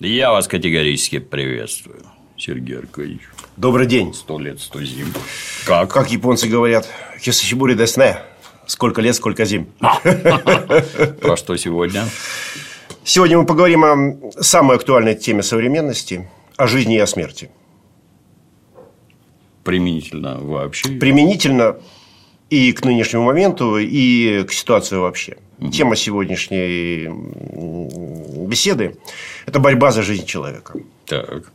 Я вас категорически приветствую, Сергей Аркадьевич. Добрый день. Сто лет, сто зим. Как? Как японцы говорят, хисашибури десне. Сколько лет, сколько зим. Про что сегодня? Сегодня мы поговорим о самой актуальной теме современности – о жизни и о смерти. Применительно вообще? Применительно и к нынешнему моменту, и к ситуации вообще. Тема сегодняшней беседы – это борьба за жизнь человека. Так.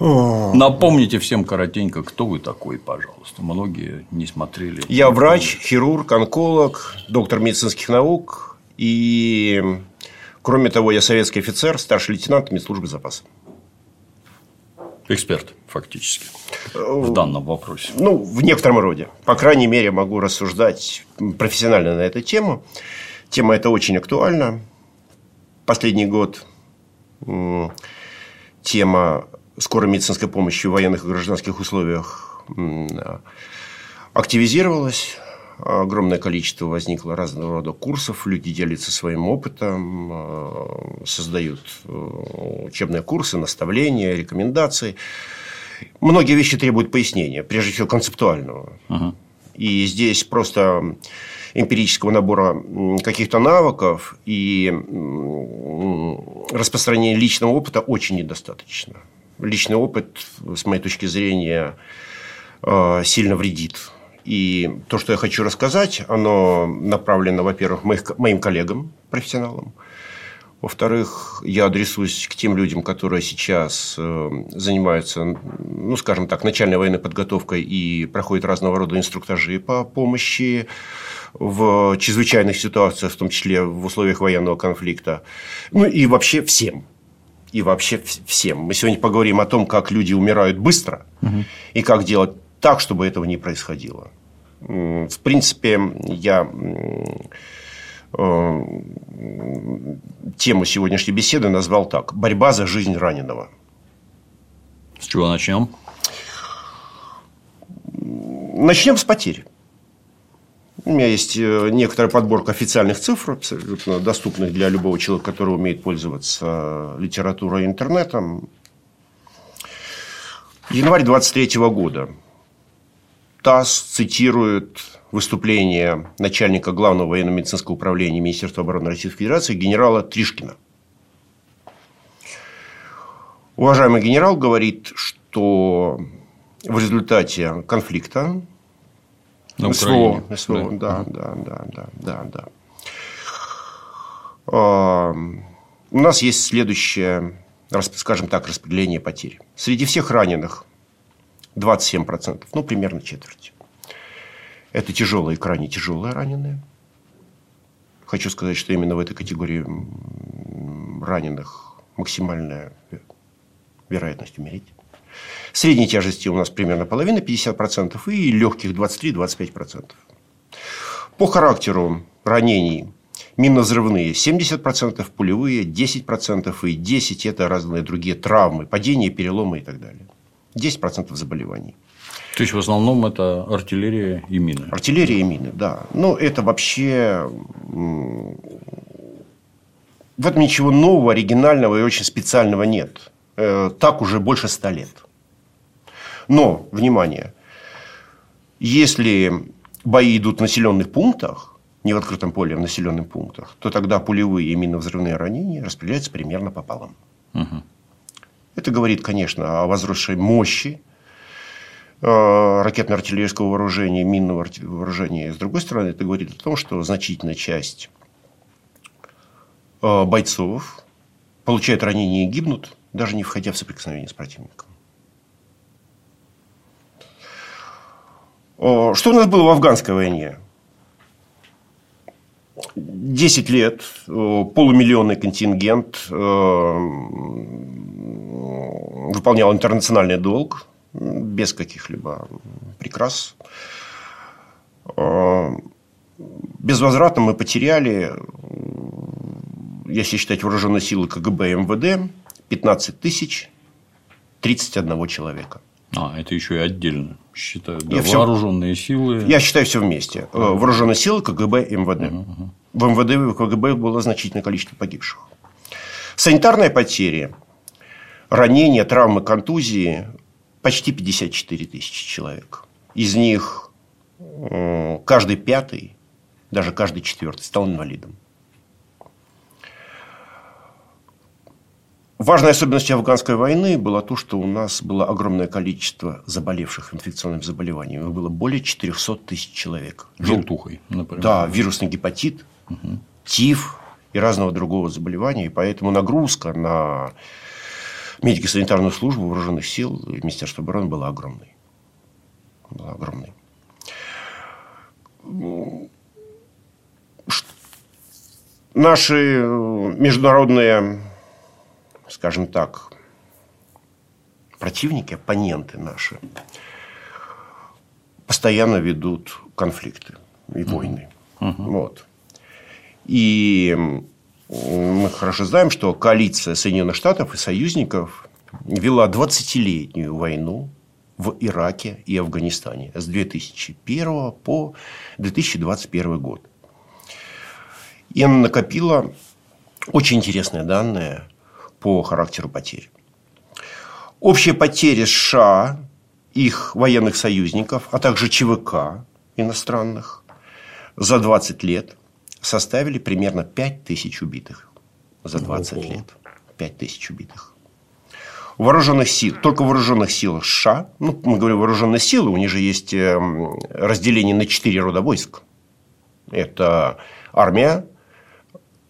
Напомните всем коротенько, кто вы такой, пожалуйста. Многие не смотрели. Я врач, хирург, онколог, доктор медицинских наук. И, кроме того, я советский офицер, старший лейтенант медслужбы запаса. Эксперт, фактически, в данном вопросе. Ну, в некотором роде. По крайней мере, могу рассуждать профессионально на эту тему. Тема эта очень актуальна. Последний год тема скорой медицинской помощи в военных и гражданских условиях активизировалась. Огромное количество возникло разного рода курсов, люди делятся своим опытом, э, создают э, учебные курсы, наставления, рекомендации. Многие вещи требуют пояснения, прежде всего концептуального. Uh-huh. И здесь просто эмпирического набора каких-то навыков и распространения личного опыта очень недостаточно личный опыт, с моей точки зрения, э, сильно вредит. И то, что я хочу рассказать, оно направлено, во-первых, моим коллегам, профессионалам. Во-вторых, я адресуюсь к тем людям, которые сейчас э, занимаются, ну, скажем так, начальной военной подготовкой и проходят разного рода инструктажи по помощи в чрезвычайных ситуациях, в том числе в условиях военного конфликта. Ну и вообще всем и вообще всем. Мы сегодня поговорим о том, как люди умирают быстро угу. и как делать так, чтобы этого не происходило. В принципе, я э, тему сегодняшней беседы назвал так: борьба за жизнь раненого. С чего начнем? Начнем с потерь. У меня есть э, некоторая подборка официальных цифр, абсолютно доступных для любого человека, который умеет пользоваться литературой и интернетом. Январь 23 года. ТАСС цитирует выступление начальника Главного военно-медицинского управления Министерства обороны Российской Федерации генерала Тришкина. Уважаемый генерал говорит, что в результате конфликта на СВО, СВО, да, да, да, да, да, да. А, у нас есть следующее, скажем так, распределение потерь. Среди всех раненых 27%, ну, примерно четверть. Это тяжелые, крайне тяжелые раненые. Хочу сказать, что именно в этой категории раненых максимальная вероятность умереть. Средней тяжести у нас примерно половина, 50%, и легких 23-25%. По характеру ранений минно-взрывные 70%, пулевые 10%, и 10% это разные другие травмы, падения, переломы и так далее. 10% заболеваний. То есть, в основном это артиллерия и мины? Артиллерия и мины, да. Но это вообще... В этом ничего нового, оригинального и очень специального нет. Э, так уже больше ста лет. Но, внимание, если бои идут в населенных пунктах, не в открытом поле, а в населенных пунктах, то тогда пулевые и минно-взрывные ранения распределяются примерно пополам. Угу. Это говорит, конечно, о возросшей мощи э, ракетно-артиллерийского вооружения, минного вооружения. С другой стороны, это говорит о том, что значительная часть э, бойцов получают ранения и гибнут, даже не входя в соприкосновение с противником. Что у нас было в афганской войне? 10 лет, полумиллионный контингент выполнял интернациональный долг без каких-либо прикрас. Безвозвратно мы потеряли, если считать вооруженные силы КГБ и МВД, 15 тысяч 31 человека. А, это еще и отдельно считают. Да, вооруженные все... силы. Я считаю все вместе. Uh-huh. Вооруженные силы, КГБ МВД. Uh-huh. В МВД и КГБ было значительное количество погибших. Санитарные потери, ранения, травмы, контузии почти 54 тысячи человек. Из них каждый пятый, даже каждый четвертый стал инвалидом. Важной особенностью афганской войны было то, что у нас было огромное количество заболевших инфекционными заболеваниями. Было более 400 тысяч человек. Желтухой, например. Да, вирусный гепатит, угу. тиф и разного другого заболевания. И поэтому нагрузка на медико-санитарную службу вооруженных сил и Министерства обороны была огромной. Была огромной. Наши международные скажем так, противники, оппоненты наши, постоянно ведут конфликты и войны. Uh-huh. Вот. И мы хорошо знаем, что коалиция Соединенных Штатов и союзников вела 20-летнюю войну в Ираке и Афганистане с 2001 по 2021 год. И она накопила очень интересные данные по характеру потерь. Общие потери США, их военных союзников, а также ЧВК иностранных за 20 лет составили примерно 5 тысяч убитых. За 20 Ого. лет. 5 тысяч убитых. Вооруженных сил, только вооруженных сил США, ну, мы говорим вооруженные силы, у них же есть эм, разделение на 4 рода войск. Это армия,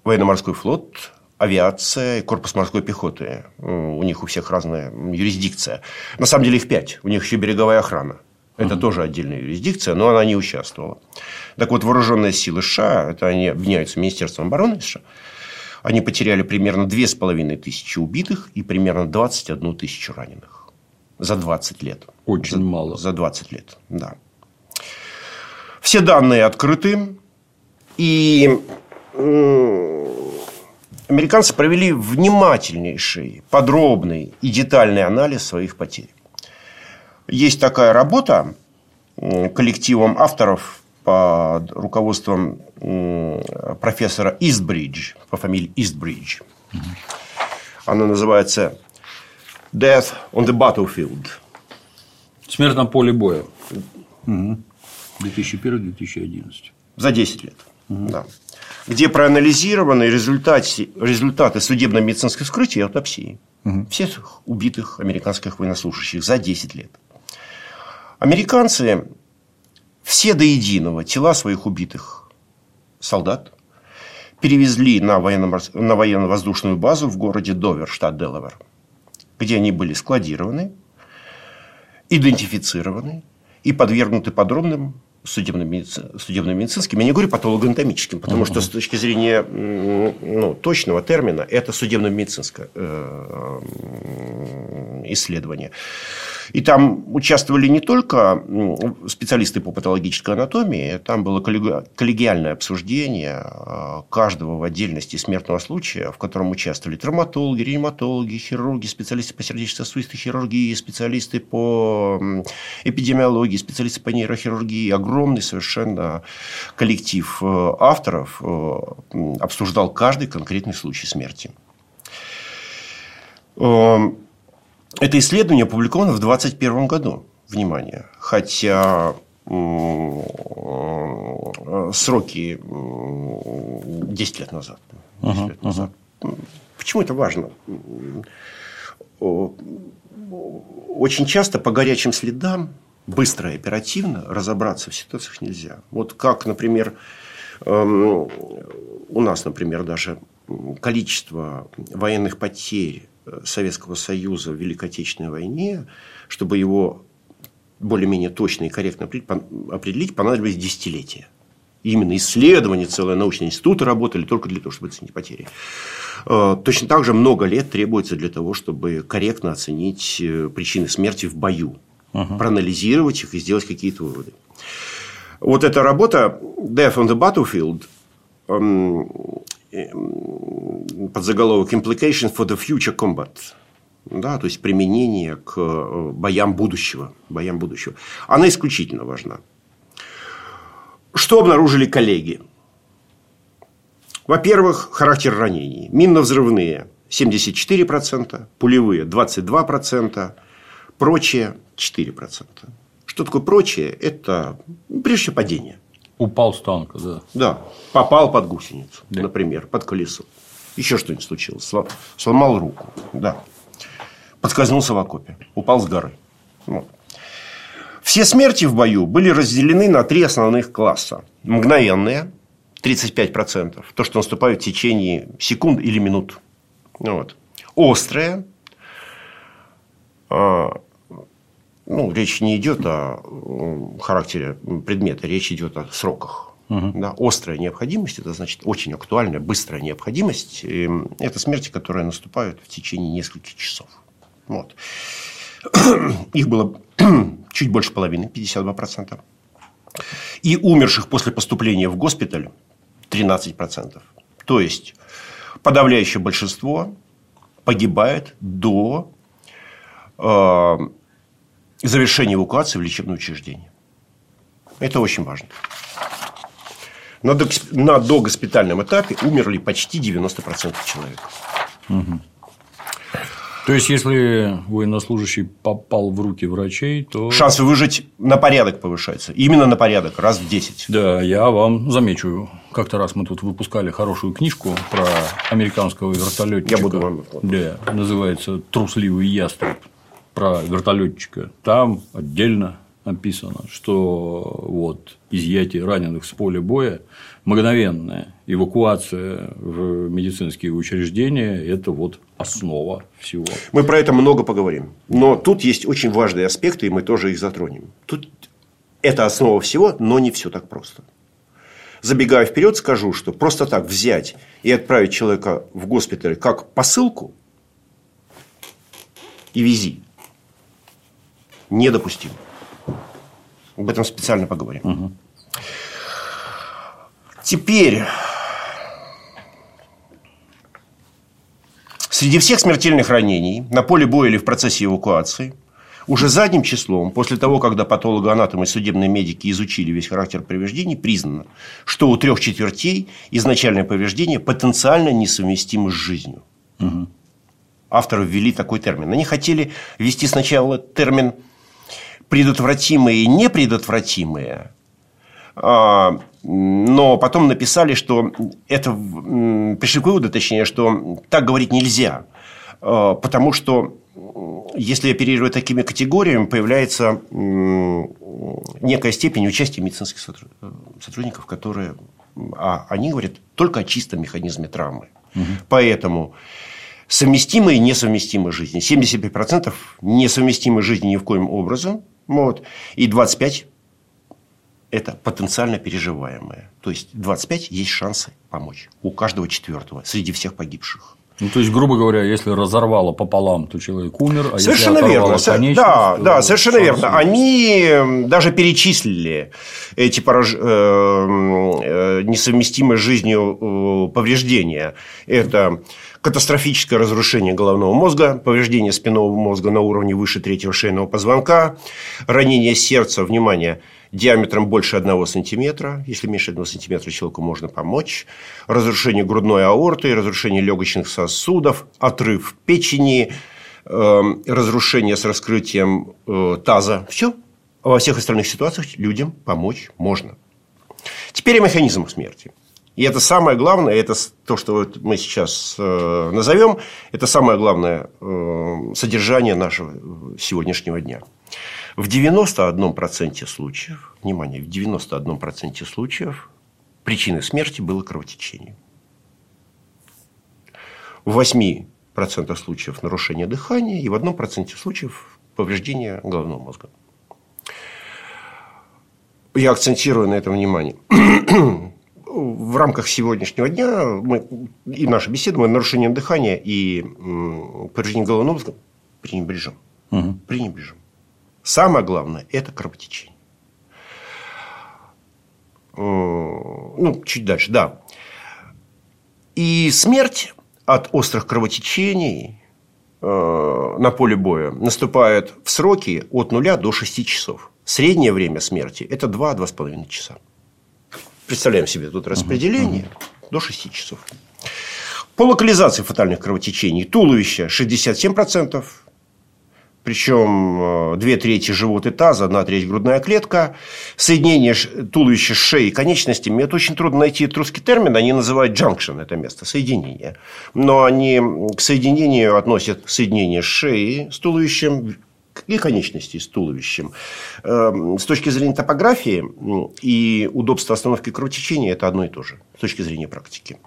военно-морской флот, авиация и корпус морской пехоты. У них у всех разная юрисдикция. На самом деле их пять. У них еще береговая охрана. Это тоже отдельная юрисдикция, но она не участвовала. Так вот, вооруженные силы США, это они объединяются Министерством обороны США, они потеряли примерно половиной тысячи убитых и примерно 21 тысячу раненых. За 20 лет. Очень за, мало. За 20 лет, да. Все данные открыты. И американцы провели внимательнейший, подробный и детальный анализ своих потерь. Есть такая работа коллективом авторов под руководством профессора Истбридж, по фамилии Истбридж. Она называется Death on the Battlefield. Смерть на поле боя. Угу. 2001-2011. За 10 лет. Угу. Да где проанализированы результаты, результаты судебно-медицинской вскрытия и аутопсии угу. всех убитых американских военнослужащих за 10 лет. Американцы все до единого тела своих убитых солдат перевезли на, военно- на военно-воздушную базу в городе Довер, штат Делавер, где они были складированы, идентифицированы и подвергнуты подробным судебно-медицинским, я не говорю патологоанатомическим, потому что с точки зрения ну, точного термина это судебно-медицинское э, исследование. И там участвовали не только специалисты по патологической анатомии, там было коллегиальное обсуждение э, каждого в отдельности смертного случая, в котором участвовали травматологи, реаниматологи, хирурги, специалисты по сердечно-сосудистой хирургии, специалисты по эпидемиологии, специалисты по нейрохирургии, огромный совершенно коллектив э, авторов э, обсуждал каждый конкретный случай смерти. Это исследование опубликовано в 2021 году. Внимание. Хотя сроки 10 лет назад. 10 uh-huh, лет назад. Uh-huh. Почему это важно? Очень часто по горячим следам быстро и оперативно разобраться в ситуациях нельзя. Вот как, например, эм, у нас, например, даже количество военных потерь Советского Союза в Великой Отечественной войне, чтобы его более-менее точно и корректно определить, понадобились десятилетия. именно исследования, целые научные институты работали только для того, чтобы оценить потери. Э, точно так же много лет требуется для того, чтобы корректно оценить э, причины смерти в бою, угу. проанализировать их и сделать какие-то выводы. Вот эта работа Death on the Battlefield эм, под заголовок Implications for the Future Combat. Да, то есть применение к э, боям будущего, боям будущего. Она исключительно важна. Что обнаружили коллеги? Во-первых, характер ранений. Минно-взрывные, 74%, пулевые 22%, прочее 4%. Что такое прочее? Это ну, прежде всего падение. Упал с танка, да. Да, попал под гусеницу, Да. например, под колесо. Еще что-нибудь случилось. Сло- Сломал руку. Да. Подскользнулся в окопе. Упал с горы. Вот. Все смерти в бою были разделены на три основных класса. Мгновенные, 35%. То, что наступает в течение секунд или минут. Вот. Острые. Ну, речь не идет о характере предмета, речь идет о сроках. Да, острая необходимость, это значит очень актуальная, быстрая необходимость. Это смерти, которые наступают в течение нескольких часов. Вот. Их было чуть больше половины, 52%. И умерших после поступления в госпиталь 13%. То есть, подавляющее большинство погибает до э, завершения эвакуации в лечебное учреждение. Это очень важно. На, догос- на догоспитальном этапе умерли почти 90% человек. То есть, если военнослужащий попал в руки врачей, то... Шансы выжить на порядок повышаются. Именно на порядок, раз в 10. Да, я вам замечу. Как-то раз мы тут выпускали хорошую книжку про американского вертолетчика. Я буду вам. Да, называется «Трусливый ястреб» про вертолетчика. Там отдельно написано, что вот изъятие раненых с поля боя, мгновенная эвакуация в медицинские учреждения – это вот основа всего. Мы про это много поговорим. Но тут есть очень важные аспекты, и мы тоже их затронем. Тут это основа всего, но не все так просто. Забегая вперед, скажу, что просто так взять и отправить человека в госпиталь как посылку и вези недопустимо. Об этом специально поговорим. Теперь Среди всех смертельных ранений на поле боя или в процессе эвакуации уже задним числом, после того, когда патологоанатомы и судебные медики изучили весь характер повреждений, признано, что у трех четвертей изначальное повреждение потенциально несовместимо с жизнью. Авторы ввели такой термин. Они хотели ввести сначала термин предотвратимые и непредотвратимые, а, но потом написали, что это пришли к выводу, точнее, что так говорить нельзя, А, потому что если оперировать такими категориями, появляется некая степень участия медицинских сотруд- сотрудников, которые, а они говорят только о чистом механизме травмы. Поэтому совместимые и несовместимые жизни. 75% несовместимые жизни ни в коем образом. Вот. И 25% это потенциально переживаемое. То есть 25 есть шансы помочь у каждого четвертого среди всех погибших. Ну, то есть, грубо говоря, если разорвало пополам, то человек умер, а Совершенно если верно. конечность, Да, то да, совершенно верно. есть. Они даже перечислили эти пораж- э, э, несовместимые с жизнью э, повреждения. Это катастрофическое разрушение головного мозга, повреждение спинного мозга на уровне выше третьего шейного позвонка, ранение сердца, внимание, диаметром больше одного сантиметра. Если меньше одного сантиметра человеку можно помочь. Разрушение грудной аорты, разрушение легочных сосудов, отрыв печени, э, разрушение с раскрытием э, таза. Все. Во всех остальных ситуациях людям помочь можно. Теперь о механизмах смерти. И это самое главное, это то, что мы сейчас э, назовем, это самое главное э, содержание нашего э, сегодняшнего дня. В 91% случаев, внимание, в 91% случаев причиной смерти было кровотечение. В 8% случаев нарушение дыхания и в 1% случаев повреждение головного мозга. Я акцентирую на этом внимание. В рамках сегодняшнего дня мы, и наша беседа мы нарушением дыхания и повреждением головного мозга пренебрежем. Мгм. Пренебрежем. Самое главное – это кровотечение. Э, Ну, чуть дальше, да. И смерть от острых кровотечений э, на поле боя наступает в сроки от 0 до 6 часов. Среднее время смерти – это 2-2,5 часа. Представляем себе тут распределение до 6 часов. По локализации фатальных кровотечений туловище 67%, причем две трети живот и таза, одна треть грудная клетка. Соединение туловища с шеей и конечностями. Это очень трудно найти русский термин. Они называют junction, это место, соединение. Но они к соединению относят соединение шеи с туловищем и конечностей с туловищем. Эм, с точки зрения топографии и удобства остановки кровотечения это одно и то же. С точки зрения практики.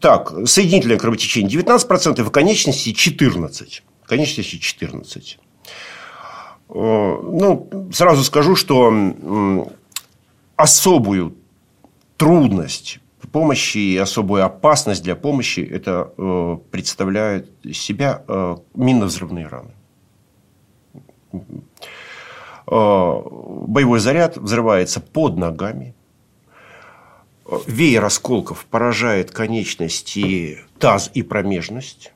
Так, соединительное кровотечение 19%, и конечности 14% конечности 14. Э, ну, сразу скажу, что особую трудность помощи и особую опасность для помощи это э, представляют себя э, минно-взрывные раны. Боевой заряд взрывается под ногами. Веер осколков поражает конечности таз и промежность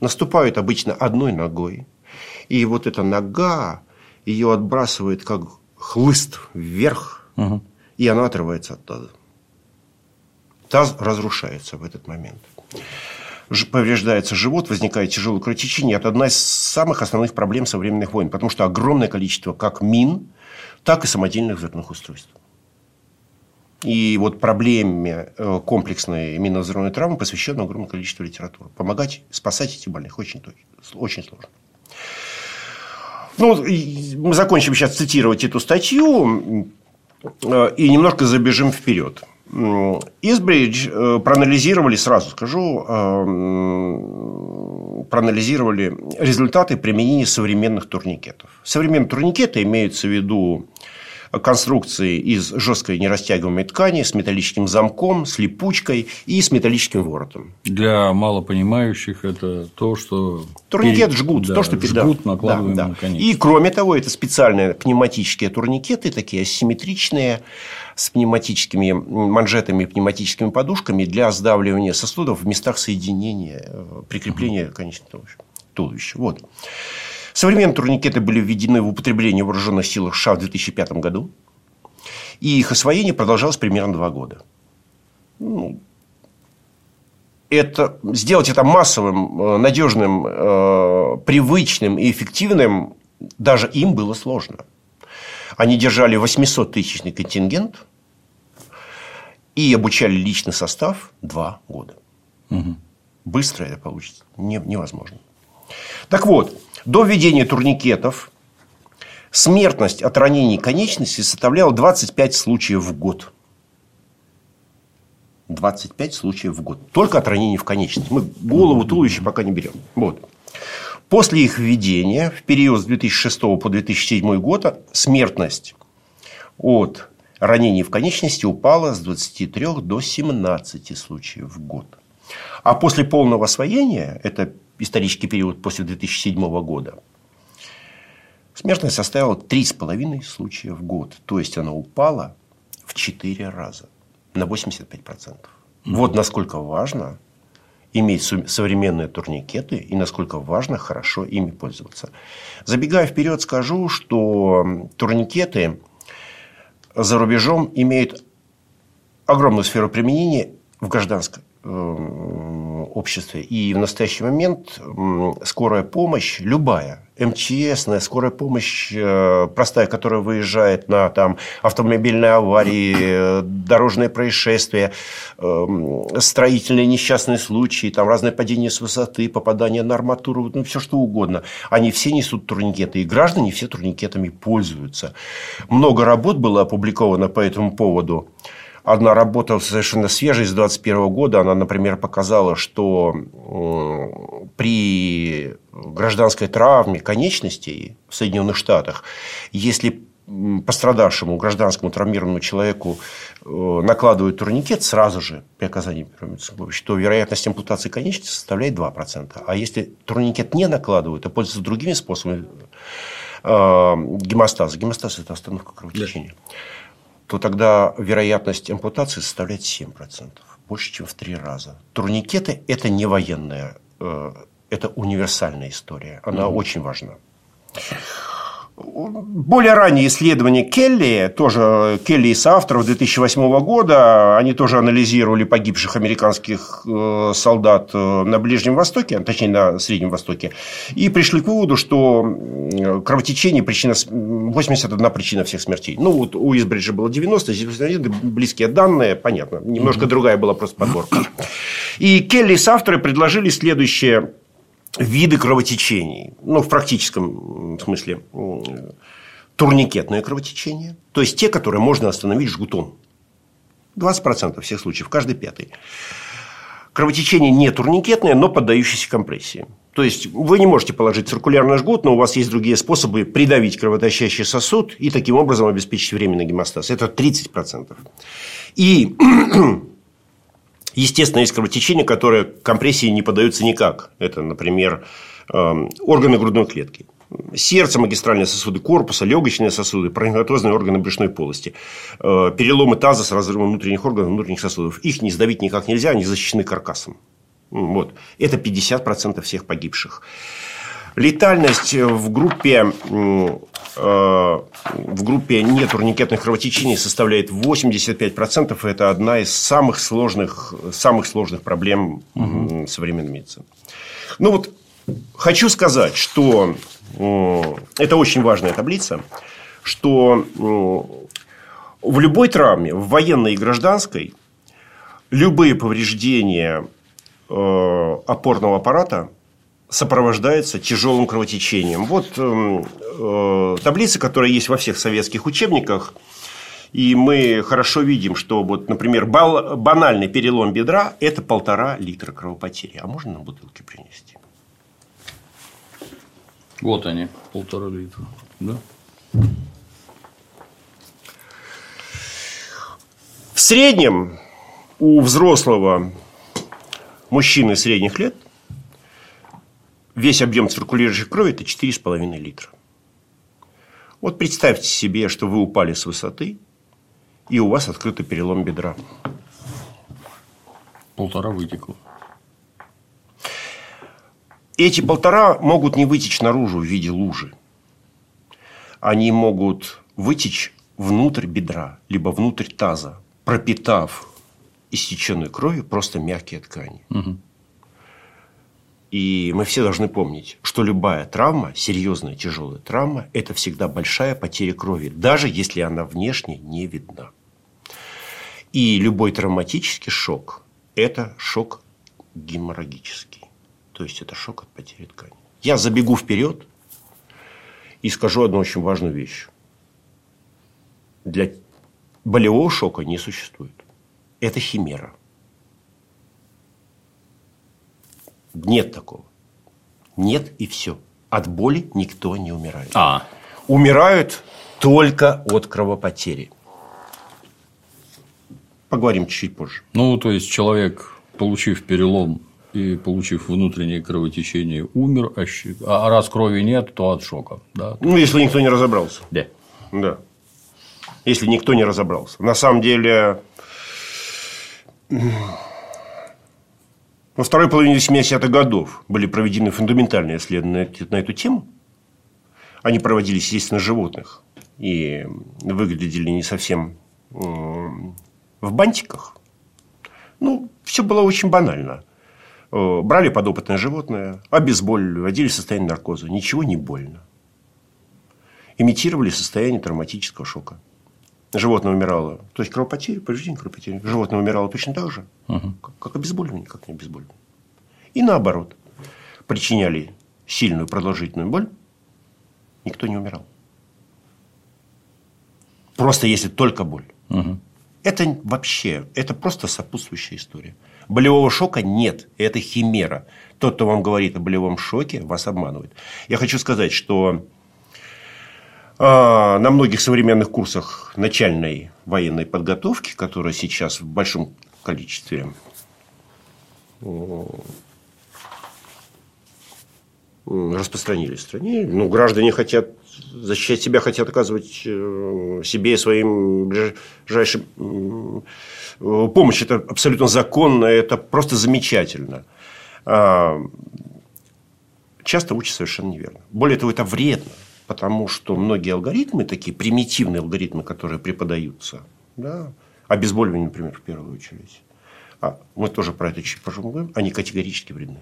наступают обычно одной ногой. И вот эта нога ее отбрасывает как хлыст вверх, угу. и она отрывается от таза. Таз разрушается в этот момент. Повреждается живот, возникает тяжелое кровотечение. Это одна из самых основных проблем современных войн, потому что огромное количество как мин, так и самодельных взрывных устройств. И вот проблеме э, комплексной минно-взрывной травмы посвящено огромное количество литературы. Помогать, спасать этих больных очень, очень сложно. Ну, мы закончим сейчас цитировать эту статью э, и немножко забежим вперед. Избридж э, проанализировали, сразу скажу, проанализировали результаты применения современных турникетов. Современные турникеты имеются в виду конструкции из жесткой нерастягиваемой ткани с металлическим замком, с липучкой и с металлическим воротом. Для малопонимающих это то, что турникет жгут, да, то, что жгут, накладываем да, да. И кроме того, это специальные пневматические турникеты, такие асимметричные, с пневматическими манжетами и пневматическими подушками для сдавливания сосудов в местах соединения, э, прикрепления конечного туловища. Вот. Современные турникеты были введены в употребление в вооруженных силах США в 2005 году. И их освоение продолжалось примерно два года. Ну, это, сделать это массовым, э, надежным, э, привычным и эффективным даже им было сложно. Они держали 800-тысячный контингент и обучали личный состав два года. Угу. Быстро это получится не, невозможно. Так вот, до введения турникетов смертность от ранений конечностей составляла 25 случаев в год. 25 случаев в год. Только от ранений в конечности. Мы голову, туловище пока не берем. Вот. После их введения, в период с 2006 по 2007 год, смертность от ранений в конечности упала с 23 до 17 случаев в год. А после полного освоения, это исторический период после 2007 года, смертность составила 3,5 случая в год. То есть, она упала в 4 раза, на 85%. Вот насколько важно иметь современные турникеты и насколько важно хорошо ими пользоваться. Забегая вперед, скажу, что турникеты за рубежом имеют огромную сферу применения в гражданской обществе. И в настоящий момент скорая помощь, любая, МЧСная, скорая помощь э, простая, которая выезжает на там, автомобильные аварии, э, дорожные происшествия, строительные несчастные случаи, там разные падения с высоты, попадание на арматуру, ну, все что угодно. Они все несут турникеты, и граждане все турникетами пользуются. Много работ было опубликовано по этому поводу. Одна работа совершенно свежая, из 2021 года, она, например, показала, что при гражданской травме конечностей в Соединенных Штатах, если пострадавшему гражданскому травмированному человеку э, накладывают турникет сразу же при оказании первой медицинской помощи, то вероятность ампутации конечности составляет 2%. А если турникет не накладывают, а пользуются другими способами э, гемостаза. Гемостаз – это остановка кровотечения. Да то тогда вероятность ампутации составляет 7%. Больше, чем в три раза. Турникеты – это не военная, э, это универсальная история. Она mm очень важна. Более ранние исследования Келли, тоже Келли и соавторов 2008 года, они тоже анализировали погибших американских э, солдат э, на Ближнем Востоке, точнее на Среднем Востоке, и пришли к выводу, что кровотечение причина, 81 причина всех смертей. Ну, вот у Избриджа было 90, здесь близкие данные, понятно, немножко другая была просто подборка. И Келли и соавторы предложили следующее виды кровотечений, ну, в практическом смысле, турникетное кровотечение, то есть те, которые можно остановить жгутом. 20% всех случаев, каждый пятый. Кровотечение не турникетное, но поддающееся компрессии. То есть вы не можете положить циркулярный жгут, но у вас есть другие способы придавить кровоточащий сосуд и таким образом обеспечить временный гемостаз. Это 30%. И Естественно, есть кровотечения, которые компрессии не поддаются никак. Это, например, эм, органы грудной клетки. Сердце, магистральные сосуды корпуса, легочные сосуды, паранхиматозные органы брюшной полости, э, переломы таза с разрывом внутренних органов, внутренних сосудов. Их не сдавить никак нельзя, они защищены каркасом. Вот. Это 50% всех погибших. Летальность в группе, в группе нетурникетных кровотечений составляет 85%. Это одна из самых сложных, самых сложных проблем угу. современной медицины. Ну вот, хочу сказать, что это очень важная таблица, что в любой травме, в военной и гражданской, любые повреждения э, опорного аппарата сопровождается тяжелым кровотечением. Вот э, э, таблица, которая есть во всех советских учебниках. И мы хорошо видим, что, вот, например, банальный перелом бедра – это полтора литра кровопотери. А можно на бутылке принести? Вот они, полтора литра. Да? В среднем у взрослого мужчины средних лет – весь объем циркулирующей крови – это 4,5 литра. Вот представьте себе, что вы упали с высоты, и у вас открытый перелом бедра. Полтора вытекло. Эти полтора могут не вытечь наружу в виде лужи. Они могут вытечь внутрь бедра, либо внутрь таза, пропитав истеченной кровью просто мягкие ткани. Угу. И мы все должны помнить, что любая травма, серьезная тяжелая травма, это всегда большая потеря крови, даже если она внешне не видна. И любой травматический шок – это шок геморрагический. То есть, это шок от потери ткани. Я забегу вперед и скажу одну очень важную вещь. Для болевого шока не существует. Это химера. Нет такого. Нет и все. От боли никто не умирает. А. Умирают только от кровопотери. Поговорим чуть-чуть позже. Ну, то есть человек, получив перелом и получив внутреннее кровотечение, умер, а, а раз крови нет, то от шока. Да? Ну, если никто не разобрался. Да. Да. Если никто не разобрался. На самом деле, во второй половине 80-х годов были проведены фундаментальные исследования на эту тему. Они проводились, естественно, животных. И выглядели не совсем в бантиках. Ну, все было очень банально. Э, брали подопытное животное, обезболивали, вводили в состояние наркоза. Ничего не больно. Имитировали состояние травматического шока. Животное умирало. То есть кровопотеря, повреждение кровопотери. Животное умирало точно так же, угу. как, как обезболивание, как не обезболивание. И наоборот. Причиняли сильную продолжительную боль, никто не умирал. Просто если только боль. Угу. Это вообще, это просто сопутствующая история. Болевого шока нет, это химера. Тот, кто вам говорит о болевом шоке, вас обманывает. Я хочу сказать, что на многих современных курсах начальной военной подготовки, которые сейчас в большом количестве распространились в стране. Ну, граждане хотят защищать себя, хотят оказывать э, себе и своим ближайшим помощь. Это абсолютно законно, это просто замечательно. А, часто учат совершенно неверно. Более того, это вредно. Потому что многие алгоритмы, такие примитивные алгоритмы, которые преподаются, да, обезболивание, например, в первую очередь, а мы тоже про это чуть позже поговорим, они категорически вредны.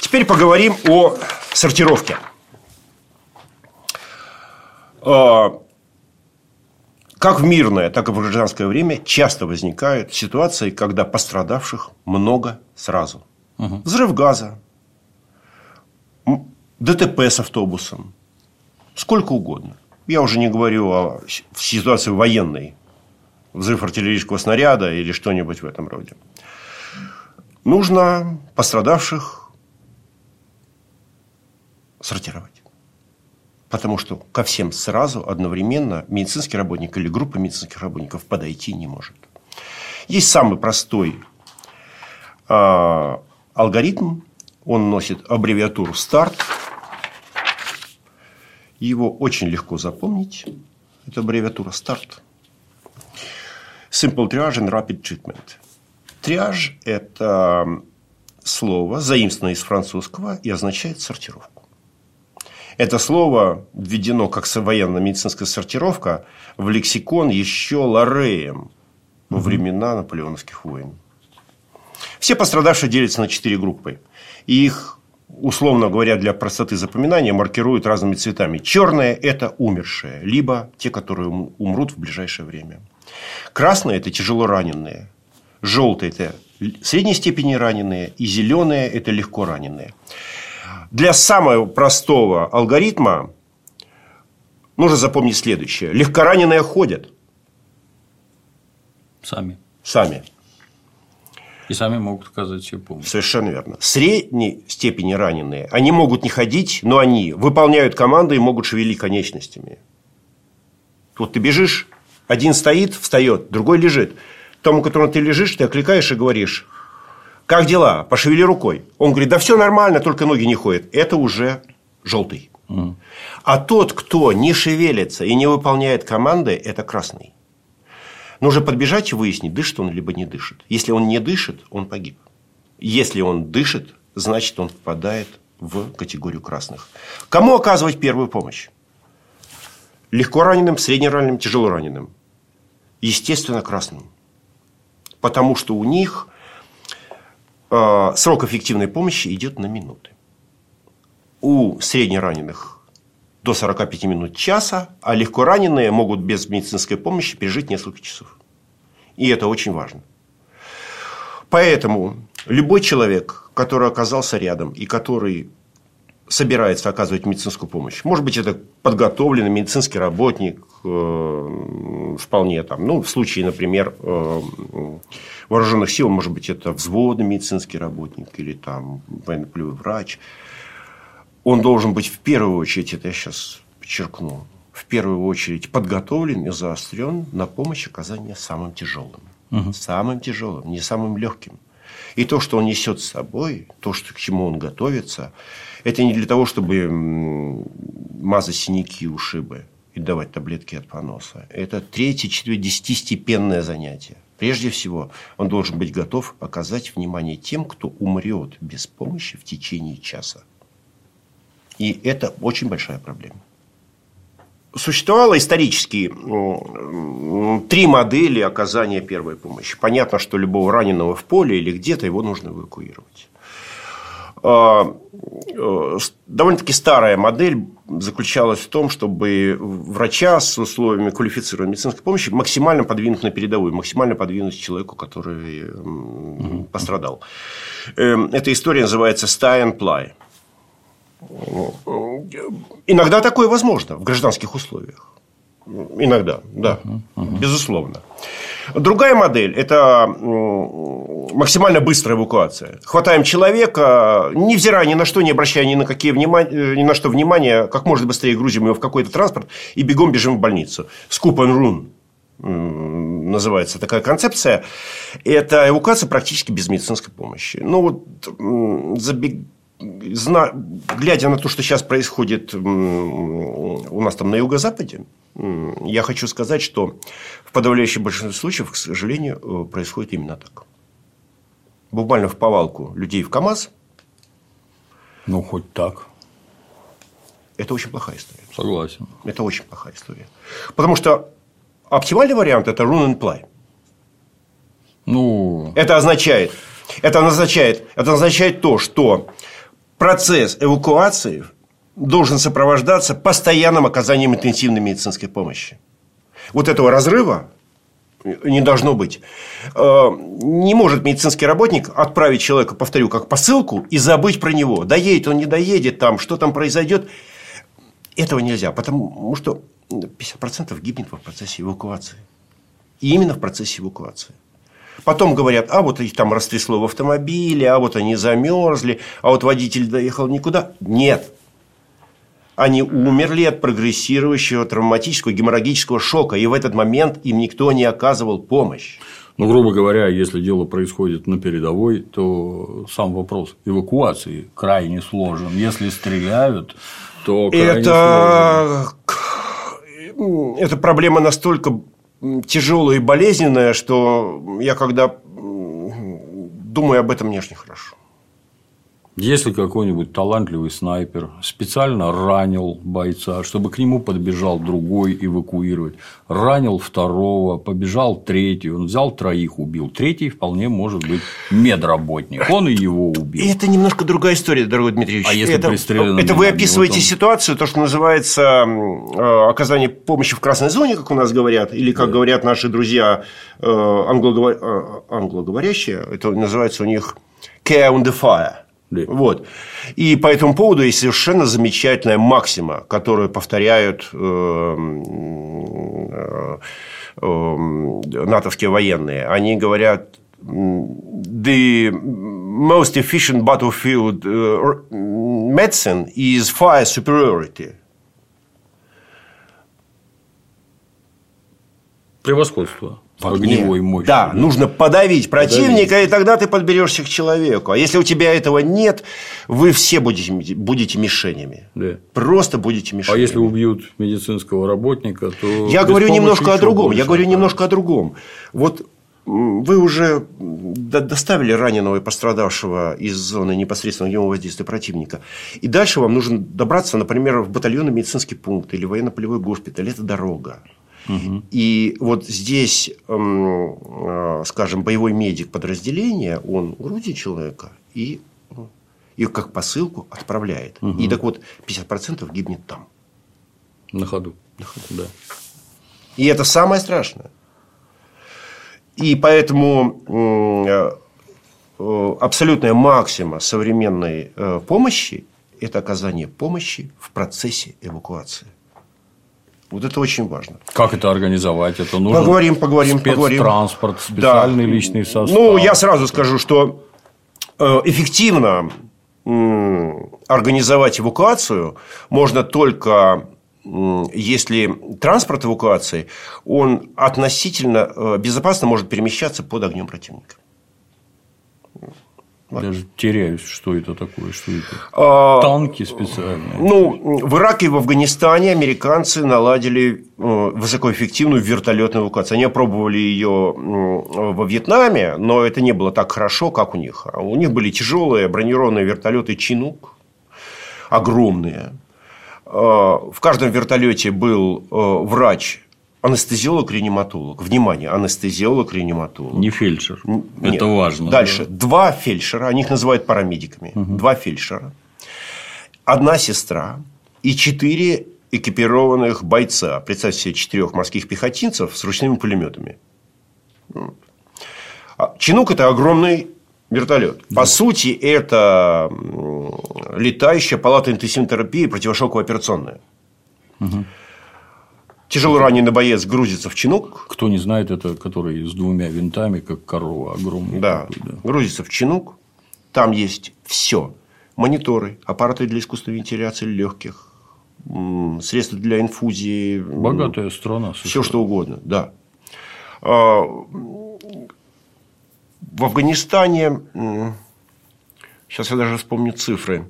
Теперь поговорим о сортировке. А, как в мирное, так и в гражданское время часто возникают ситуации, когда пострадавших много сразу. Угу. Взрыв газа, ДТП с автобусом, сколько угодно. Я уже не говорю о ситуации военной, взрыв артиллерийского снаряда или что-нибудь в этом роде. Нужно пострадавших сортировать. Потому что ко всем сразу одновременно медицинский работник или группа медицинских работников подойти не может. Есть самый простой э, алгоритм. Он носит аббревиатуру START. Его очень легко запомнить. Это аббревиатура START. Simple Triage and Rapid Treatment. Триаж – это слово, заимствованное из французского и означает сортировку. Это слово введено как военно-медицинская сортировка в лексикон еще Лореем во времена наполеоновских войн. Все пострадавшие делятся на четыре группы. Их, условно говоря, для простоты запоминания маркируют разными цветами. Черное – это умершие, либо те, которые умрут в ближайшее время. Красное – это тяжело раненые. Желтое – это средней степени раненые. И зеленое – это легко раненые. Для самого простого алгоритма нужно запомнить следующее. Легкораненые ходят. Сами. Сами. И сами могут оказать себе помощь. Совершенно верно. Средней степени раненые, они могут не ходить, но они выполняют команды и могут шевелить конечностями. Вот ты бежишь, один стоит, встает, другой лежит. Тому, которому ты лежишь, ты окликаешь и говоришь, как дела? Пошевели рукой. Он говорит, да все нормально, только ноги не ходят. Это уже желтый. Mm. А тот, кто не шевелится и не выполняет команды, это красный. Нужно подбежать и выяснить, дышит он либо не дышит. Если он не дышит, он погиб. Если он дышит, значит, он попадает в категорию красных. Кому оказывать первую помощь? Легко раненым, среднераненым, тяжело раненым. Естественно, красным. Потому что у них Э, срок эффективной помощи идет на минуты. У среднераненых до 45 минут часа, а легко раненые могут без медицинской помощи пережить несколько часов. И это очень важно. Поэтому любой человек, который оказался рядом и который собирается оказывать медицинскую помощь. Может быть, это подготовленный медицинский работник, э, вполне там, ну, в случае, например, э, вооруженных сил, может быть, это взводный медицинский работник или там военно-полевой врач. Он должен быть в первую очередь, это я сейчас подчеркну, в первую очередь подготовлен и заострен на помощь оказания самым тяжелым. Угу. Самым тяжелым, не самым легким. И то, что он несет с собой, то, что, к чему он готовится, это не для того, чтобы мазать синяки и ушибы и давать таблетки от поноса. Это третье, четвертое, десятистепенное занятие. Прежде всего, он должен быть готов оказать внимание тем, кто умрет без помощи в течение часа. И это очень большая проблема. Существовало исторически три модели оказания первой помощи. Понятно, что любого раненого в поле или где-то его нужно эвакуировать. А, э, довольно-таки старая модель заключалась в том, чтобы врача с условиями квалифицированной медицинской помощи максимально подвинуть на передовую, максимально подвинуть человеку, который пострадал. Эм, эта история называется «Stay and Ply». Иногда такое возможно в гражданских условиях. Иногда, да, uh-huh, uh-huh. безусловно. Другая модель – это максимально быстрая эвакуация. Хватаем человека, невзирая ни на что, не обращая ни на, какие внимания, ни на что внимания, как можно быстрее грузим его в какой-то транспорт и бегом бежим в больницу. Scoop and run называется такая концепция. Это эвакуация практически без медицинской помощи. Ну, вот забег зна... глядя на то, что сейчас происходит у нас там на юго-западе, я хочу сказать, что в подавляющем большинстве случаев, к сожалению, э, происходит именно так. Буквально в повалку людей в КАМАЗ. Ну, хоть так. это очень плохая история. Согласен. Это очень плохая история. Потому что оптимальный вариант – это run and play. Ну, Это означает, это означает, это означает то, что процесс эвакуации должен сопровождаться постоянным оказанием интенсивной медицинской помощи. Вот этого разрыва не должно быть. Э, Не может медицинский работник отправить человека, повторю, как посылку и забыть про него. Доедет он, не доедет, там, что там произойдет. Этого нельзя, потому что 50% гибнет в процессе эвакуации. И именно в процессе эвакуации. Потом говорят, а вот их там растрясло в автомобиле, а вот они замерзли, а вот водитель доехал никуда. Нет. Они умерли от прогрессирующего травматического геморрагического шока, и в этот момент им никто не оказывал помощь. ну, грубо говоря, если дело происходит на передовой, то сам вопрос эвакуации крайне сложен. Если стреляют, то крайне сложен. Это, это проблема настолько тяжелая и болезненная, что я когда думаю об этом, мне аж нехорошо. Если какой-нибудь талантливый снайпер специально ранил бойца, чтобы к нему подбежал другой эвакуировать, ранил второго, побежал третий, он взял троих, убил. Третий вполне может быть медработник, он и его убил. Это немножко другая история, дорогой Дмитрий Ильич. А если это, это вы описываете он- ситуацию, то, что называется э, оказание помощи в красной зоне, как у нас говорят, или как говорят наши друзья э, э, англоговорящие, это называется у них care on the fire. Да. Вот. И по этому поводу есть совершенно замечательная максима, которую повторяют э, э, э, натовские военные. Они говорят, the most efficient battlefield medicine is fire superiority. Превосходство в В огне. огневой мощи. Да, нужно подавить противника, и тогда ты подберешься к человеку. А если у тебя этого нет, вы все будете, будете мишенями. Да. Просто будете мишенями. А если убьют медицинского работника, то Я говорю немножко о другом. больше Я говорю немножко о другом. Вот вы уже до- доставили раненого и пострадавшего из зоны непосредственного огневого воздействия противника. И дальше вам нужно добраться, например, в батальонный медицинский пункт или военно-полевой госпиталь. Это дорога. И вот здесь, м, э, скажем, боевой медик подразделения, он грузит человека и, и как посылку отправляет. И так вот, 50% гибнет там. На ходу. Да. И это самое страшное. И поэтому э, э, абсолютная максима современной помощи – это оказание помощи в процессе эвакуации. Вот это очень важно. Как это организовать? Это нужно Поговорим, поговорим, поговорим. спецтранспорт, специальный Да. личный состав. Ну, я сразу скажу, что э, эффективно организовать эвакуацию можно только если транспорт эвакуации, он относительно э, безопасно может перемещаться под огнем противника. Даже теряюсь, что это такое, что это. А, Танки специальные. Ну, в Ираке и в Афганистане американцы наладили э, высокоэффективную вертолетную эвакуацию. Они опробовали ее во Вьетнаме, но это не было так хорошо, как у них. А У них были тяжелые бронированные вертолеты Чинук, огромные. Э, В каждом вертолете был э, врач, анестезиолог-реаниматолог. Внимание, анестезиолог-реаниматолог. Не фельдшер. Н- Это нет. важно. Дальше. Два фельдшера, они их называют парамедиками. Два фельдшера. Одна сестра и четыре экипированных бойца. Представьте себе четырех морских пехотинцев с ручными пулеметами. А Чинук – это огромный вертолет. По сути, это летающая палата интенсивной терапии противошоковая операционная. Тяжело раненый боец грузится в чинук, Кто не знает, это который с двумя винтами, как корова огромный. Да, да. грузится в чинук. Там есть все. Мониторы, аппараты для искусственной вентиляции легких, средства для инфузии. Богатая страна. Все что угодно, да. А, В Афганистане, сейчас я даже вспомню цифры,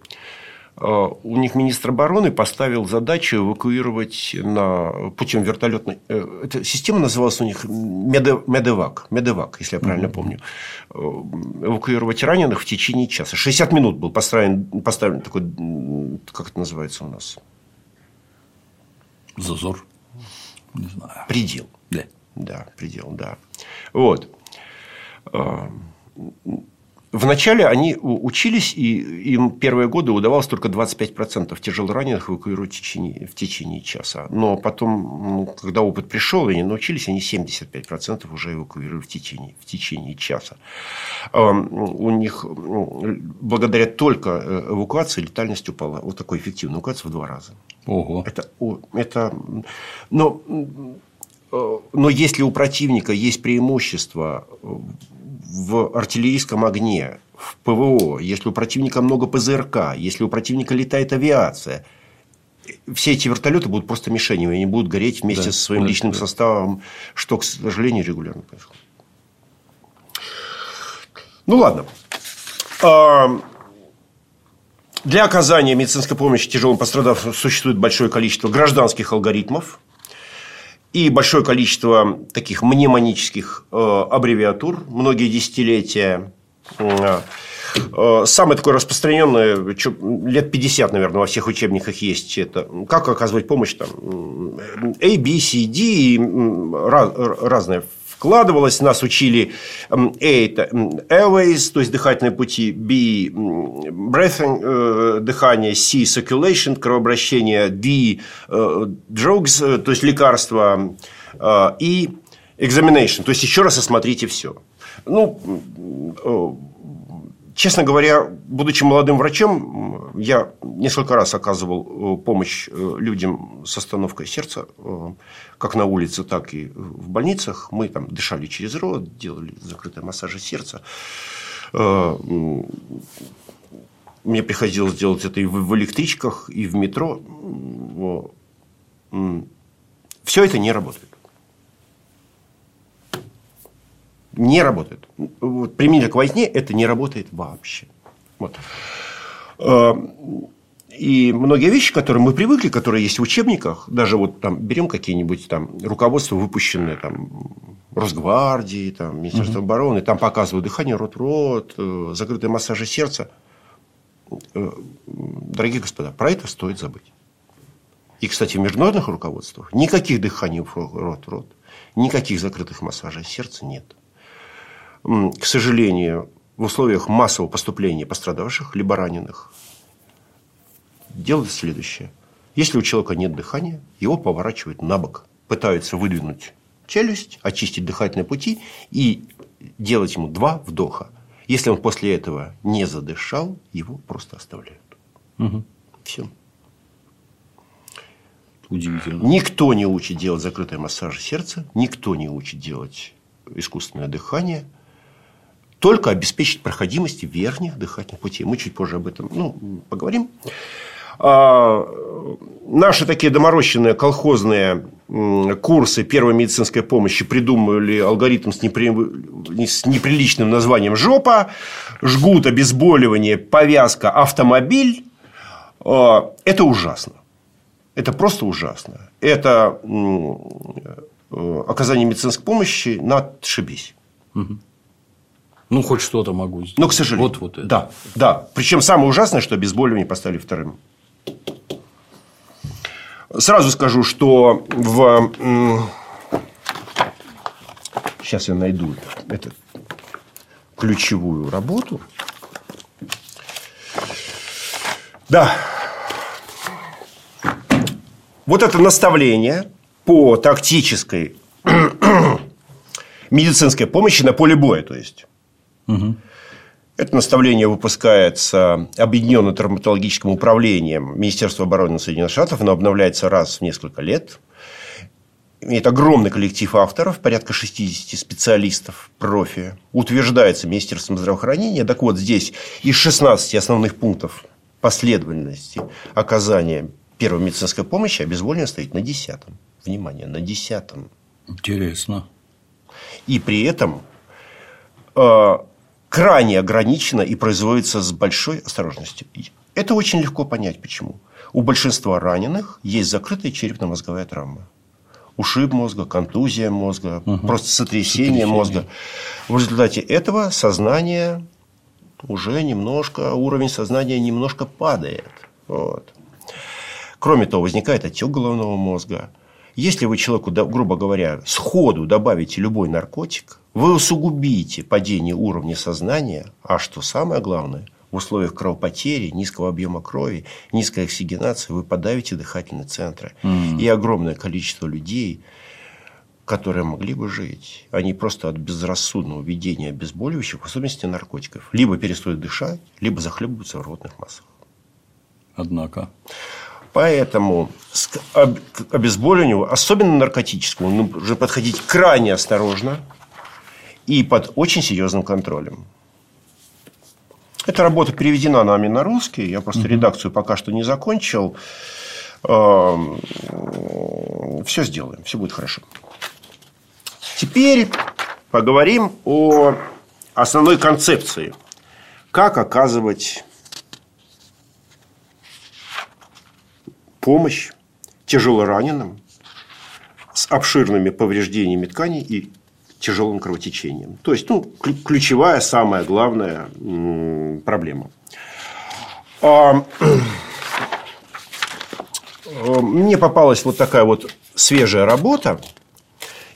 у них министр обороны поставил задачу эвакуировать на путем вертолетной... э, Эта система называлась у них Меде- Медевак, Медевак, если я правильно помню. Э, Эвакуировать раненых в течение часа. 60 минут был поставлен, поставлен такой, как это называется у нас? Зазор. Не знаю. Предел. Да. Да, предел, да. Вот. Вначале они учились, и им первые годы удавалось только 25% тяжелораненых эвакуировать в течение, в течение часа. Но потом, когда опыт пришел, они научились, они 75% уже эвакуировали в течение, в течение часа. У них благодаря только э, эвакуации летальность упала. Вот такой эффективный эвакуация в два раза. Ого. Это, это, но, э, но если у противника есть преимущество в артиллерийском огне, в ПВО, если у противника много ПЗРК, если у противника летает авиация, все эти вертолеты будут просто мишенями, они будут гореть вместе да, со своим да, личным да. составом, что, к сожалению, регулярно происходит. Ну ладно. А, для оказания медицинской помощи тяжелым пострадавшим существует большое количество гражданских алгоритмов, и большое количество таких мнемонических э, аббревиатур, многие десятилетия. Э, самое такое распространенное, лет 50, наверное, во всех учебниках есть это. Как оказывать помощь там A, B, C, D, разные вкладывалось. Нас учили A – это airways, то есть дыхательные пути, B – breathing, э, дыхание, C – circulation, кровообращение, D – drugs, э, то есть лекарства, э, и examination, то есть еще раз осмотрите все. Ну, Честно говоря, будучи молодым врачом, я несколько раз оказывал э, помощь э, людям с остановкой сердца, э, как на улице, так и в больницах. Мы там дышали через рот, делали закрытые массажи сердца. Мне приходилось делать это и в электричках, и в метро. Все это не работает. Не работает. Вот, применительно к войне это не работает вообще. Вот. Э, и многие вещи, которые мы привыкли, которые есть в учебниках, даже вот там берем какие-нибудь там руководства, выпущенные там Росгвардии, там, Министерство угу. обороны, там показывают дыхание рот-рот, э, закрытые массажи сердца. Э, дорогие господа, про это стоит забыть. И, кстати, в международных руководствах никаких дыханий рот-рот, никаких закрытых массажей сердца нет к сожалению, в условиях массового поступления пострадавших, либо раненых, делают следующее. Если у человека нет дыхания, его поворачивают на бок, пытаются выдвинуть челюсть, очистить дыхательные пути и делать ему два вдоха. Если он после этого не задышал, его просто оставляют. Угу. Все. Удивительно. Никто не учит делать закрытый массаж сердца, никто не учит делать искусственное дыхание – только обеспечить проходимость верхних дыхательных путей. Мы чуть позже об этом ну, поговорим. А, наши такие доморощенные колхозные курсы первой медицинской помощи придумали алгоритм с, непри... с неприличным названием «жопа», жгут, обезболивание, повязка, автомобиль. А, это ужасно. Это просто ужасно. Это э, оказание медицинской помощи на отшибись. Угу. Ну, хоть что-то могу сделать. Но, к сожалению. Вот, вот это. Да, да. Причем самое ужасное, что обезболивание поставили вторым. Сразу скажу, что в... Сейчас я найду эту ключевую работу. Да. Вот это наставление по тактической медицинской помощи на поле боя, то есть. Угу. Это наставление выпускается Объединенным травматологическим управлением Министерства обороны Соединенных Штатов. Оно обновляется раз в несколько лет. Имеет огромный коллектив авторов, порядка 60 специалистов, профи. Утверждается Министерством здравоохранения. Так вот, здесь из 16 основных пунктов последовательности оказания первой медицинской помощи обезволивание стоит на десятом. Внимание, на десятом. Интересно. И при этом э, крайне ограничено и производится с большой осторожностью. Это очень легко понять, почему. У большинства раненых есть закрытая черепно-мозговая травма. Ушиб мозга, контузия мозга, угу. просто сотрясение, сотрясение мозга. В результате этого сознание уже немножко, уровень сознания немножко падает. Вот. Кроме того, возникает отек головного мозга. Если вы человеку, грубо говоря, сходу добавите любой наркотик, вы усугубите падение уровня сознания, а что самое главное, в условиях кровопотери, низкого объема крови, низкой оксигенации вы подавите дыхательные центры. Mm. И огромное количество людей, которые могли бы жить, они просто от безрассудного введения обезболивающих, в особенности наркотиков, либо перестают дышать, либо захлебываются в ротных массах. Однако. Поэтому к обезболиванию, особенно наркотическому, нужно подходить крайне осторожно и под очень серьезным контролем. Эта работа переведена нами на русский. Я просто редакцию пока что не закончил. Эм, все сделаем, все будет хорошо. Теперь поговорим о основной концепции. Как оказывать помощь тяжелораненым с обширными повреждениями тканей и тяжелым кровотечением. То есть, ну, ключевая, самая главная проблема. А, мне попалась вот такая вот свежая работа,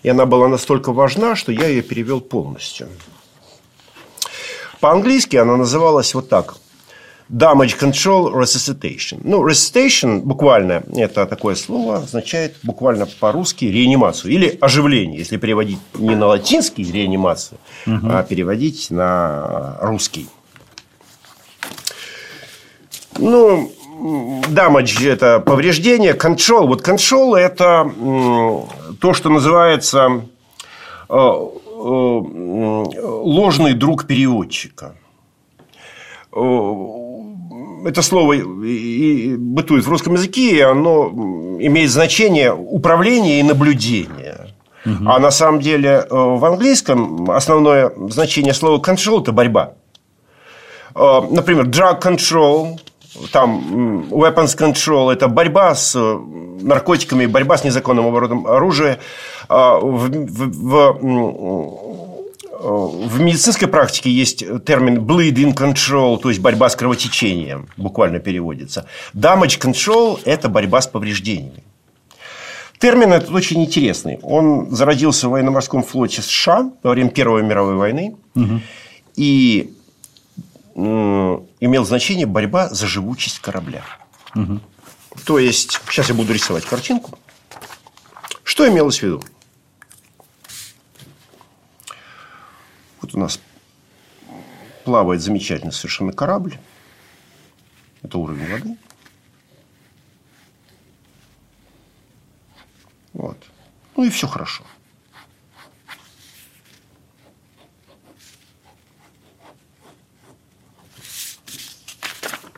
и она была настолько важна, что я ее перевел полностью. По-английски она называлась вот так Damage Control Resuscitation. Ну, resuscitation буквально, это такое слово, означает буквально по-русски реанимацию или оживление, если переводить не на латинский реанимацию, угу. а переводить на русский. Ну, damage – это повреждение, control. Вот control – это то, что называется э, э, ложный друг переводчика это слово и бытует в русском языке, и оно имеет значение управления и наблюдения. Угу. А на самом деле э, в английском основное значение слова control – это борьба. Э, например, drug control, там weapons control – это борьба с наркотиками, борьба с незаконным оборотом оружия. В, в, в в медицинской практике есть термин bleeding control, то есть борьба с кровотечением, буквально переводится. Damage control – это борьба с повреждениями. Термин этот очень интересный. Он зародился в военно-морском флоте США во время Первой мировой войны. Угу. И имел значение борьба за живучесть корабля. Угу. То есть, сейчас я буду рисовать картинку. Что имелось в виду? Вот у нас плавает замечательный совершенно корабль. Это уровень воды. Вот. Ну и все хорошо.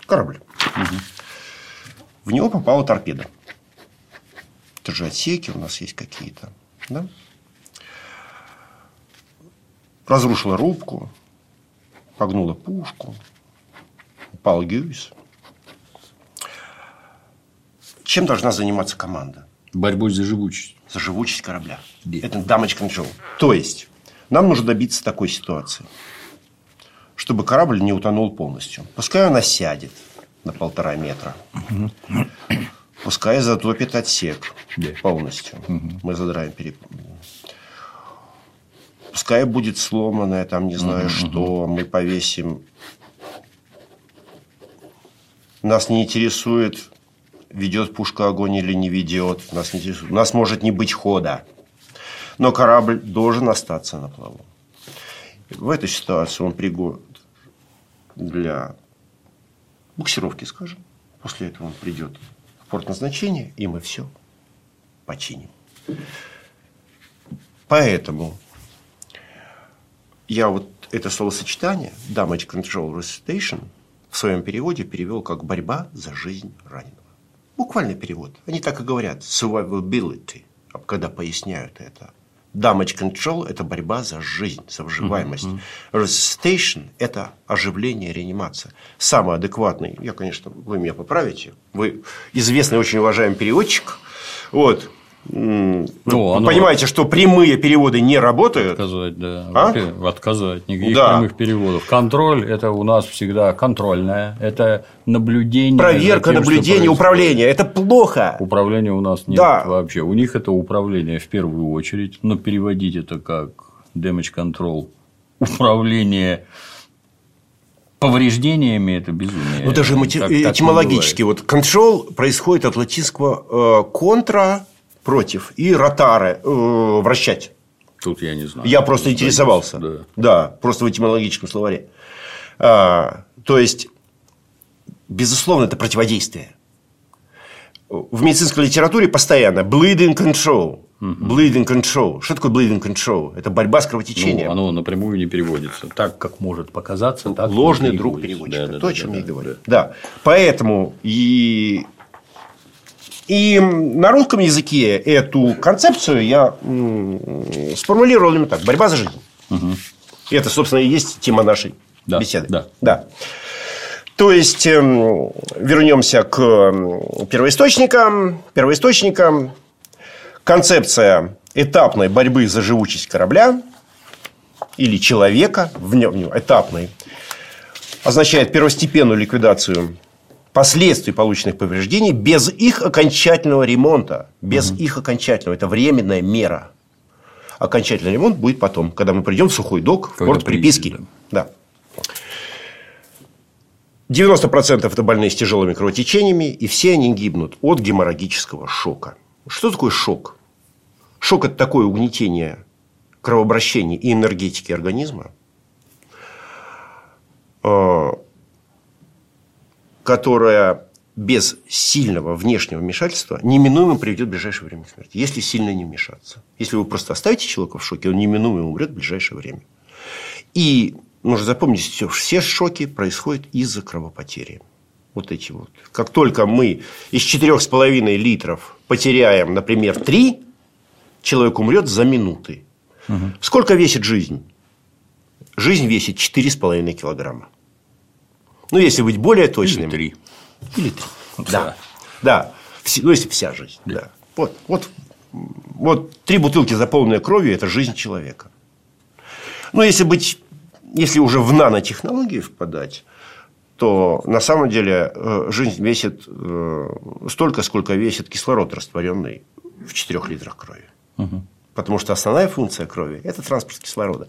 Корабль. Угу. В него попала торпеда. Это же отсеки у нас есть какие-то. Да? Разрушила рубку, погнула пушку, упал Гюйс. Чем должна заниматься команда? Борьбой за живучесть. За живучесть корабля. Yeah. Это damage control. То есть, нам нужно добиться такой ситуации, чтобы корабль не утонул полностью. Пускай она сядет на полтора метра. Пускай затопит отсек yeah. полностью. Мы задраем переп пускай будет сломанное, там не знаю угу, что, мы повесим. Нас не интересует, ведет пушка огонь или не ведет. Нас, не интересует. У нас может не быть хода. Но корабль должен остаться на плаву. В этой ситуации он пригоден для буксировки, скажем. После этого он придет в порт назначения, и мы все починим. Поэтому я вот это словосочетание damage control resuscitation в своем переводе перевел как борьба за жизнь раненого. Буквальный перевод. Они так и говорят. Survivability, когда поясняют это. Damage control – это борьба за жизнь, за выживаемость. Mm-hmm. Resuscitation – это оживление, реанимация. Самый адекватный, я, конечно, вы меня поправите, вы известный, очень уважаемый переводчик. Вот. Ну, оно... понимаете, что прямые переводы не работают. Отказать, да. А? Отказать. Никаких да. прямых переводов. Контроль – это у нас всегда контрольное. Это наблюдение. Проверка, тем, наблюдение, управление. Это плохо. Управления у нас нет да. вообще. У них это управление в первую очередь. Но переводить это как damage control. Управление повреждениями это безумие. Ну, даже этимологически. Вот, control происходит от латинского контра э, против и ротары э, вращать. Тут я не знаю. Я просто интересовался. Да. да, просто в этимологическом словаре. А, то есть, безусловно, это противодействие. В медицинской литературе постоянно bleeding control. Bleeding control. Что такое bleeding control? Это борьба с кровотечением. Ну, оно напрямую не переводится. Так, как может показаться, так Ложный друг переводчика. Да, да, То, да, о чем да, я да, говорю. Да. да. Поэтому и и на русском языке эту концепцию я сформулировал именно так. Борьба за жизнь. Угу. И это, собственно, и есть тема нашей да, беседы. Да. да. То есть, эм, вернемся к первоисточникам. Первоисточникам. Концепция этапной борьбы за живучесть корабля или человека в нем этапной означает первостепенную ликвидацию последствий полученных повреждений без их окончательного ремонта. Без угу. их окончательного. Это временная мера. Окончательный ремонт будет потом, когда мы придем в сухой док, в порт приписки. Да. 90% это больные с тяжелыми кровотечениями, и все они гибнут от геморрагического шока. Что такое шок? Шок – это такое угнетение кровообращения и энергетики организма, а, которая без сильного внешнего вмешательства неминуемо приведет в ближайшее время к смерти, если сильно не вмешаться. Если вы просто оставите человека в шоке, он неминуемо умрет в ближайшее время. И нужно запомнить, что все шоки происходят из-за кровопотери. Вот эти вот. Как только мы из 4,5 литров потеряем, например, 3, человек умрет за минуты. Угу. Сколько весит жизнь? Жизнь весит 4,5 килограмма. Ну, если быть более точным. Или три. Или три. Да. Да. Ну, если вся жизнь. Да. Вот, вот, вот три бутылки, заполненные кровью, это жизнь человека. Но если быть, если уже в нанотехнологии впадать, то на самом деле э, жизнь весит э, столько, сколько весит кислород, растворенный в 4 литрах крови. Угу. Потому что основная функция крови – это транспорт кислорода.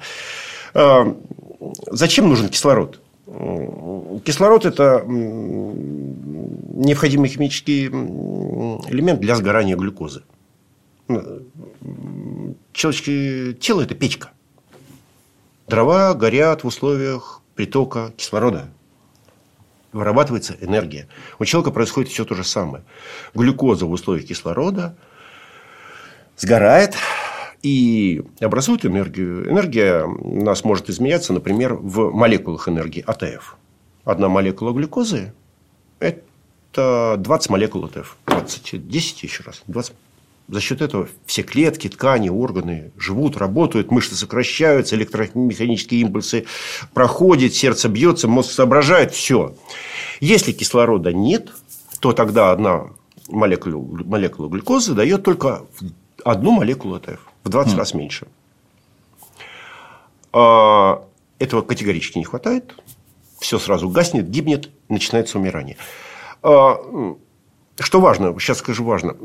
Э, зачем нужен кислород? Кислород – это необходимый химический элемент для сгорания глюкозы. Человеческое тело – это печка. Дрова горят в условиях притока кислорода. Вырабатывается энергия. У человека происходит все то же самое. Глюкоза в условиях кислорода сгорает, и образует энергию. Энергия у нас может изменяться, например, в молекулах энергии АТФ. Одна молекула глюкозы – это 20 молекул АТФ. 20, 10 еще раз. 20. За счет этого все клетки, ткани, органы живут, работают, мышцы сокращаются, электромеханические импульсы проходят, сердце бьется, мозг соображает, все. Если кислорода нет, то тогда одна молекула, молекула глюкозы дает только одну молекулу АТФ в 20 м, раз меньше. А, этого категорически не хватает. Все сразу гаснет, гибнет, начинается умирание. А, что важно, сейчас скажу важно,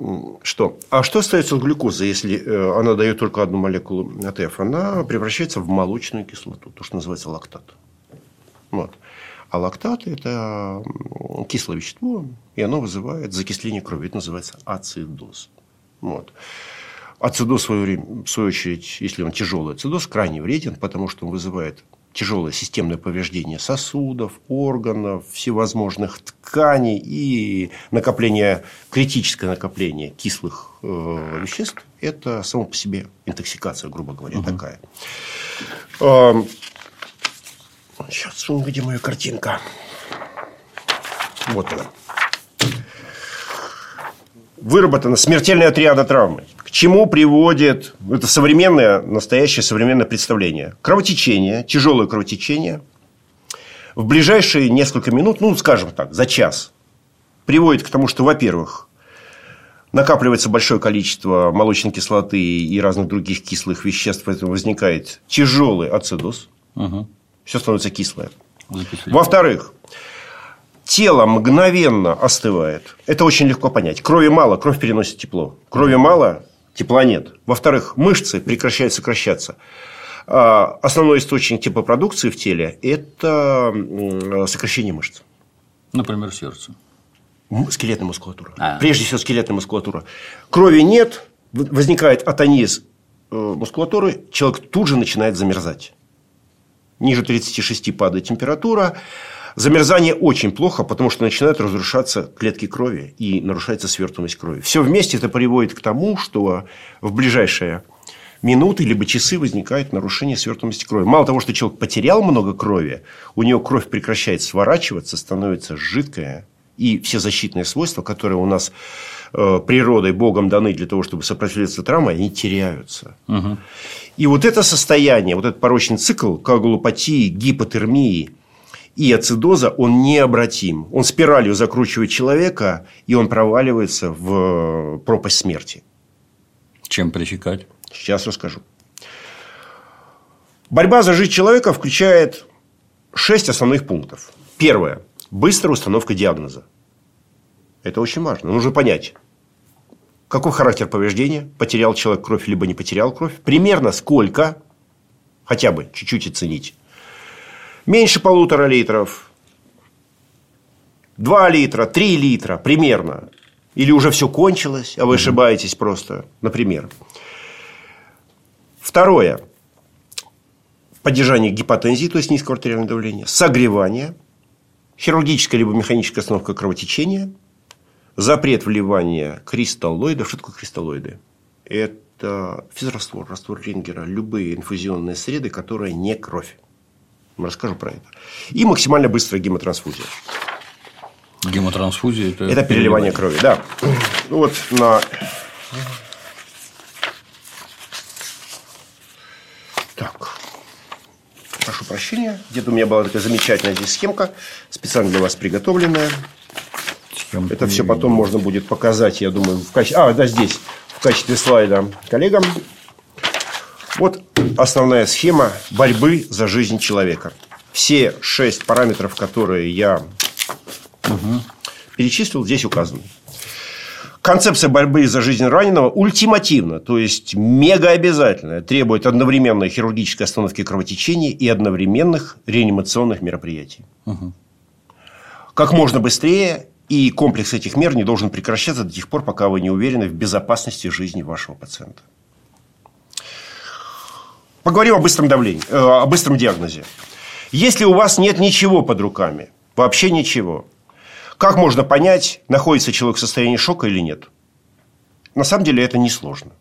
что, а что остается от глюкозы, если э, она дает только одну молекулу АТФ? Она превращается в молочную кислоту, то, что называется лактат. Вот. А лактат – это кислое вещество, и оно вызывает закисление крови. Это называется ацидоз. Вот. Ацидоз, в свое, время, в свою очередь, если он тяжелый ацидоз, крайне вреден, потому что он вызывает тяжелое системное повреждение сосудов, органов, всевозможных тканей и накопление, критическое накопление кислых э, веществ – это само по себе интоксикация, грубо говоря, угу. такая. Э, сейчас, где моя картинка? Вот она. Выработана смертельная триада травмы чему приводит это современное, настоящее современное представление? Кровотечение, тяжелое кровотечение в ближайшие несколько минут, ну, скажем так, за час, приводит к тому, что, во-первых, накапливается большое количество молочной кислоты и разных других кислых веществ, поэтому возникает тяжелый ацидоз. Угу. Все становится кислое. Во-вторых, тело мгновенно остывает. Это очень легко понять. Крови мало, кровь переносит тепло. Крови мало, тепла нет. Во-вторых, мышцы прекращают сокращаться. А, основной источник теплопродукции в теле – это сокращение мышц. Например, сердце. Скелетная мускулатура. А. Прежде всего, скелетная мускулатура. Крови нет, возникает атониз э, мускулатуры, человек тут же начинает замерзать. Ниже 36 падает температура. Замерзание очень плохо, потому что начинают разрушаться клетки крови и нарушается свертываемость крови. Все вместе это приводит к тому, что в ближайшее минуты либо часы возникает нарушение свертываемости крови. Мало того, что человек потерял много крови, у него кровь прекращает сворачиваться, становится жидкая, и все защитные свойства, которые у нас э, природой, Богом даны для того, чтобы сопротивляться травме, они теряются. Угу. И вот это состояние, вот этот порочный цикл коагулопатии, гипотермии и ацидоза, он необратим. Он спиралью закручивает человека, и он проваливается в пропасть смерти. Чем пресекать? Сейчас расскажу. Борьба за жизнь человека включает шесть основных пунктов. Первое Быстрая установка диагноза. Это очень важно. Нужно понять, какой характер повреждения, потерял человек кровь, либо не потерял кровь, примерно сколько, хотя бы чуть-чуть оценить. Меньше полутора литров, два литра, три литра примерно. Или уже все кончилось, а вы ошибаетесь просто, например. Второе. Поддержание гипотензии, то есть низкого артериального давления. Согревание – хирургическая либо механическая остановка кровотечения, запрет вливания кристаллоидов. Что такое кристаллоиды? Это физраствор, раствор Рингера, любые инфузионные среды, которые не кровь. Расскажу про это. И максимально быстрая гемотрансфузия. Гемотрансфузия это, это переливание, переливание крови, да. Ну вот на прошу прощения. Где-то у меня была такая замечательная здесь схемка, специально для вас приготовленная. Схемка. Это все потом можно будет показать, я думаю, в качестве... А, да, здесь, в качестве слайда коллегам. Вот основная схема борьбы за жизнь человека. Все шесть параметров, которые я угу. перечислил, здесь указаны. Концепция борьбы за жизнь раненого ультимативна, то есть мега обязательная, требует одновременной хирургической остановки кровотечения и одновременных реанимационных мероприятий. Угу. Как можно быстрее, и комплекс этих мер не должен прекращаться до тех пор, пока вы не уверены в безопасности жизни вашего пациента. Поговорим о быстром давлении, э, о быстром диагнозе. Если у вас нет ничего под руками, вообще ничего, как можно понять, находится человек в состоянии шока или нет? На самом деле это несложно.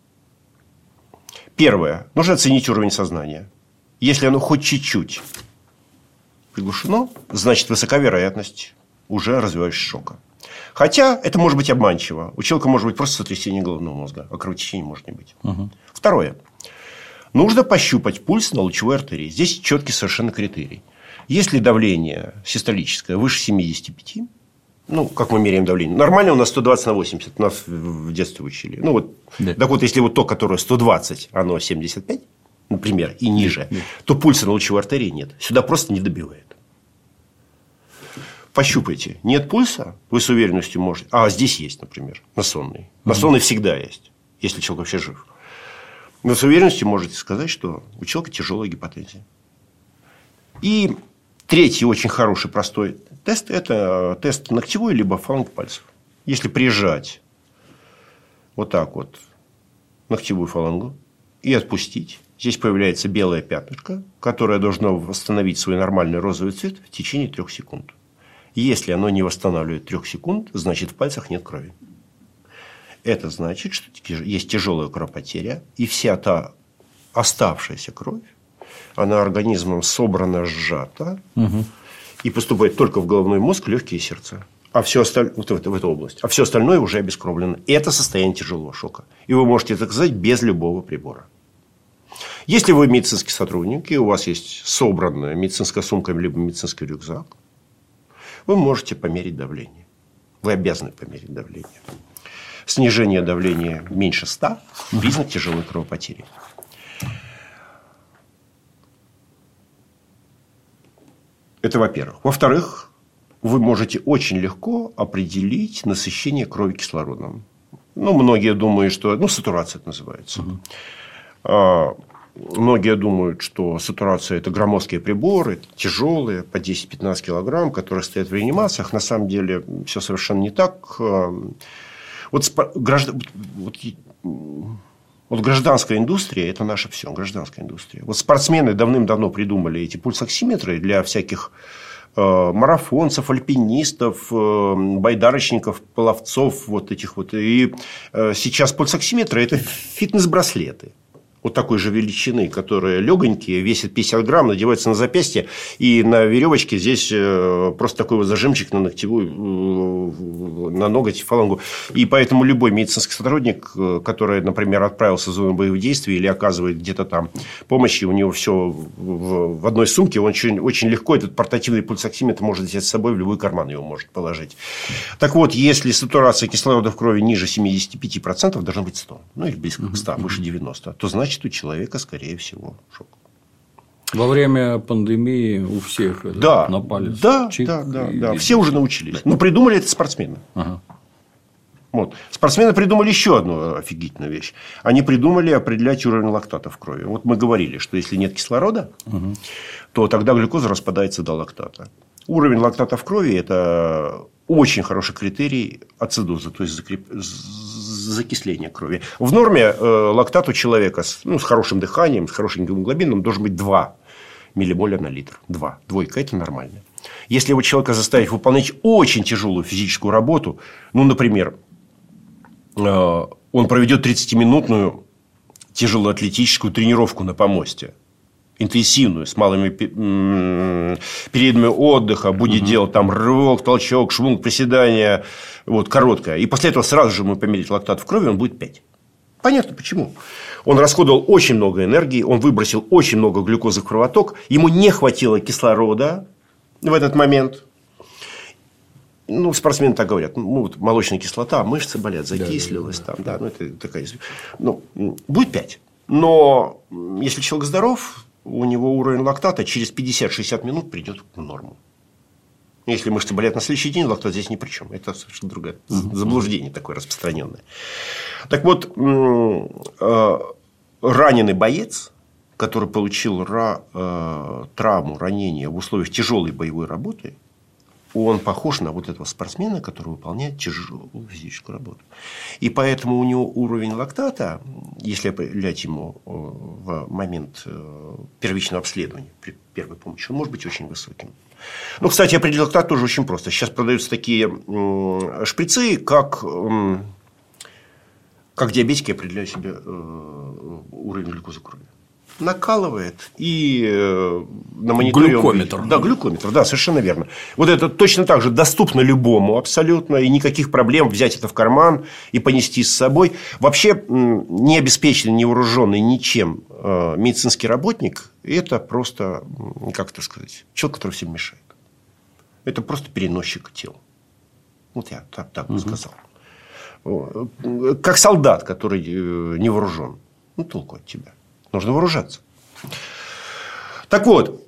Первое. Нужно оценить уровень сознания. Если оно хоть чуть-чуть приглушено, значит высока вероятность уже развивающегося шока. Хотя это может быть обманчиво. У человека может быть просто сотрясение головного мозга, а кровотечения может не быть. Угу. Второе. Нужно пощупать пульс на лучевой артерии. Здесь четкий совершенно критерий. Если давление систолическое выше 75, ну, как мы меряем давление. Нормально у нас 120 на 80. Нас в детстве учили. Ну, вот. Да. Так вот, если вот то, которое 120, оно 75, например, и ниже, да. то пульса на лучевой артерии нет. Сюда просто не добивает. Пощупайте. Нет пульса, вы с уверенностью можете. А здесь есть, например, на сонной. На сонной всегда есть, если человек вообще жив. Но с уверенностью можете сказать, что у человека тяжелая гипотензия. И третий очень хороший, простой Тест – это тест ногтевой либо фаланг пальцев. Если прижать вот так вот ногтевую фалангу и отпустить, здесь появляется белое пятнышко, которое должно восстановить свой нормальный розовый цвет в течение трех секунд. Если оно не восстанавливает трех секунд, значит в пальцах нет крови. Это значит, что есть тяжелая кровопотеря, и вся та оставшаяся кровь, она организмом собрана, сжата, угу и поступает только в головной мозг, легкие и сердце. А все остальное, вот в, эту, в эту область. А все остальное уже обескровлено. Это состояние тяжелого шока. И вы можете это сказать без любого прибора. Если вы медицинский сотрудник, и у вас есть собранная медицинская сумка, либо медицинский рюкзак, вы можете померить давление. Вы обязаны померить давление. Снижение давления меньше 100 – признак тяжелой кровопотери. Это во-первых. Во-вторых, вы можете очень легко определить насыщение крови кислородом. Ну, многие думают, что... Ну, сатурация это называется. Угу. Многие думают, что сатурация – это громоздкие приборы, тяжелые, по 10-15 килограмм, которые стоят в реанимациях. На самом деле, все совершенно не так. Вот, граждан... вот, вот гражданская индустрия – это наше все, гражданская индустрия. Вот спортсмены давным-давно придумали эти пульсоксиметры для всяких Э, марафонцев, альпинистов, э, байдарочников, пловцов, вот этих вот. И э, сейчас пульсоксиметры – это фитнес-браслеты вот такой же величины, которые легонькие, весят 50 грамм, надеваются на запястье, и на веревочке здесь э, просто такой вот зажимчик на ногтевую, э, на ноготь, фалангу. И поэтому любой медицинский сотрудник, э, который, например, отправился в зону боевых действий или оказывает где-то там помощи, у него все в одной сумке, он очень, очень легко этот портативный пульсоксиметр может взять с собой, в любой карман его может положить. Так вот, если сатурация кислорода в крови ниже 75%, должно быть 100, ну или близко к 100, выше 90, то значит, значит, у человека, скорее всего, шок. Во время пандемии у всех да, на палец. Да, чик, да, да, да. Все уже научились. Но придумали это спортсмены. Ага. Вот. Спортсмены придумали еще одну офигительную вещь. Они придумали определять уровень лактата в крови. Вот мы говорили, что если нет кислорода, угу. то тогда глюкоза распадается до лактата. Уровень лактата в крови – это очень хороший критерий ацидоза, то есть закреп закисления крови. В норме э, лактат у человека с, ну, с хорошим дыханием, с хорошим гемоглобином должен быть 2 миллимоля на литр. 2. Двойка – это нормально. Если его человека заставить выполнять очень тяжелую физическую работу, ну, например, э, он проведет 30-минутную тяжелоатлетическую тренировку на помосте – интенсивную, с малыми периодами отдыха, будет угу. делать там рывок, толчок, швунг, приседания, вот, короткое. И после этого сразу же мы померить лактат в крови, он будет 5. Понятно почему. Он расходовал очень много энергии, он выбросил очень много глюкозы в кровоток, ему не хватило кислорода в этот момент. Ну, спортсмены так говорят, ну, вот молочная кислота, мышцы болят, закислилась да, да, да. там, да, ну, это такая, ну, будет 5. Но если человек здоров, у него уровень лактата через 50-60 минут придет в норму. Если мышцы болят на следующий день, лактат здесь ни при чем. Это совершенно другое заблуждение такое распространенное. Так вот, э, раненый боец, который получил э, травму, ранение в условиях тяжелой боевой работы, он похож на вот этого спортсмена, который выполняет тяжелую физическую работу. И поэтому у него уровень лактата, если определять ему э, в момент э, первичного обследования при первой помощи, он может быть очень высоким. Ну, кстати, определить лактат тоже очень просто. Сейчас продаются такие шприцы, как, как диабетики определяют себе э, уровень глюкозы крови накалывает и э, на мониторе... Глюкометр. Да, глюкометр, да, совершенно верно. Вот это точно так же доступно любому абсолютно, и никаких проблем взять это в карман и понести с собой. Вообще, не обеспеченный, не вооруженный ничем э, медицинский работник – это просто, как это сказать, человек, который всем мешает. Это просто переносчик тел. Вот я так, так угу. сказал. Как солдат, который э, не вооружен. Ну, толку от тебя. Нужно вооружаться. Так вот,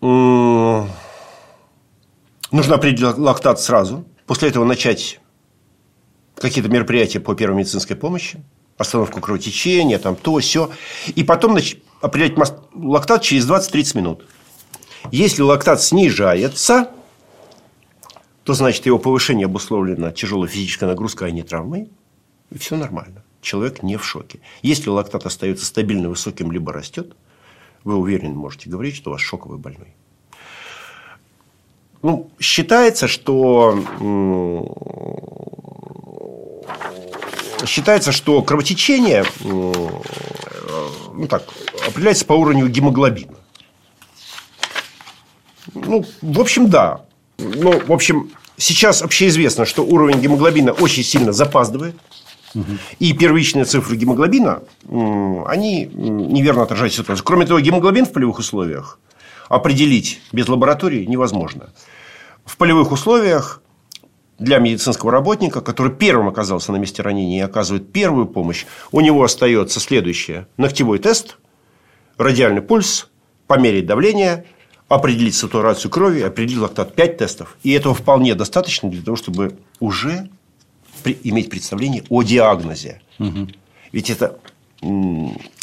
нужно определить лактат сразу. После этого начать какие-то мероприятия по первой медицинской помощи, остановку кровотечения, там то, все. И потом определять лактат через 20-30 минут. Если лактат снижается, то значит его повышение обусловлено тяжелой физической нагрузкой, а не травмой. И все нормально человек не в шоке. Если лактат остается стабильно высоким, либо растет, вы уверенно можете говорить, что у вас шоковый больной. Ну, считается, что считается, что кровотечение ну, так, определяется по уровню гемоглобина. Ну, в общем, да. Ну, в общем, сейчас общеизвестно, что уровень гемоглобина очень сильно запаздывает. И первичные цифры гемоглобина, они неверно отражают ситуацию. Кроме того, гемоглобин в полевых условиях определить без лаборатории невозможно. В полевых условиях для медицинского работника, который первым оказался на месте ранения и оказывает первую помощь, у него остается следующее. Ногтевой тест, радиальный пульс, померить давление, определить сатурацию крови, определить лактат. Пять тестов. И этого вполне достаточно для того, чтобы уже иметь представление о диагнозе. Угу. Ведь это,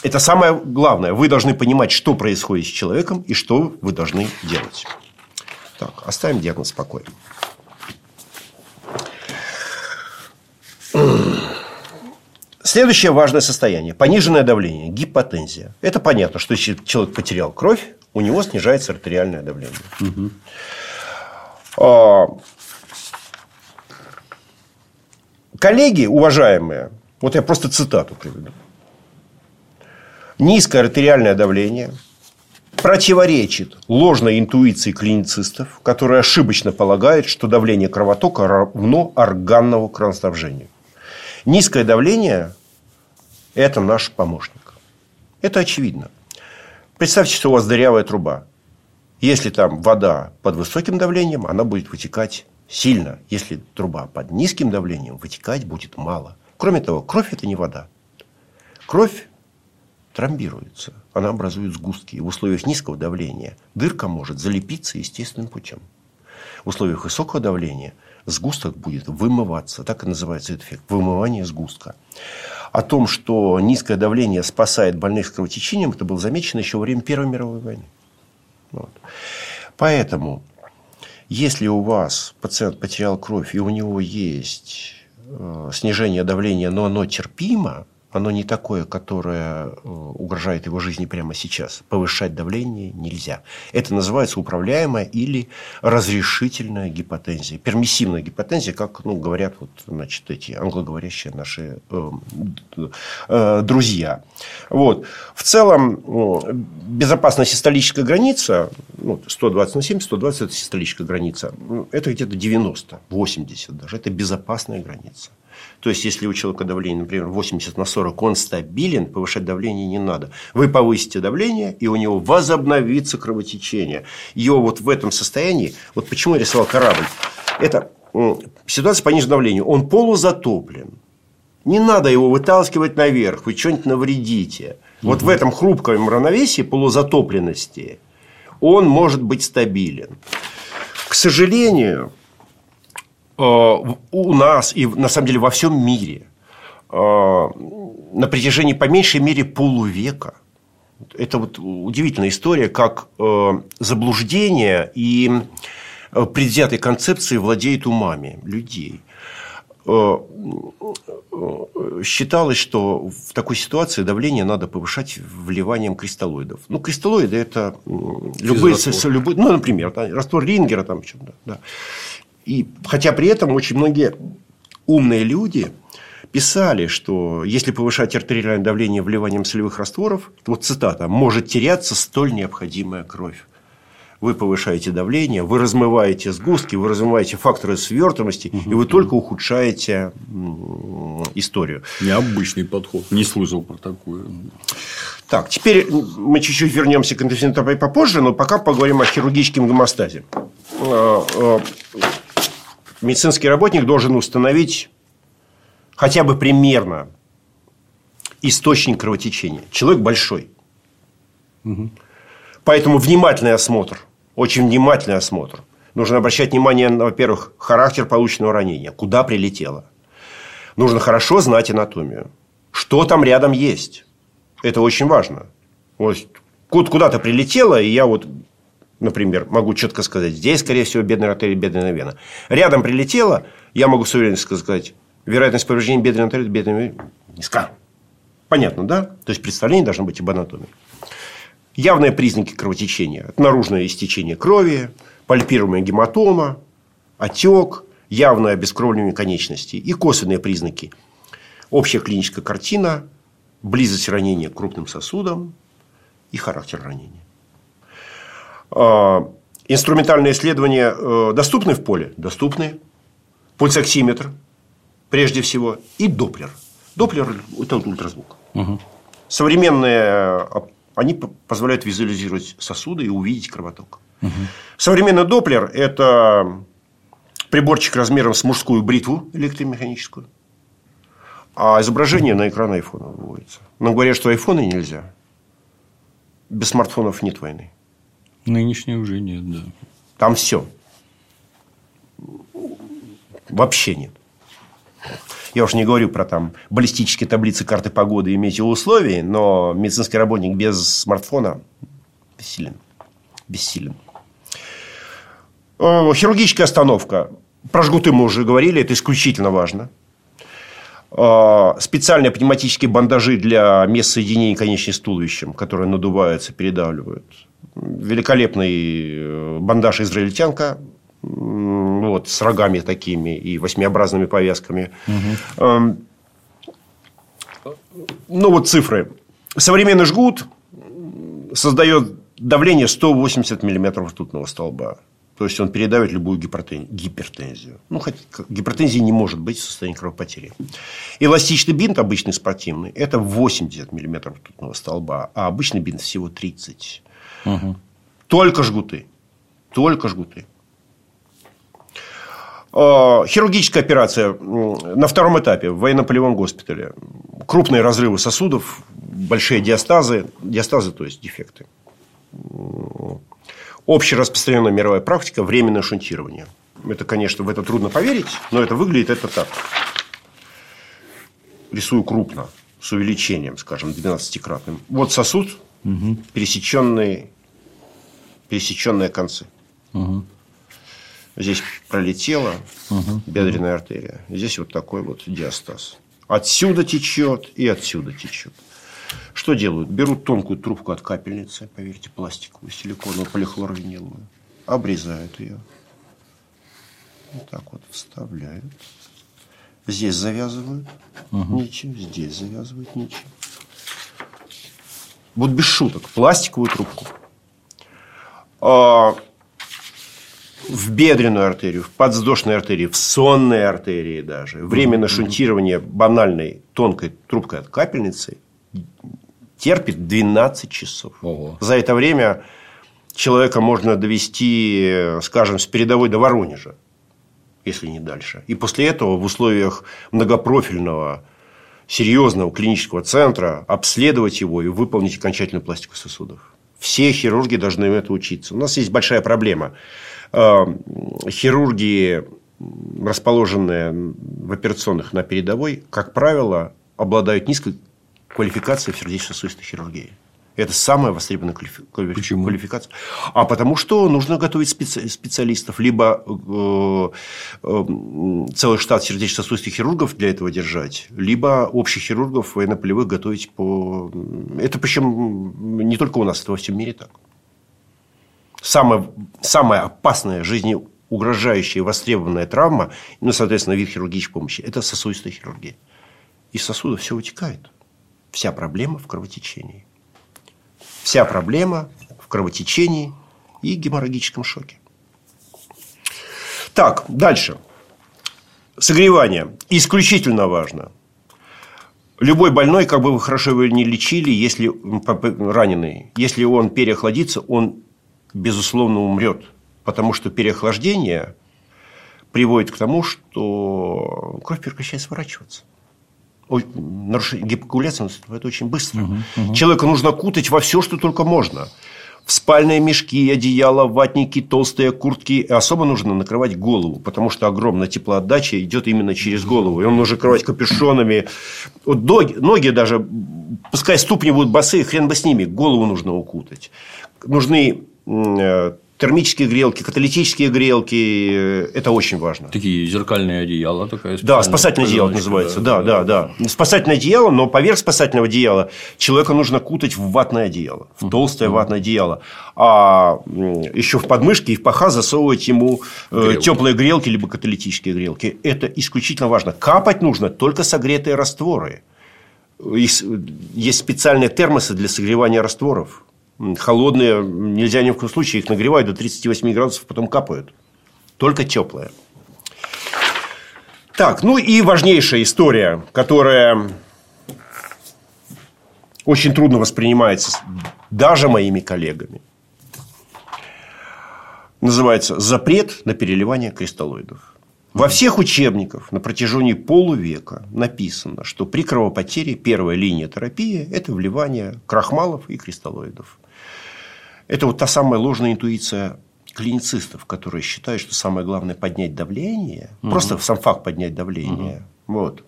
это самое главное. Вы должны понимать, что происходит с человеком и что вы должны делать. Так, оставим диагноз спокойно. Следующее важное состояние – пониженное давление, гипотензия. Это понятно, что если человек потерял кровь, у него снижается артериальное давление. Угу. Коллеги, уважаемые, вот я просто цитату приведу. Низкое артериальное давление противоречит ложной интуиции клиницистов, которые ошибочно полагают, что давление кровотока равно органному кровоснабжению. Низкое давление – это наш помощник. Это очевидно. Представьте, что у вас дырявая труба. Если там вода под высоким давлением, она будет вытекать сильно. Если труба под низким давлением, вытекать будет мало. Кроме того, кровь – это не вода. Кровь тромбируется. Она образует сгустки. И в условиях низкого давления дырка может залепиться естественным путем. В условиях высокого давления сгусток будет вымываться. Так и называется этот эффект. Вымывание сгустка. О том, что низкое давление спасает больных с кровотечением, это было замечено еще во время Первой мировой войны. Вот. Поэтому если у вас пациент потерял кровь, и у него есть э, снижение давления, но оно терпимо, оно не такое, которое э, угрожает его жизни прямо сейчас. Повышать давление нельзя. Это называется управляемая или разрешительная гипотензия. Пермиссивная гипотензия, как ну, говорят вот, значит, эти англоговорящие наши э, э, друзья. Вот. В целом, безопасная систолическая граница, ну, 120 на 7, 120 – это систолическая граница, это где-то 90, 80 даже. Это безопасная граница. То есть, если у человека давление, например, 80 на 40, он стабилен, повышать давление не надо. Вы повысите давление, и у него возобновится кровотечение. Его вот в этом состоянии, вот почему я рисовал корабль, это ситуация пониженного давления, он полузатоплен. Не надо его вытаскивать наверх, вы что-нибудь навредите. Угу. Вот в этом хрупком равновесии полузатопленности он может быть стабилен. К сожалению, у нас и на самом деле во всем мире э, на протяжении по меньшей мере полувека это вот удивительная история, как э, заблуждение и предвзятой концепции владеет умами людей. Считалось, что в такой ситуации давление надо повышать вливанием кристаллоидов. Ну, кристаллоиды – это любые, любые, ну, например, раствор Рингера, там, да. И, хотя при этом очень многие умные люди писали, что если повышать артериальное давление вливанием солевых растворов, вот цитата, может теряться столь необходимая кровь. Вы повышаете давление, вы размываете сгустки, вы размываете факторы свертываемости, угу. и вы только ухудшаете историю. Необычный подход. Не слышал про такое. Так, теперь мы чуть-чуть вернемся к интенсивной попозже, но пока поговорим о хирургическом гомостазе. Медицинский работник должен установить хотя бы примерно источник кровотечения. Человек большой. Угу. Поэтому внимательный осмотр, очень внимательный осмотр. Нужно обращать внимание на, во-первых, характер полученного ранения, куда прилетело. Нужно хорошо знать анатомию. Что там рядом есть. Это очень важно. Вот куда-то прилетело, и я вот например, могу четко сказать, здесь, скорее всего, бедренная артерия, бедренная вена. Рядом прилетело, я могу с уверенностью сказать, вероятность повреждения бедренной артерии, бедренной вены низка. Понятно, да? То есть, представление должно быть об анатомии. Явные признаки кровотечения. наружное истечение крови, пальпируемая гематома, отек, явное обескровливание конечностей и косвенные признаки. Общая клиническая картина, близость ранения к крупным сосудам и характер ранения. А, инструментальные исследования э, доступны в поле? Доступны. Пульсоксиметр, прежде всего, и Доплер. Доплер – это ультразвук. Угу. Современные, э, они позволяют визуализировать сосуды и увидеть кровоток. Угу. Современный Доплер – это приборчик размером с мужскую бритву электромеханическую, а изображение на экран айфона выводится. Нам говорят, что айфоны нельзя. Без смартфонов нет войны. Нынешней уже нет, да. Там все. Вообще нет. Я уж не говорю про там баллистические таблицы, карты погоды и метеоусловий, но медицинский работник без смартфона бессилен. Бессилен. Э, хирургическая остановка. Про жгуты мы уже говорили, это исключительно важно. Э, специальные пневматические бандажи для мест соединения конечной с туловищем, которые надуваются, передавливают. Великолепный э, бандаж израильтянка вот, с рогами такими и восьмиобразными повязками. Угу. Ну, вот цифры. Современный жгут создает давление 180 миллиметров ртутного столба. То есть, он передавит любую гипертензию. Ну, хотя гипертензии не может быть в состоянии кровопотери. Эластичный бинт, обычный спортивный, это 80 миллиметров ртутного столба, а обычный бинт всего 30. Угу. Только жгуты. Только жгуты. А, хирургическая операция на втором этапе в военно-полевом госпитале. Крупные разрывы сосудов, большие диастазы. Диастазы, то есть дефекты. Общераспространенная мировая практика – временное шунтирование. Это, конечно, в это трудно поверить, но это выглядит это так. Рисую крупно, с увеличением, скажем, 12-кратным. Вот сосуд, угу. пересеченный, пересеченные концы. Угу. Здесь пролетела угу. бедренная артерия. Здесь вот такой вот диастаз. Отсюда течет и отсюда течет. Что делают? Берут тонкую трубку от капельницы, поверьте, пластиковую, силиконовую, полихлорвиниловую, обрезают ее. Вот так вот вставляют. Здесь завязывают угу. ничем, здесь завязывают ничем. Вот без шуток, пластиковую трубку. А, в бедренную артерию, в подвздошной артерии, в сонной артерии даже. Временно шунтирование банальной тонкой трубкой от капельницы терпит 12 часов. Ого. За это время человека можно довести, скажем, с передовой до Воронежа, если не дальше. И после этого в условиях многопрофильного серьезного клинического центра обследовать его и выполнить окончательную пластику сосудов. Все хирурги должны это учиться. У нас есть большая проблема. Э, хирурги, расположенные в операционных на передовой, как правило, обладают низкой квалификацией в сердечно-сосудистой хирургии. Это самая востребованная Почему? квалификация. А потому что нужно готовить специ... специалистов. Либо э, э, целый штат сердечно-сосудистых хирургов для этого держать, либо общих хирургов военно-полевых готовить по... Это причем не только у нас, это во всем мире так самая, самая опасная жизнеугрожающая востребованная травма, ну, соответственно, вид хирургической помощи, это сосудистая хирургия. Из сосуда все вытекает. Вся проблема в кровотечении. Вся проблема в кровотечении и геморрагическом шоке. Так, дальше. Согревание. Исключительно важно. Любой больной, как бы вы хорошо его не лечили, если раненый, если он переохладится, он безусловно, умрет. Потому что переохлаждение приводит к тому, что кровь прекращает сворачиваться. Нарушение гипокоагуляции наступает очень быстро. Угу, угу. Человека нужно кутать во все, что только можно. В спальные мешки, одеяла, ватники, толстые куртки. Особо нужно накрывать голову, потому что огромная теплоотдача идет именно через голову. И он нужно накрывать капюшонами. Вот ноги, ноги даже, пускай ступни будут босые, хрен бы с ними, голову нужно укутать. Нужны Э, термические грелки, каталитические грелки. Э, это очень важно. Такие зеркальные одеяла. Такая да, спасательное одеяло называется. Да, да, да, да. Спасательное одеяло, но поверх спасательного одеяла человека нужно кутать в ватное одеяло. В толстое ватное одеяло. А еще в подмышки и в паха засовывать ему э, грелки. теплые грелки, либо каталитические грелки. Это исключительно важно. Капать нужно только согретые растворы. Есть специальные термосы для согревания растворов холодные, нельзя ни в коем случае, их нагревают до 38 градусов, потом капают. Только теплые. Так, ну и важнейшая история, которая очень трудно воспринимается даже моими коллегами. Называется «Запрет на переливание кристаллоидов». Во всех учебниках на протяжении полувека написано, что при кровопотере первая линия терапии – это вливание крахмалов и кристаллоидов. Это вот та самая ложная интуиция клиницистов, которые считают, что самое главное поднять давление, угу. просто сам факт поднять давление. Угу. Вот.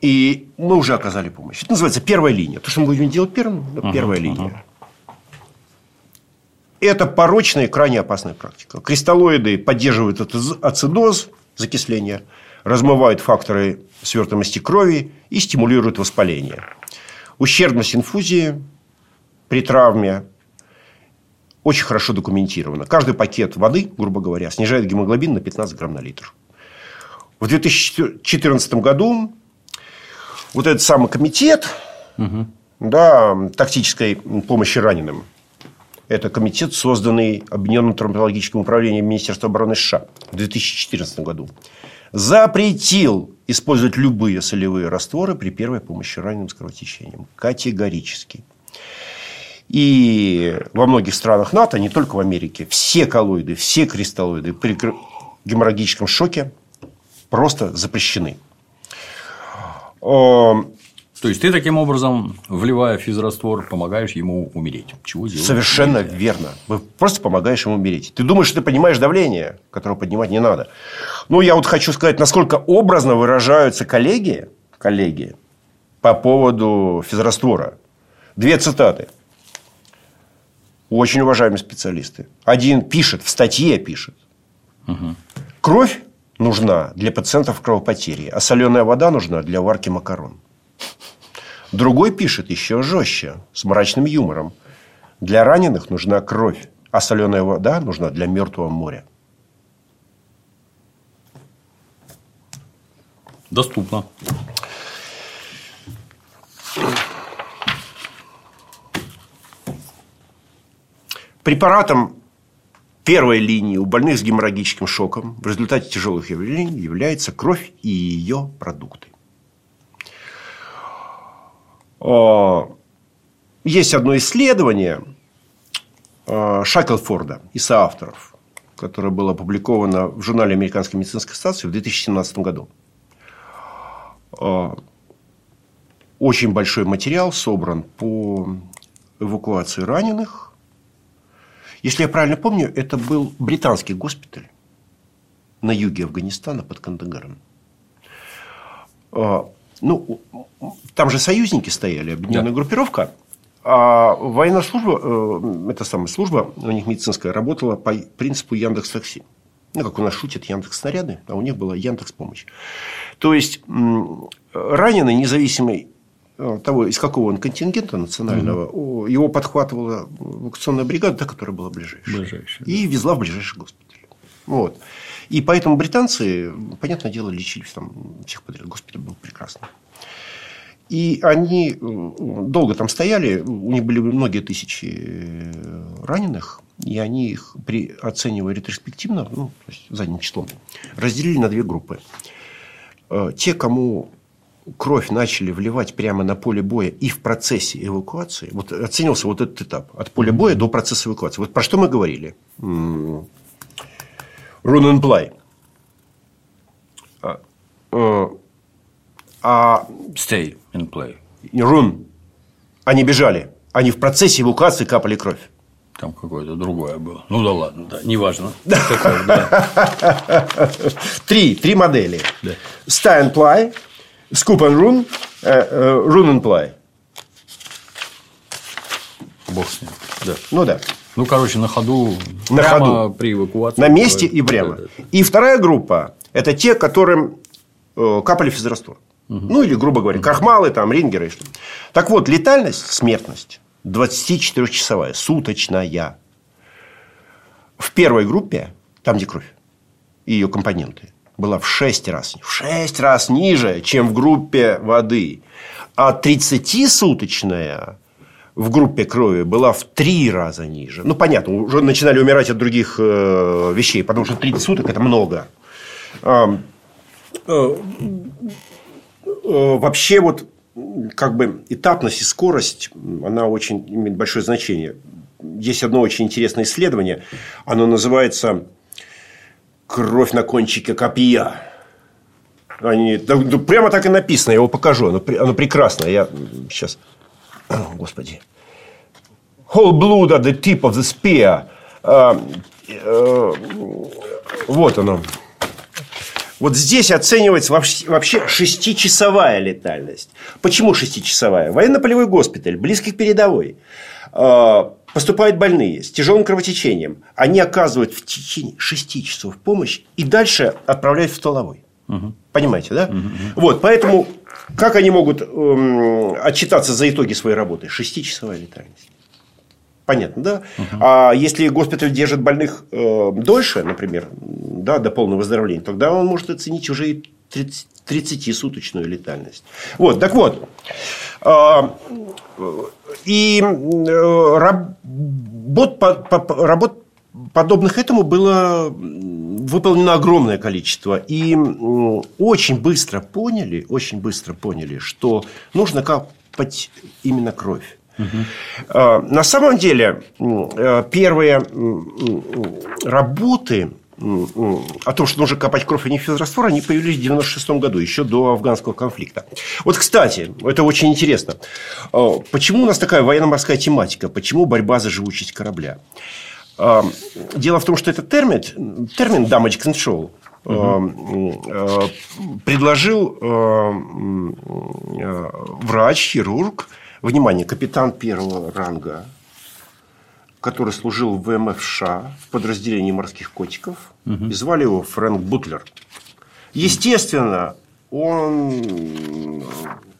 И мы уже оказали помощь. Это называется первая линия. То, что мы будем делать первым, первая угу, линия. Угу. Это порочная и крайне опасная практика. Кристаллоиды поддерживают ацидоз, закисление, размывают факторы свертываемости крови и стимулируют воспаление. Ущербность инфузии при травме очень хорошо документирована. Каждый пакет воды, грубо говоря, снижает гемоглобин на 15 грамм на литр. В 2014 году вот этот самый комитет угу. да, тактической помощи раненым, это комитет, созданный Объединенным травматологическим управлением Министерства обороны США в 2014 году, запретил использовать любые солевые растворы при первой помощи раненым с кровотечением. Категорически. И во многих странах НАТО, не только в Америке, все коллоиды, все кристаллоиды при геморрагическом шоке просто запрещены. То есть ты таким образом, вливая физраствор, помогаешь ему умереть. Чего делать? Совершенно нельзя. верно. Вы просто помогаешь ему умереть. Ты думаешь, что ты поднимаешь давление, которого поднимать не надо. Ну, я вот хочу сказать, насколько образно выражаются коллеги, коллеги по поводу физраствора. Две цитаты. Очень уважаемые специалисты. Один пишет, в статье пишет. Угу. Кровь нужна для пациентов кровопотери, а соленая вода нужна для варки макарон. Другой пишет еще жестче, с мрачным юмором. Для раненых нужна кровь, а соленая вода нужна для мертвого моря. Доступно. Препаратом первой линии у больных с геморрагическим шоком в результате тяжелых явлений является кровь и ее продукты. А, есть одно исследование а, Шаклфорда и соавторов, которое было опубликовано в журнале Американской медицинской ассоциации в 2017 году. А, очень большой материал собран по эвакуации раненых. Если я правильно помню, это был британский госпиталь на юге Афганистана под Кандагаром. Ну, там же союзники стояли, объединенная да. группировка. А военная служба, э, эта самая служба, у них медицинская, работала по принципу Яндекс Такси. Ну, как у нас шутят Яндекс снаряды, а у них была Яндекс помощь. То есть раненый, независимый того, из какого он контингента национального, угу. его подхватывала эвакуационная бригада, та, которая была ближайшая. ближайшая и да. везла в ближайший госпиталь. Вот. И поэтому британцы, понятное дело, лечились там всех подряд. Госпиталь был прекрасный. И они э, долго там стояли, у них были многие тысячи э, раненых, и они их, при, оценивая ретроспективно, ну, то есть задним числом, разделили на две группы. Э, те, кому кровь начали вливать прямо на поле боя и в процессе эвакуации, вот оценивался вот этот этап, от поля боя до процесса эвакуации. Вот про что мы говорили? Run and play. А, э, а, Stay and play. Run. Они бежали. Они в процессе эвакуации капали кровь. Там какое-то другое было. Ну да ладно, да, неважно. Три, три модели. Stay and play, scoop and run, э, э, run and play. Бог с ним. Да. Ну да. Ну, короче, на ходу. На ходу. при эвакуации. На месте и прямо. Да, да. И вторая группа – это те, которым э, капали физраствор. Угу. Ну, или, грубо говоря, крахмалы, там, рингеры. И что так вот, летальность, смертность 24-часовая, суточная. В первой группе, там, где кровь и ее компоненты, была в 6 раз, в 6 раз ниже, чем в группе воды. А 30-суточная в группе крови была в три раза ниже. Ну, понятно, уже начинали умирать от других э, вещей, потому что 30 суток – это много. Э, э, вообще, вот как бы этапность и скорость, она очень имеет большое значение. Есть одно очень интересное исследование. Оно называется кровь на кончике копья. Они, да, да, прямо так и написано, я его покажу. Оно, оно прекрасно. Я сейчас. Господи. Whole blood at the tip of the spear. А, а, вот оно. Вот здесь оценивается вообще, шестичасовая летальность. Почему шестичасовая? Военно-полевой госпиталь, близкий к передовой. А, поступают больные с тяжелым кровотечением. Они оказывают в течение шести часов помощь и дальше отправляют в столовой. Угу. Понимаете, да? Угу. Вот, поэтому как они могут эм, отчитаться за итоги своей работы? Шестичасовая летальность. Понятно, да? Угу. А если госпиталь держит больных э, дольше, например, да, до полного выздоровления, тогда он может оценить уже и 30-суточную летальность. Вот, так вот. Э, и э, работ, работ подобных этому было выполнено огромное количество. И очень быстро поняли, очень быстро поняли, что нужно капать именно кровь. Угу. На самом деле, э, первые работы о том, что нужно копать кровь, а не физраствор, они появились в 96 году, еще до афганского конфликта. Вот, кстати, это очень интересно. А, почему у нас такая военно-морская тематика? Почему борьба за живучесть корабля? А, дело в том, что этот термин, термин damage control, угу. предложил врач, хирург, Внимание, капитан первого ранга, который служил в ВМФ США в подразделении морских котиков. Угу. И звали его Фрэнк Бутлер. Естественно, он...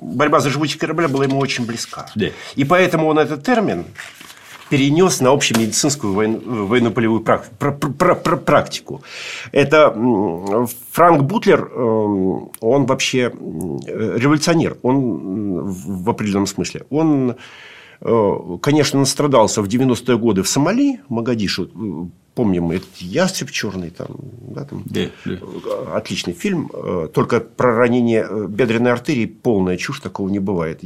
борьба за живучесть корабля была ему очень близка. Да. И поэтому он этот термин перенес на общемедицинскую военно-полевую практику. Это Франк Бутлер, эм, он вообще революционер, он в определенном смысле. Он, э, конечно, настрадался в 90-е годы в Сомали, Магадишу, помним, это «Ястреб черный», там, да, там, да, да. отличный фильм, э, только про ранение э, бедренной артерии полная чушь, такого не бывает.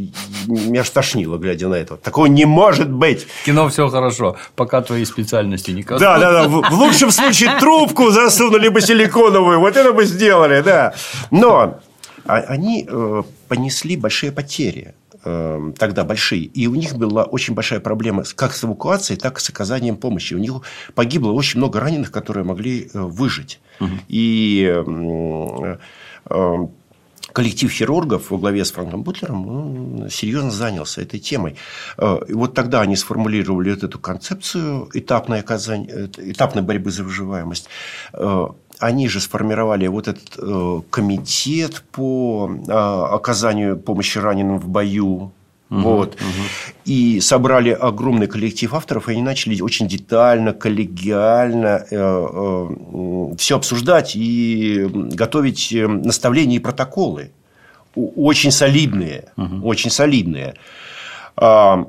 Меня аж тошнило, глядя на это. Такого не может быть. кино все хорошо, пока твои специальности не коснутся. Да, да, да. В, в лучшем случае трубку засунули бы силиконовую, вот это бы сделали, да. Но а, они э, понесли большие потери Эм, тогда большие. И у них была очень большая проблема как с эвакуацией, так и с оказанием помощи. У них погибло очень много раненых, которые могли э, выжить. Угу. И эм, эм, коллектив хирургов во главе с Франком Бутлером серьезно занялся этой темой. Э, и вот тогда они сформулировали вот эту концепцию этапной, оказания, э, этапной борьбы за выживаемость они же сформировали вот этот э, комитет по э, оказанию помощи раненым в бою. Угу, вот. Угу. И собрали огромный коллектив авторов, и они начали очень детально, коллегиально э, э, все обсуждать и готовить э, наставления и протоколы. Очень солидные. Угу. Очень солидные. А,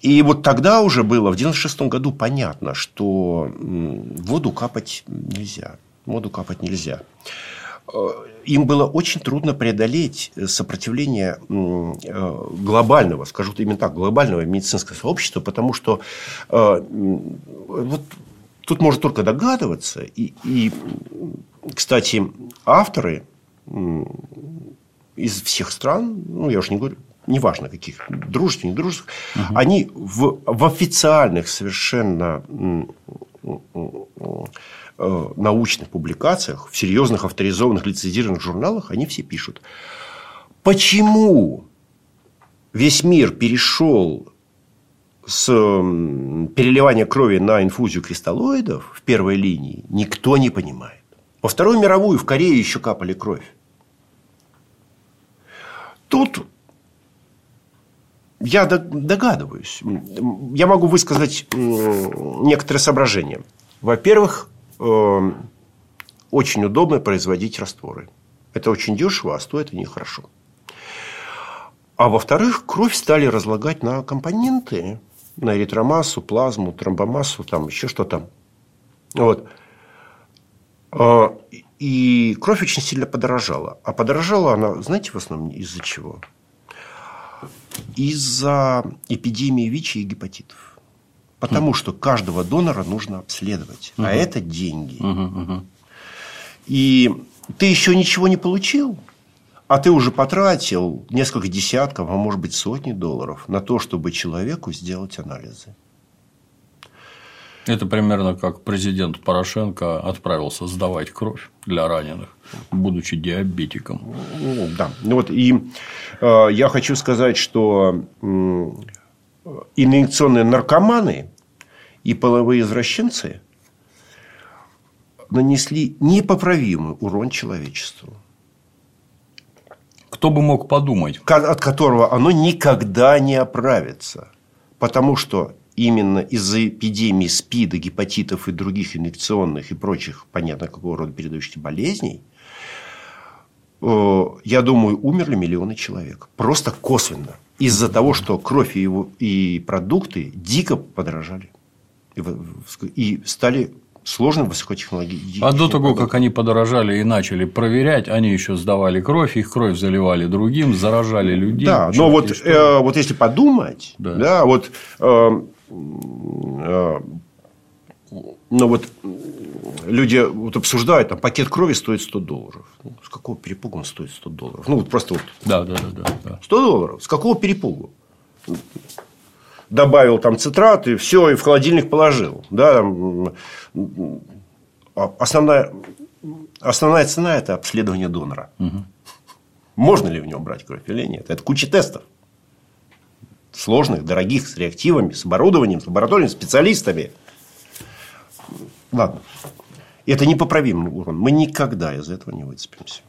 и вот тогда уже было, в 96 году, понятно, что воду капать нельзя моду капать нельзя. Э, им было очень трудно преодолеть сопротивление э, глобального, скажу именно так, глобального медицинского сообщества, потому что э, вот тут можно только догадываться. И, и кстати, авторы из всех стран, ну, я уж не говорю, неважно каких, дружественных, недружественных, угу. они в, в официальных совершенно Э, научных публикациях, в серьезных авторизованных лицензированных журналах, они все пишут. Почему весь мир перешел с переливания крови на инфузию кристаллоидов в первой линии, никто не понимает. Во Вторую мировую в Корее еще капали кровь. Тут я догадываюсь. Я могу высказать некоторые соображения. Во-первых, очень удобно производить растворы. Это очень дешево, а стоит они хорошо. А во-вторых, кровь стали разлагать на компоненты, на эритромассу, плазму, тромбомассу, там еще что-то. Вот. А, и кровь очень сильно подорожала. А подорожала она, знаете, в основном из-за чего? Из-за эпидемии ВИЧ и гепатитов. Потому что каждого донора нужно обследовать. Угу. А это деньги. Угу, угу. И ты еще ничего не получил, а ты уже потратил несколько десятков, а может быть сотни долларов на то, чтобы человеку сделать анализы. Это примерно как президент Порошенко отправился сдавать кровь для раненых, будучи диабетиком. Ну, да. Ну, вот, и э, я хочу сказать, что э, инъекционные наркоманы и половые извращенцы нанесли непоправимый урон человечеству. Кто бы мог подумать? От которого оно никогда не оправится. Потому что именно из-за эпидемии СПИДа, гепатитов и других инфекционных и прочих, понятно, какого рода передающих болезней, э, я думаю, умерли миллионы человек. Просто косвенно. Из-за того, что кровь и, его, и продукты дико подорожали. И стали сложным высокотехнологичным. А до того, как они подорожали и начали проверять, они еще сдавали кровь, их кровь заливали другим, заражали людей. Да, но вот, э, вот если подумать, да, да вот э, э, но вот люди вот обсуждают, там пакет крови стоит 100 долларов. Ну, с какого перепугу он стоит 100 долларов? Ну, вот просто вот. Да, да, да, да. 100 долларов. С какого перепугу? добавил там цитрат, и все, и в холодильник положил. Да, а основная, основная цена – это обследование донора. Угу. Можно ли в нем брать кровь или нет? Это куча тестов. Сложных, дорогих, с реактивами, с оборудованием, с лабораториями, специалистами. Ладно. Это непоправимый урон. Мы никогда из этого не выцепимся.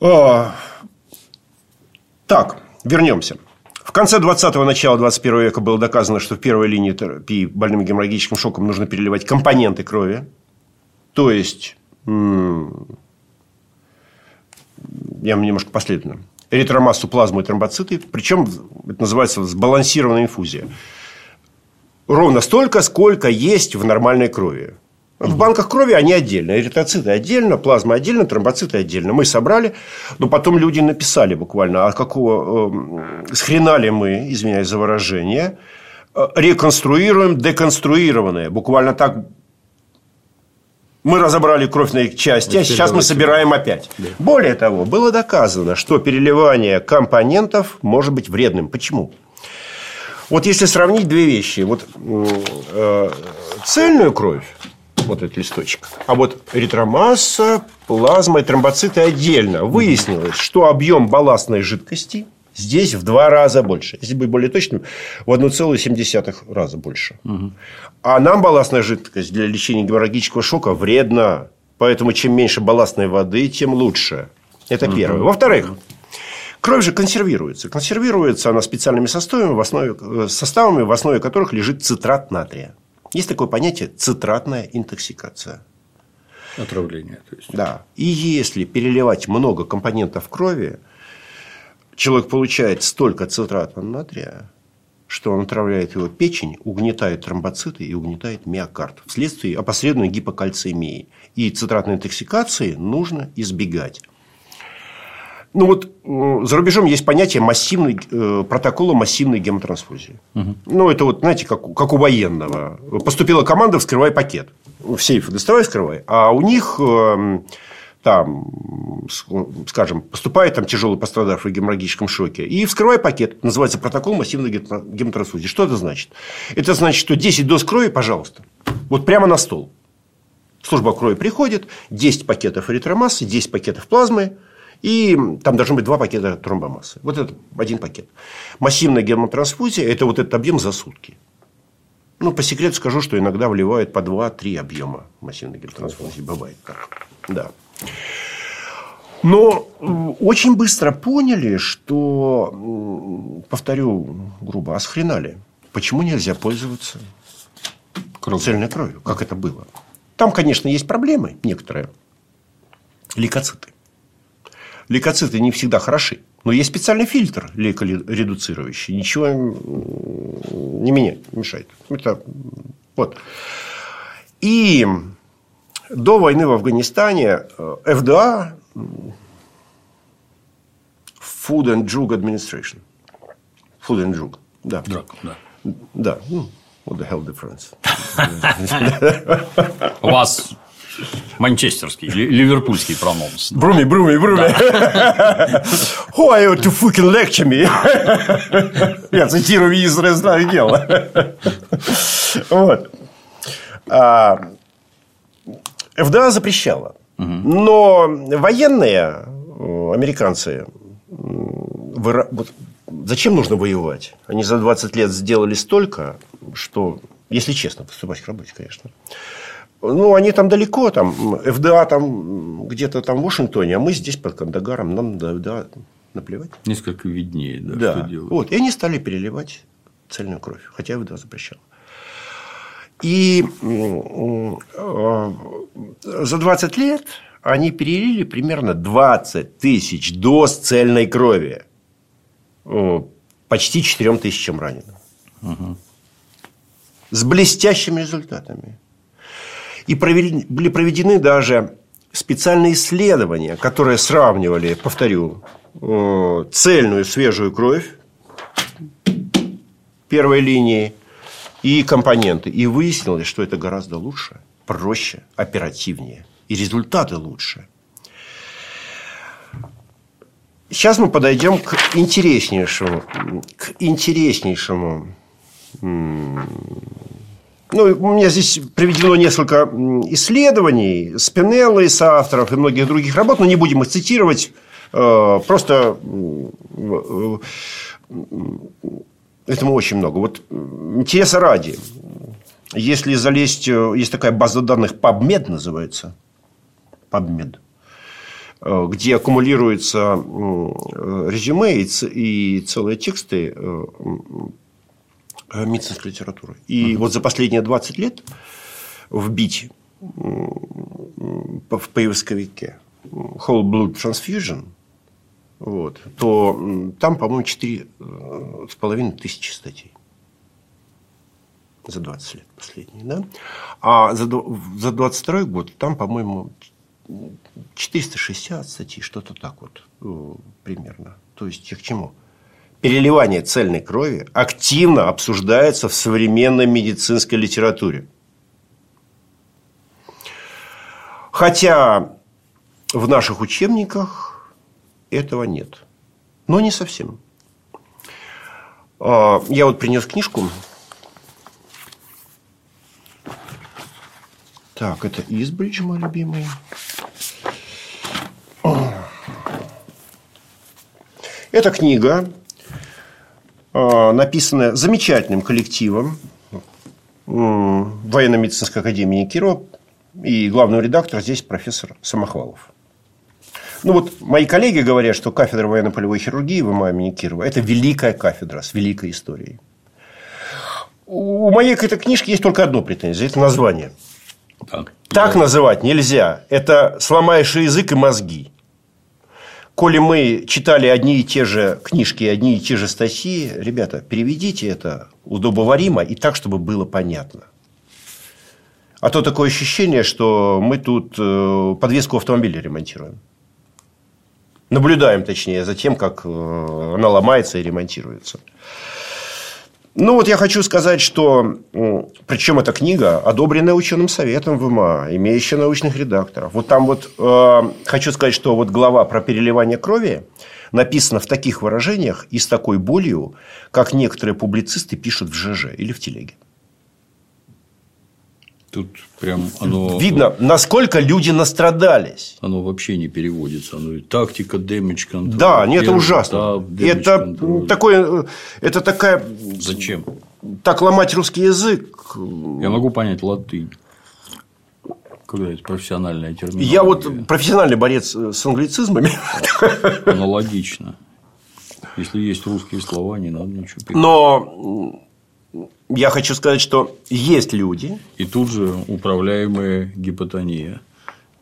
А, так, вернемся. В конце 20-го, начала 21 века было доказано, что в первой линии терапии больным геморрагическим шоком нужно переливать компоненты крови. То есть, я немножко последовательно. Эритромассу, плазму и тромбоциты. Причем это называется сбалансированная инфузия. Ровно столько, сколько есть в нормальной крови. В банках крови они отдельно. Эритроциты отдельно, плазма отдельно, тромбоциты отдельно. Мы собрали, но потом люди написали буквально, а какого э, схрена мы, извиняюсь за выражение, э, реконструируем деконструированное. Буквально так мы разобрали кровь на их части, а сейчас мы собираем опять. Да. Более того, было доказано, что переливание компонентов может быть вредным. Почему? Вот если сравнить две вещи. Вот э, цельную кровь вот этот листочек. А вот эритромасса, плазма и тромбоциты отдельно. Выяснилось, что объем балластной жидкости здесь в два раза больше. Если быть более точным, в 1,7 раза больше. Угу. А нам балластная жидкость для лечения геморрагического шока вредна. Поэтому чем меньше балластной воды, тем лучше. Это угу. первое. Во-вторых, Кровь же консервируется. Консервируется она специальными составами, в основе, э, составами, в основе которых лежит цитрат натрия. Есть такое понятие цитратная интоксикация. Отравление. То есть. Да. И если переливать много компонентов крови, человек получает столько цитрата натрия, что он отравляет его печень, угнетает тромбоциты и угнетает миокард вследствие опосредованной гипокальцемии. И цитратной интоксикации нужно избегать. Ну вот за рубежом есть понятие массивной, э, протокола массивной гемотрансфузии. Угу. Ну, это вот, знаете, как, как у военного. Поступила команда, вскрывай пакет. В сейф доставай, вскрывай. А у них э, там, скажем, поступает там тяжелый пострадавший в геморрагическом шоке, и вскрывай пакет. Называется протокол массивной гемотрансфузии. Что это значит? Это значит, что 10 доз крови, пожалуйста, вот прямо на стол. Служба крови приходит, 10 пакетов эритромассы, 10 пакетов плазмы – и там должны быть два пакета тромбомассы. Вот это один пакет. Массивная гермотрансфузия – это вот этот объем за сутки. Ну, по секрету скажу, что иногда вливают по 2-3 объема массивной гермотрансфузии. Бывает. Да. Но очень быстро поняли, что, повторю грубо, асхренали. Почему нельзя пользоваться Кровь. цельной кровью, как это было? Там, конечно, есть проблемы некоторые. Лейкоциты. Лейкоциты не всегда хороши. Но есть специальный фильтр лейкоредуцирующий. Ничего не меняет, не мешает. Это, вот. И до войны в Афганистане э, ФДА Food and Drug Administration. Food and Drug. Да. Drug, да. Да. Ну, what the hell difference? У вас Манчестерский, ливерпульский прононс. Бруми, бруми, бруми. Who are you to fucking lecture me? Я цитирую министра знаю дело. Вот. А, ФДА запрещала. Но военные э, американцы зачем нужно воевать? Они за 20 лет сделали столько, что, если честно, поступать к работе, конечно. Ну, они там далеко, там, ФДА там где-то там в Вашингтоне, а мы здесь под Кандагаром, нам да, наплевать. Несколько виднее, да, да. что делать. Вот, и они стали переливать цельную кровь, хотя ФДА запрещал. И э, за 20 лет они перелили примерно 20 тысяч доз цельной крови почти 4 тысячам раненым. Угу. С блестящими результатами. И провели, были проведены даже специальные исследования, которые сравнивали, повторю, цельную свежую кровь первой линии и компоненты. И выяснилось, что это гораздо лучше, проще, оперативнее. И результаты лучше. Сейчас мы подойдем к интереснейшему, к интереснейшему. Ну, у меня здесь приведено несколько исследований Спинелла и соавторов и многих других работ, но не будем их цитировать. Э, просто этому очень много. Вот интереса ради. Если залезть, э, есть такая база данных PubMed называется. PubMed – Э, где аккумулируются резюме и целые тексты медицинской литературы. И uh-huh. вот за последние 20 лет вбить в поисковике whole blood transfusion, вот, то там, по-моему, 4,5 э, тысячи статей за 20 лет последние. Да? А за, за 22 год там, по-моему, 460 статей, что-то так вот э, примерно. То есть, к чему? Переливание цельной крови активно обсуждается в современной медицинской литературе. Хотя в наших учебниках этого нет. Но не совсем. А, я вот принес книжку. Так, это Избридж, мой любимый. Эта книга, написанная замечательным коллективом военно-медицинской академии Кирова, и главный редактор здесь профессор Самохвалов. Ну вот мои коллеги говорят, что кафедра военно-полевой хирургии в МА имени Кирова – это великая кафедра с великой историей. У моей к этой книжке есть только одно претензия – это название. Так, так называть нельзя. Это сломаешь язык и мозги коли мы читали одни и те же книжки, одни и те же статьи, ребята, переведите это удобоваримо и так, чтобы было понятно. А то такое ощущение, что мы тут э, подвеску автомобиля ремонтируем. Наблюдаем, точнее, за тем, как э, она ломается и ремонтируется. Ну, вот я хочу сказать, что причем эта книга, одобренная ученым советом ВМА, имеющая научных редакторов. Вот там вот э, хочу сказать, что вот глава про переливание крови написана в таких выражениях и с такой болью, как некоторые публицисты пишут в ЖЖ или в телеге. Тут прям оно... Видно, насколько люди настрадались. Оно вообще не переводится. Оно тактика, damage control. Да, нет, это ужасно. это control. такое, это такая... Зачем? Так ломать русский язык. Я могу понять латынь. Когда это профессиональная терминология. Я вот профессиональный борец с англицизмами. Аналогично. Если есть русские слова, не надо ничего писать. Но я хочу сказать, что есть люди. И тут же управляемая гипотония.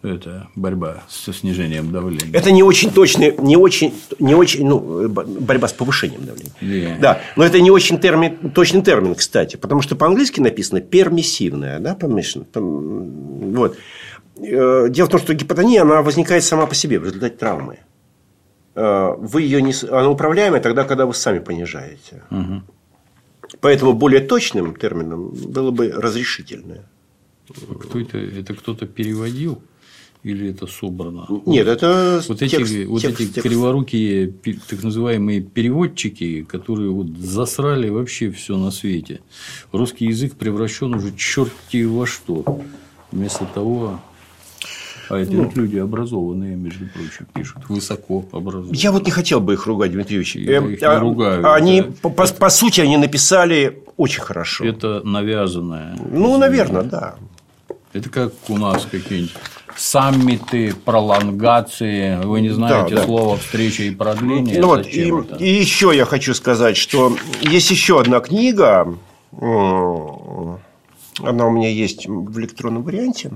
Это борьба со снижением давления. Это не очень точный, не очень, не очень, ну, борьба с повышением давления. Yeah. Да, но это не очень термин, точный термин, кстати, потому что по-английски написано пермиссивная, да, permission. Вот. Э, дело в том, что гипотония, она возникает сама по себе в результате травмы. Э, вы ее не, она управляемая тогда, когда вы сами понижаете. Угу. Поэтому более точным термином было бы разрешительное. Кто это? Это кто-то переводил? Или это собрано? Нет, это вот текст, эти, вот текст, эти текст. криворукие так называемые переводчики, которые вот засрали вообще все на свете. Русский язык превращен уже черти во что. Вместо того, а эти ну, люди образованные, между прочим, пишут, высоко образованные. Я вот не хотел бы их ругать, Дмитрий Ильич. Я эм, их не а, ругаю. Они, это... по, по сути, они написали очень хорошо. Это навязанное. Ну, наверное, да. Это как у нас какие-нибудь саммиты, пролонгации, вы не знаете да, да. слова встреча и продление. Ну, вот, и, и еще я хочу сказать, что есть еще одна книга, она у меня есть в электронном варианте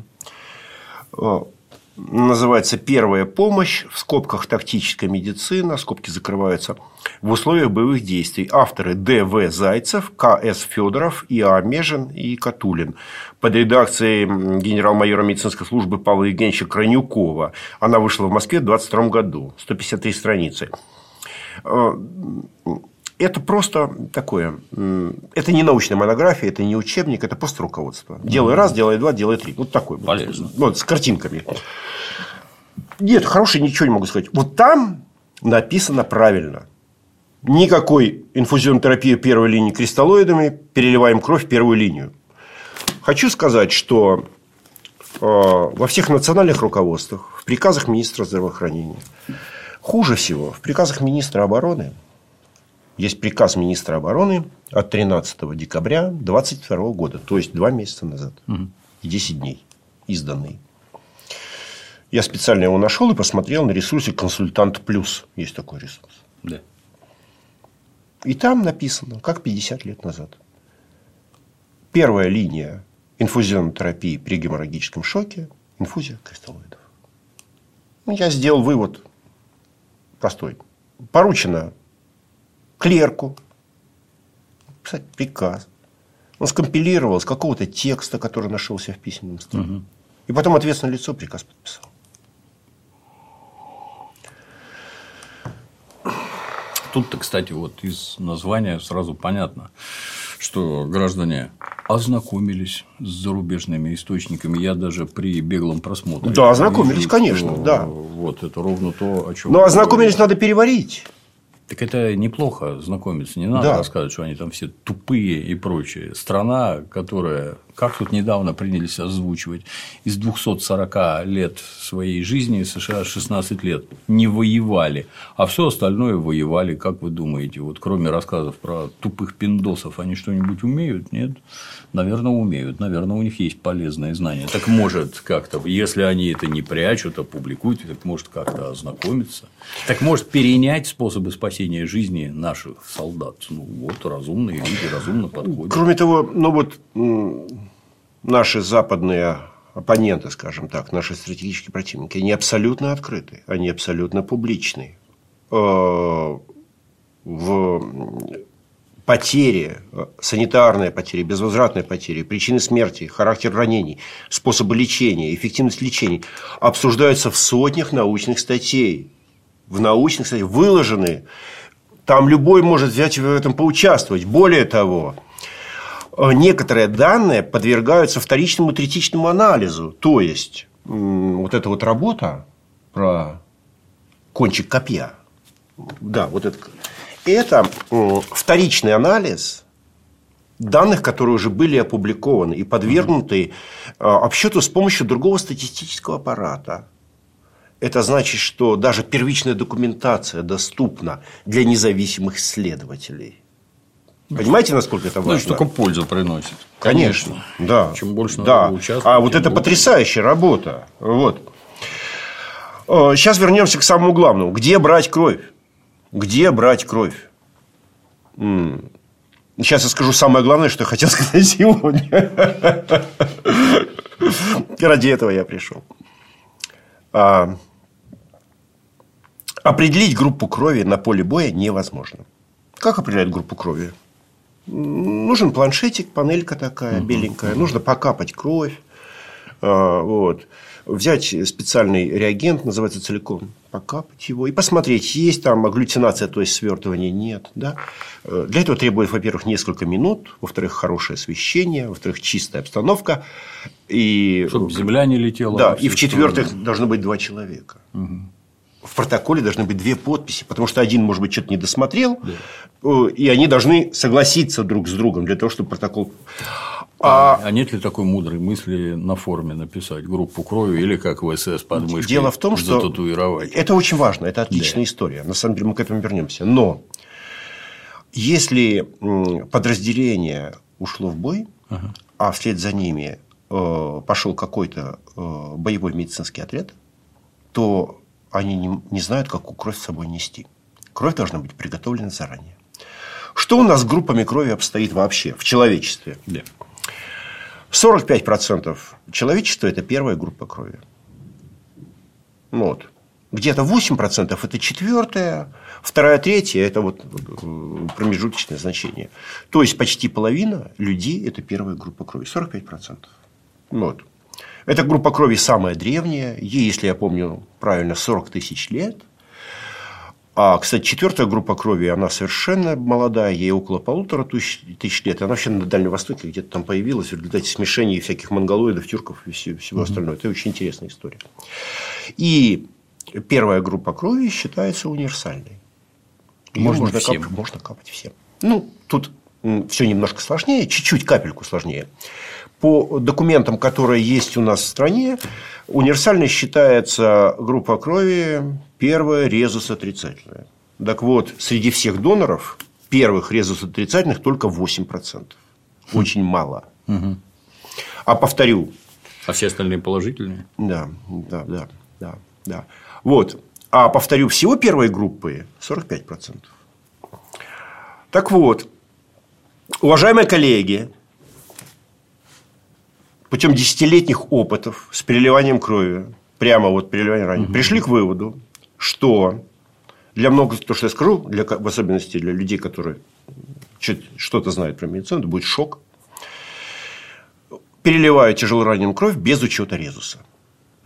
называется «Первая помощь», в скобках «Тактическая медицина», скобки закрываются, в условиях боевых действий. Авторы Д.В. Зайцев, К.С. Федоров, И.А. Межин и Катулин. Под редакцией генерал-майора медицинской службы Павла Евгеньевича Кранюкова. Она вышла в Москве в 22 году. 153 страницы. Это просто такое. Это не научная монография, это не учебник, это просто руководство. Делай раз, делай два, делай три. Вот такой. Полезно. Вот, с картинками. Нет, хорошее ничего не могу сказать. Вот там написано правильно. Никакой инфузионной терапии первой линии кристаллоидами, переливаем кровь в первую линию. Хочу сказать, что э, во всех национальных руководствах, в приказах министра здравоохранения, хуже всего в приказах министра обороны есть приказ министра обороны от 13 декабря 2022 года, то есть два месяца назад угу. и 10 дней изданный. Я специально его нашел и посмотрел на ресурсе «Консультант плюс». Есть такой ресурс. Да. И там написано, как 50 лет назад. Первая линия инфузионной терапии при геморрагическом шоке – инфузия кристаллоидов. Ну, я сделал вывод простой. Поручено клерку писать приказ. Он скомпилировал с какого-то текста, который нашелся в письменном столе. Угу. И потом ответственное лицо приказ подписал. Тут-то, кстати, вот из названия сразу понятно, что граждане ознакомились с зарубежными источниками. Я даже при беглом просмотре. Да, ознакомились, вижу, конечно, да. Вот это ровно то, о чем. Но ознакомились надо переварить. Так это неплохо знакомиться. Не надо да. рассказывать, что они там все тупые и прочее. Страна, которая, как тут недавно принялись озвучивать, из 240 лет своей жизни США 16 лет не воевали, а все остальное воевали. Как вы думаете, вот кроме рассказов про тупых пиндосов, они что-нибудь умеют? Нет? Наверное, умеют. Наверное, у них есть полезные знания. Так может как-то, если они это не прячут, а публикуют, так может как-то ознакомиться. Так может перенять способы спасения жизни наших солдат. Ну вот разумные люди разумно подходят. Кроме того, ну вот наши западные оппоненты, скажем так, наши стратегические противники, они абсолютно открыты, они абсолютно публичны. Э, в потери, санитарные потери, безвозвратные потери, причины смерти, характер ранений, способы лечения, эффективность лечения обсуждаются в сотнях научных статей. В научных статьях выложены. Там любой может взять в этом поучаствовать. Более того, некоторые данные подвергаются вторичному третичному анализу. То есть, вот эта вот работа про кончик копья. Да, вот это это вторичный анализ данных, которые уже были опубликованы и подвергнуты а, обсчету с помощью другого статистического аппарата. Это значит, что даже первичная документация доступна для независимых исследователей. Понимаете, насколько это важно? Ну, только пользу приносит. Конечно, Конечно да. Чем больше да. участвовать. А вот это больше. потрясающая работа. Вот. Сейчас а, вернемся к самому главному. Где брать кровь? Где брать кровь? Сейчас я скажу самое главное, что я хотел сказать сегодня. Ради этого я пришел. А, определить группу крови на поле боя невозможно. Как определять группу крови? Нужен планшетик, панелька такая беленькая. Нужно покапать кровь. А, вот. Взять специальный реагент, называется целиком, покапать его и посмотреть, есть там агглютинация, то есть свертывание, нет. Да? Э, для этого требуется, во-первых, несколько минут, во-вторых, хорошее освещение, во-вторых, чистая обстановка. И... Чтобы земля не летела. Да, и в-четвертых, должно быть два человека. Угу в протоколе должны быть две подписи, потому что один, может быть, что-то не досмотрел, да. и они должны согласиться друг с другом для того, чтобы протокол. А... а нет ли такой мудрой мысли на форуме написать группу крови или как в СС под мышкой Дело в том, что это очень важно, это отличная да. история. На самом деле мы к этому вернемся. Но если подразделение ушло в бой, ага. а вслед за ними э, пошел какой-то э, боевой медицинский отряд, то они не, не знают, какую кровь с собой нести. Кровь должна быть приготовлена заранее. Что у нас с группами крови обстоит вообще в человечестве? Да. 45% человечества – это первая группа крови. Вот. Где-то 8% – это четвертая, вторая, третья – это вот э, промежуточное значение. То есть, почти половина людей – это первая группа крови. 45%. Вот. Эта группа крови самая древняя. Ей, если я помню правильно, 40 тысяч лет. А, кстати, четвертая группа крови, она совершенно молодая, ей около полутора тысяч лет. Она вообще на Дальнем Востоке где-то там появилась в результате смешения всяких монголоидов, тюрков и всего, всего остального. Это очень интересная история. И первая группа крови считается универсальной. Ее можно, можно, всем. Кап, можно капать всем. Ну, тут все немножко сложнее, чуть-чуть капельку сложнее. По документам, которые есть у нас в стране, универсальной считается группа крови первая резус отрицательная. Так вот, среди всех доноров первых резус отрицательных только 8%. Очень мало. Угу. А повторю. А все остальные положительные? Да, да, да, да, да. Вот. А повторю, всего первой группы 45%. Так вот, уважаемые коллеги, путем десятилетних опытов с переливанием крови, прямо вот переливание ранее, угу. пришли к выводу, что для многих, то, что я скажу, для, в особенности для людей, которые что-то знают про медицину, это будет шок. Переливают тяжело раненым кровь без учета резуса.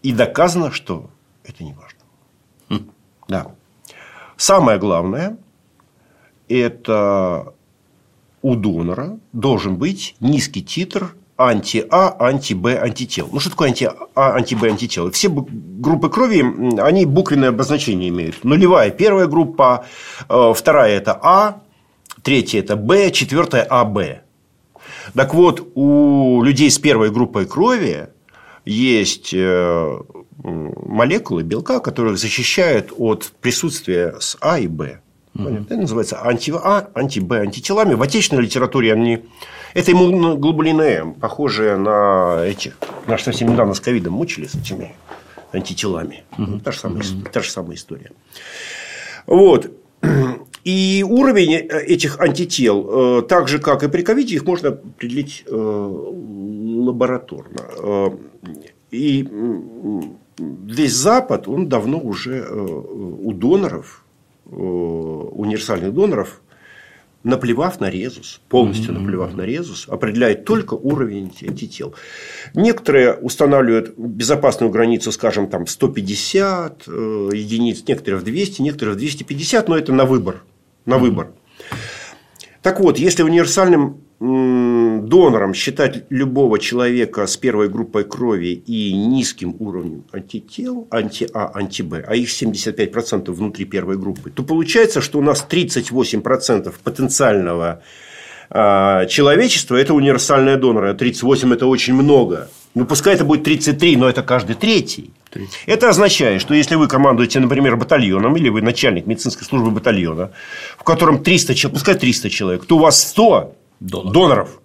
И доказано, что это не важно. Хм. Да. Самое главное, это у донора должен быть низкий титр анти-А, анти-Б антител. Ну, что такое анти-А, анти-Б антител? Все группы крови, они буквенное обозначение имеют. Нулевая – первая группа, э, вторая – это А, третья – это Б, четвертая – АБ. Так вот, у людей с первой группой крови есть э, молекулы белка, которые защищают от присутствия с А и Б. Понятно? Это называется анти-А, анти-Б антителами. В отечественной литературе они это иммуноглобулины М, похожие на этих. Наш совсем недавно с ковидом мучились этими антителами. Угу. Та, же самая, угу. та же самая история. Вот. И уровень этих антител, э, так же, как и при ковиде, их можно определить э, лабораторно. Э, и весь Запад, он давно уже у доноров, универсальных доноров, наплевав на резус, полностью mm-hmm. наплевав на резус, определяет только уровень антител. Некоторые устанавливают безопасную границу, скажем, там 150 э, единиц, некоторые в 200, некоторые в 250, но это на выбор. На mm-hmm. выбор. Так вот, если универсальным донором считать любого человека с первой группой крови и низким уровнем антител, анти-А, анти-Б, а их 75% внутри первой группы, то получается, что у нас 38% потенциального а, человечества – это универсальные доноры. А 38 – это очень много. Ну, пускай это будет 33, но это каждый третий. 30. Это означает, что если вы командуете, например, батальоном, или вы начальник медицинской службы батальона, в котором 300 человек, пускай 300 человек, то у вас 100 доноров. доноров.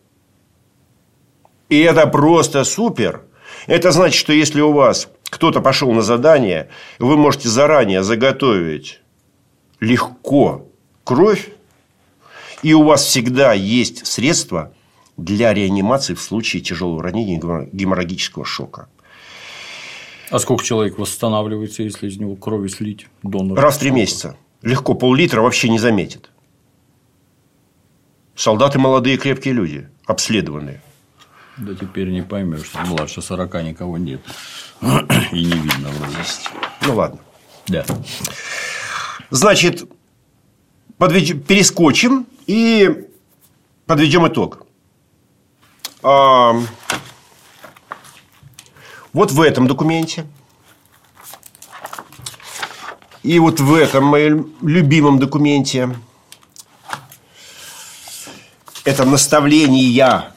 И это просто супер. Это значит, что если у вас кто-то пошел на задание, вы можете заранее заготовить легко кровь, и у вас всегда есть средства для реанимации в случае тяжелого ранения геморрагического шока. А сколько человек восстанавливается, если из него крови слить? Донор? Раз в три месяца. Легко, пол-литра вообще не заметит. Солдаты молодые крепкие люди, обследованные. Да теперь не поймешь, что младше 40 никого нет. И не видно. Есть. Ну ладно. Да. Значит, подведем, перескочим и подведем итог. А, вот в этом документе и вот в этом моем любимом документе это наставления,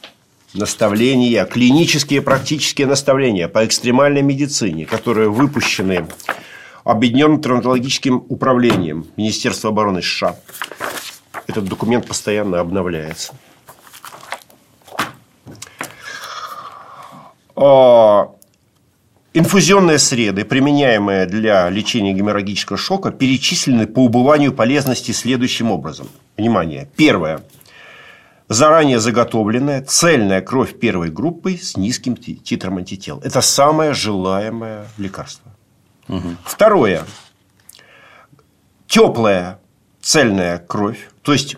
наставления, клинические практические наставления по экстремальной медицине, которые выпущены Объединенным травматологическим управлением Министерства обороны США. Этот документ постоянно обновляется. А, инфузионные среды, применяемые для лечения геморрагического шока, перечислены по убыванию полезности следующим образом. Внимание. Первое. Заранее заготовленная цельная кровь первой группы с низким титром антител. Это самое желаемое лекарство. Угу. Второе. Теплая цельная кровь, то есть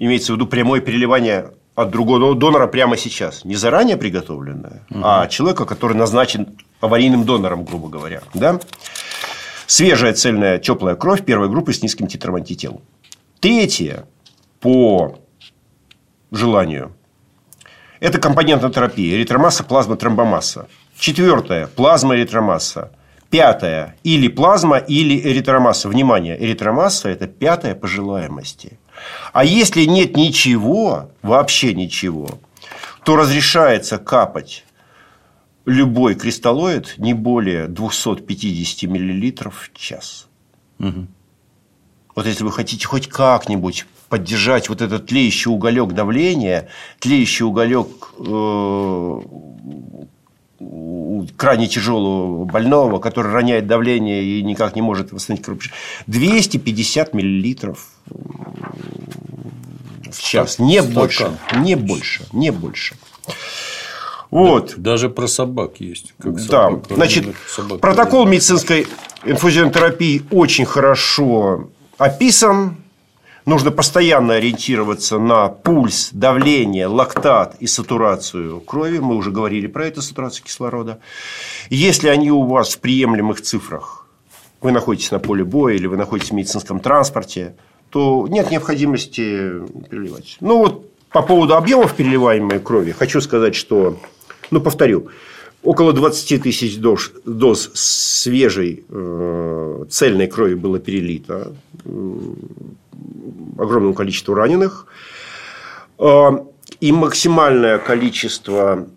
имеется в виду прямое переливание от другого донора прямо сейчас. Не заранее приготовленная, угу. а человека, который назначен аварийным донором, грубо говоря. Да? Свежая цельная теплая кровь первой группы с низким титром антител. Третье, по желанию, это компонентная терапия. Эритромасса, плазма, тромбомасса. Четвертое. Плазма, эритромасса. Пятое. Или плазма, или эритромасса. Внимание, эритромасса – это пятое по желаемости. А если нет ничего, вообще ничего, то разрешается капать любой кристаллоид не более 250 мл в час. Угу. Вот если вы хотите хоть как-нибудь поддержать вот этот тлеющий уголек давления, тлеющий уголек э, крайне тяжелого больного, который роняет давление и никак не может восстановить кровопрещение. 250 миллилитров в час. Не Стакан. больше. Не больше. Не больше. Вот. даже про собак есть. Как собак, да. Значит, собак протокол медицинской инфузионной терапии очень хорошо описан. Нужно постоянно ориентироваться на пульс, давление, лактат и сатурацию крови. Мы уже говорили про это, сатурацию кислорода. Если они у вас в приемлемых цифрах, вы находитесь на поле боя или вы находитесь в медицинском транспорте, то нет необходимости переливать. Ну, вот по поводу объемов переливаемой крови хочу сказать, что, ну, повторю, около 20 тысяч доз, доз свежей э, цельной крови было перелито огромному количеству раненых. А, и максимальное количество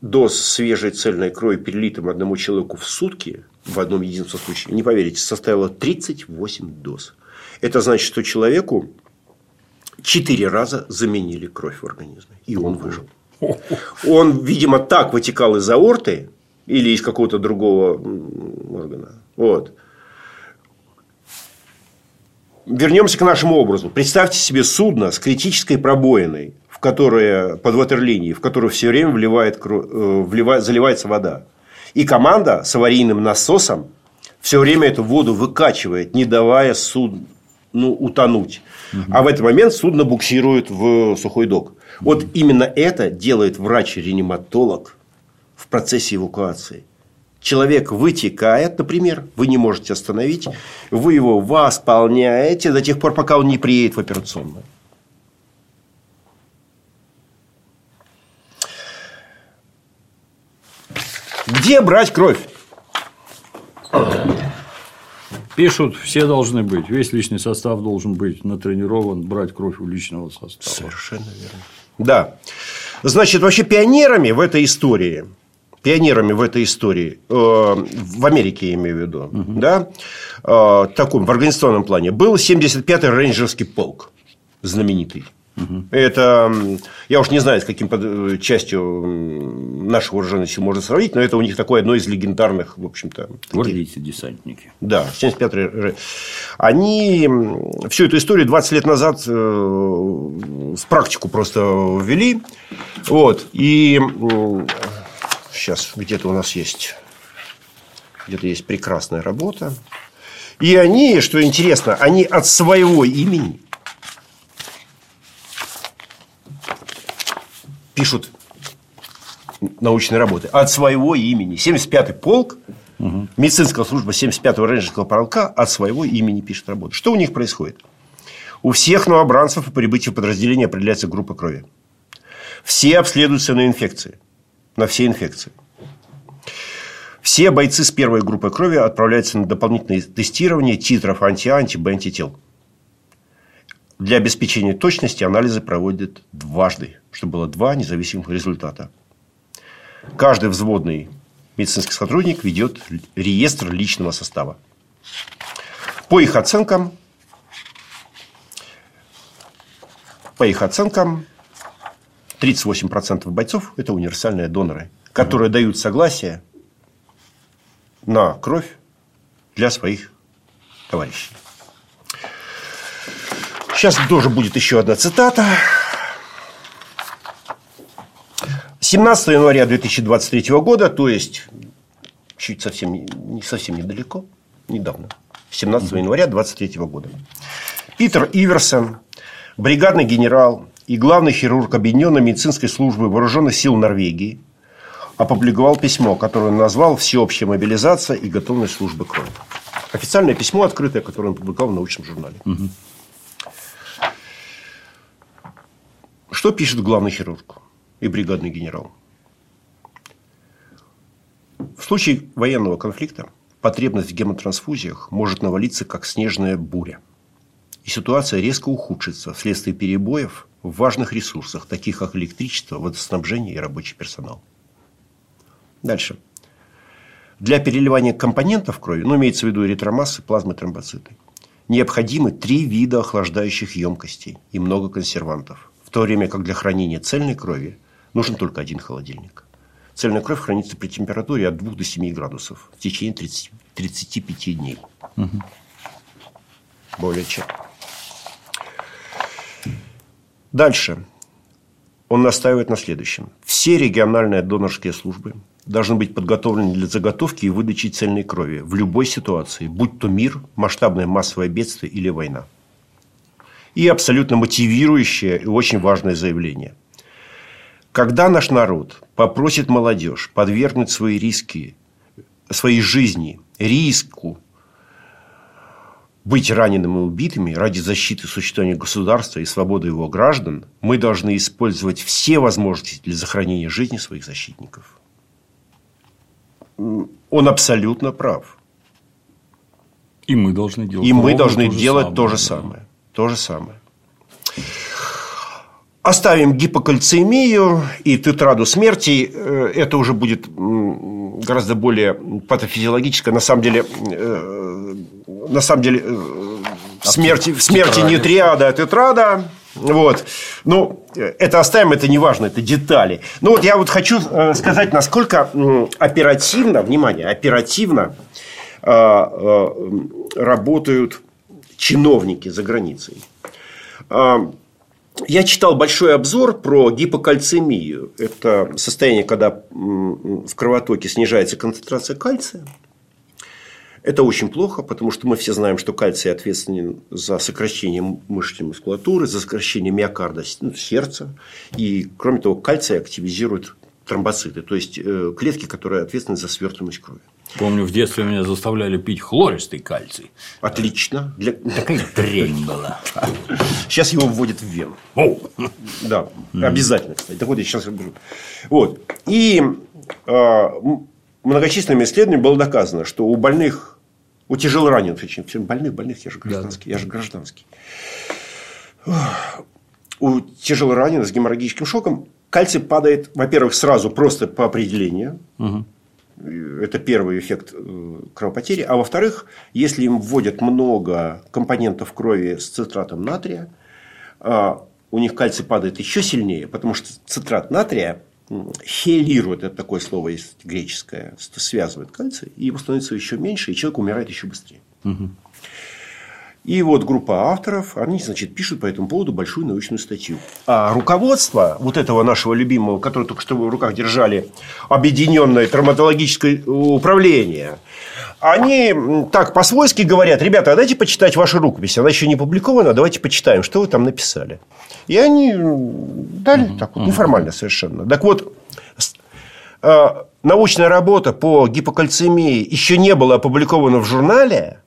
доз свежей цельной крови перелитым одному человеку в сутки в одном единственном случае, не поверите, составило 38 доз. Это значит, что человеку четыре раза заменили кровь в организме. И он выжил. Он, видимо, так вытекал из аорты или из какого-то другого органа. Вот. Вернемся к нашему образу. Представьте себе судно с критической пробоиной, в которое, под ватерлинией, в которую все время вливает, э, вливает, заливается вода. И команда с аварийным насосом все время эту воду выкачивает, не давая судну ну, утонуть. Угу. А в этот момент судно буксирует в сухой док. Вот угу. именно это делает врач-реаниматолог в процессе эвакуации человек вытекает, например, вы не можете остановить, вы его восполняете до тех пор, пока он не приедет в операционную. Где брать кровь? Пишут, все должны быть. Весь личный состав должен быть натренирован брать кровь у личного состава. Совершенно верно. Да. Значит, вообще пионерами в этой истории пионерами в этой истории, э, в Америке я имею в виду, угу. да, э, таком, в организационном плане, был 75-й рейнджерский полк, знаменитый. Угу. Это, я уж не знаю, с каким э, частью наших вооруженных сил можно сравнить, но это у них такое одно из легендарных, в общем-то. Гвардейцы, десантники. Да, 75-й. Они всю эту историю 20 лет назад в практику просто ввели. Вот. И Сейчас где-то у нас есть где-то есть прекрасная работа. И они, что интересно, они от своего имени пишут научной работы от своего имени. 75-й полк, угу. медицинская служба 75-го рейнджерского полка от своего имени пишет работу. Что у них происходит? У всех новобранцев по прибытию подразделения определяется группа крови. Все обследуются на инфекции. На все инфекции. Все бойцы с первой группой крови отправляются на дополнительное тестирование титров анти-анти-Б антител. Для обеспечения точности анализы проводят дважды, чтобы было два независимых результата. Каждый взводный медицинский сотрудник ведет реестр личного состава. По их оценкам, по их оценкам, 38% бойцов – это универсальные доноры, которые дают согласие на кровь для своих товарищей. Сейчас тоже будет еще одна цитата. 17 января 2023 года, то есть чуть совсем, не совсем недалеко, недавно, 17 января 2023 года. Питер Иверсон, бригадный генерал и главный хирург Объединенной медицинской службы Вооруженных сил Норвегии, опубликовал письмо, которое он назвал «Всеобщая мобилизация и готовность службы крови». Официальное письмо открытое, которое он опубликовал в научном журнале. Угу. Что пишет главный хирург и бригадный генерал? В случае военного конфликта потребность в гемотрансфузиях может навалиться как снежная буря. И ситуация резко ухудшится вследствие перебоев в важных ресурсах, таких как электричество, водоснабжение и рабочий персонал. Дальше. Для переливания компонентов крови, ну, имеется в виду эритромассы, плазмы, тромбоциты, необходимы три вида охлаждающих емкостей и много консервантов – в то время как для хранения цельной крови нужен только один холодильник. Цельная кровь хранится при температуре от 2 до 7 градусов в течение 30, 35 дней. Угу. Более чем. Дальше. Он настаивает на следующем. Все региональные донорские службы должны быть подготовлены для заготовки и выдачи цельной крови в любой ситуации, будь то мир, масштабное массовое бедствие или война и абсолютно мотивирующее и очень важное заявление. Когда наш народ попросит молодежь подвергнуть свои риски, своей жизни риску быть ранеными и убитыми ради защиты существования государства и свободы его граждан, мы должны использовать все возможности для сохранения жизни своих защитников. Он абсолютно прав. И мы должны делать, и мы должны то делать самое, то же самое. То же самое. Оставим гипокальцемию и тетраду смерти. Э, это уже будет гораздо более патофизиологическое. На самом деле, э, на самом деле э, в смерти, в смерти не триада, а тетрада. Вот. Ну, это оставим, это не важно, это детали. Ну, вот я вот хочу сказать, насколько оперативно, внимание, оперативно работают чиновники за границей. Я читал большой обзор про гипокальцемию. Это состояние, когда в кровотоке снижается концентрация кальция. Это очень плохо, потому что мы все знаем, что кальций ответственен за сокращение мышечной мускулатуры, за сокращение миокарда, ну, сердца. И, кроме того, кальций активизирует тромбоциты, то есть э, клетки, которые ответственны за свертываемость крови. Помню, в детстве меня заставляли пить хлористый кальций. Отлично. Для... Такая дрянь была. Сейчас его вводят в вену. О! Да, обязательно, кстати. Так вот, я сейчас расскажу. Вот. И э, многочисленными исследованиями было доказано, что у больных, у тяжелораненых, точнее, больных, больных, я же гражданский, да. я же гражданский. У тяжелораненых с геморрагическим шоком кальций падает, во-первых, сразу просто по определению. Угу это первый эффект э, кровопотери. А во-вторых, если им вводят много компонентов крови с цитратом натрия, а, у них кальций падает еще сильнее, потому что цитрат натрия хелирует, это такое слово есть греческое, связывает кальций, и его становится еще меньше, и человек умирает еще быстрее. Угу. И вот группа авторов, они, значит, пишут по этому поводу большую научную статью. А руководство вот этого нашего любимого, которое только что в руках держали, Объединенное травматологическое управление, они так по-свойски говорят, ребята, а давайте почитать вашу рукопись, она еще не публикована, давайте почитаем, что вы там написали. И они дали так вот, неформально совершенно. Так вот, э, научная работа по гипокальцемии еще не была опубликована в журнале,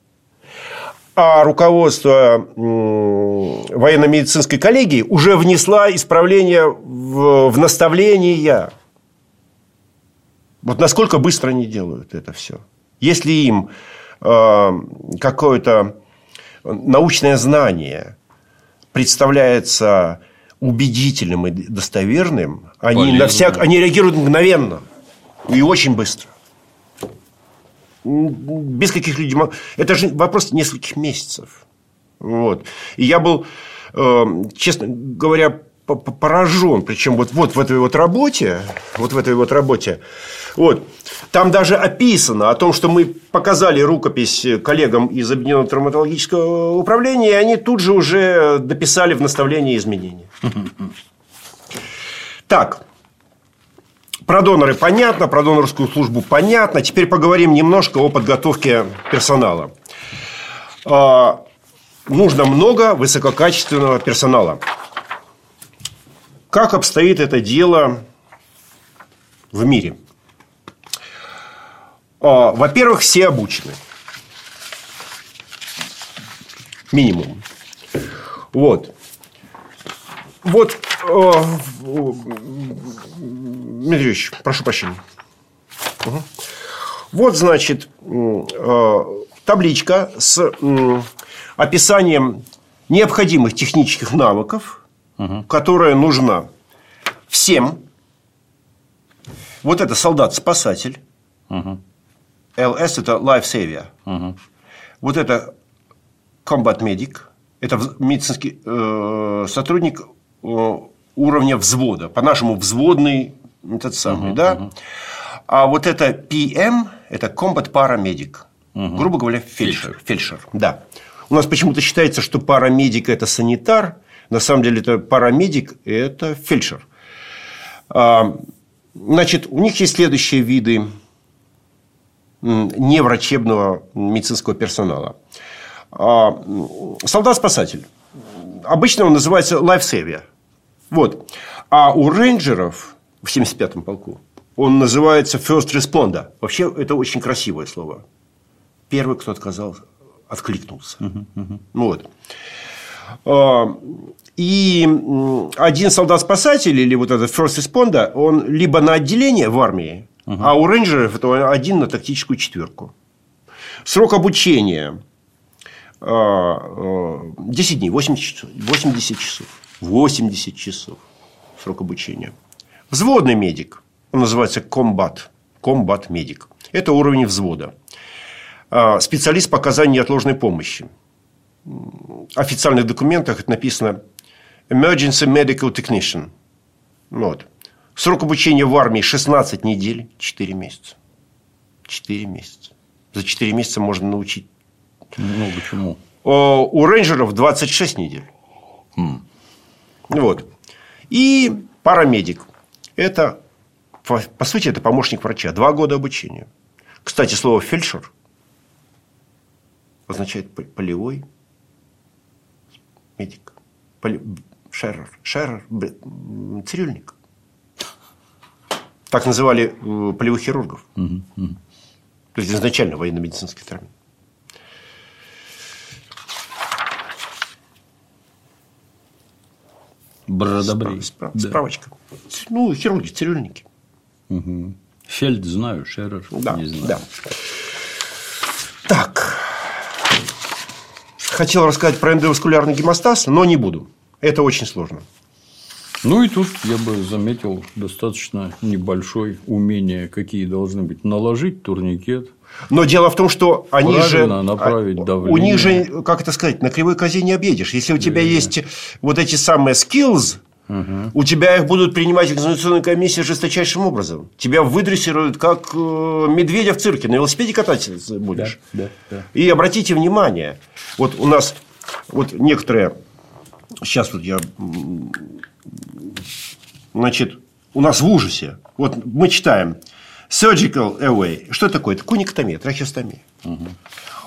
а руководство военно-медицинской коллегии уже внесла исправление в, в наставления. Вот насколько быстро они делают это все. Если им э, какое-то научное знание представляется убедительным и достоверным, они, на всяк... они реагируют мгновенно и очень быстро. Без каких-либо... Это же вопрос нескольких месяцев. Вот. И я был, э, честно говоря, поражен. Причем вот, вот в этой вот работе, вот в этой вот работе, вот, там даже описано о том, что мы показали рукопись коллегам из Объединенного травматологического управления, и они тут же уже дописали в наставлении изменения. Так, про доноры понятно, про донорскую службу понятно. Теперь поговорим немножко о подготовке персонала. А, нужно много высококачественного персонала. Как обстоит это дело в мире? А, во-первых, все обучены. Минимум. Вот. Вот э, Дмитрий прошу прощения. Угу. Вот, значит, э, табличка с описанием необходимых технических навыков, угу. которая нужна всем. Вот это солдат-спасатель. Угу. ЛС – это Life Savior. Угу. Вот это Combat Medic. Это медицинский э, сотрудник уровня взвода. По-нашему, взводный этот самый, uh-huh, да? Uh-huh. А вот это PM – это Combat Paramedic. Uh-huh. Грубо говоря, фельдшер. фельдшер. Фельдшер, да. У нас почему-то считается, что парамедик – это санитар. На самом деле, это парамедик – это фельдшер. А, значит, у них есть следующие виды неврачебного медицинского персонала. А, солдат-спасатель. Обычно он называется лайфсейвер. Вот. А у рейнджеров в 75-м полку. Он называется First Responder. Вообще, это очень красивое слово. Первый, кто отказал, откликнулся. Uh-huh, uh-huh. Вот. А, и один солдат-спасатель, или вот этот First Responder, он либо на отделение в армии, uh-huh. а у рейнджеров это один на тактическую четверку. Срок обучения 10 а, а, дней, 80 часов. 80 часов. 80 часов срок обучения. Взводный медик, он называется комбат, комбат-медик. Это уровень взвода. А, специалист по оказанию неотложной помощи. В официальных документах это написано Emergency Medical Technician. Вот. Срок обучения в армии 16 недель, 4 месяца. 4 месяца. За 4 месяца можно научить. Много чему. У рейнджеров 26 недель. Mm. Вот. И парамедик. Это, по сути, это помощник врача. Два года обучения. Кстати, слово фельдшер означает полевой медик. Шерер. Шерер. Цирюльник. Так называли э, полевых хирургов. Угу, угу. То есть, изначально военно-медицинский термин. Бродобрей. Справ, да. Справочка. Ну, хирурги, цирюльники. Угу. Фельд знаю, Шерер да, не знаю. Да. Так. Хотел рассказать про эндоваскулярный гемостаз, но не буду. Это очень сложно. Ну и тут я бы заметил достаточно небольшое умение, какие должны быть. Наложить турникет, но дело в том, что они Правильно же... направить а, давление. У них же, как это сказать, на кривой козе не объедешь. Если у тебя да. есть вот эти самые skills, Угу. У тебя их будут принимать экзаменационные комиссии жесточайшим образом. Тебя выдрессируют, как э, медведя в цирке. На велосипеде кататься будешь. Да, да, да. И обратите внимание, вот у нас вот некоторые... Сейчас вот я... Значит, у нас в ужасе. Вот мы читаем. Surgical away. Что такое? Это куникотомия, трахеостомия. Угу.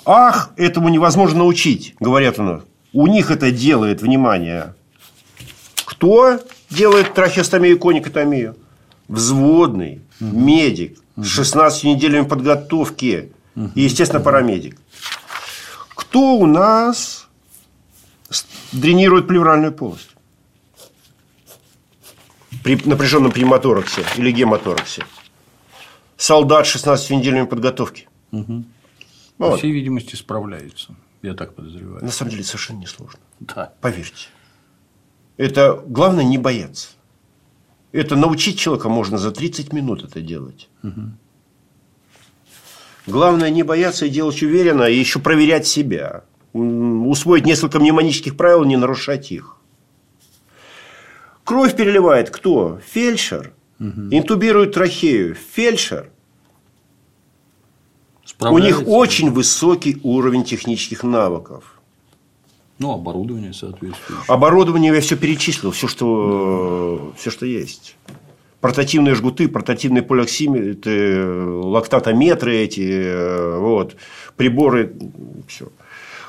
Ах, этому невозможно научить, говорят у нас. У них это делает, внимание, кто делает трахеостомию и коникотомию? взводный, медик с 16 неделями подготовки и, естественно, парамедик. Кто у нас дренирует плевральную полость? При напряженном пневмотораксе или гемотораксе. Солдат с 16 неделями подготовки. Угу. Вот. По всей видимости, справляется. Я так подозреваю. На самом деле, совершенно несложно. Да. Поверьте. Это главное не бояться. Это научить человека можно за 30 минут это делать. Угу. Главное не бояться и делать уверенно, и еще проверять себя. Усвоить несколько мнемонических правил, не нарушать их. Кровь переливает кто? Фельдшер. Угу. Интубирует трахею. Фельдшер. У них очень высокий уровень технических навыков. Ну, оборудование соответствующее. Оборудование я все перечислил, все, что, все, что есть. Портативные жгуты, портативные полиоксиметры, лактатометры эти, вот, приборы, все.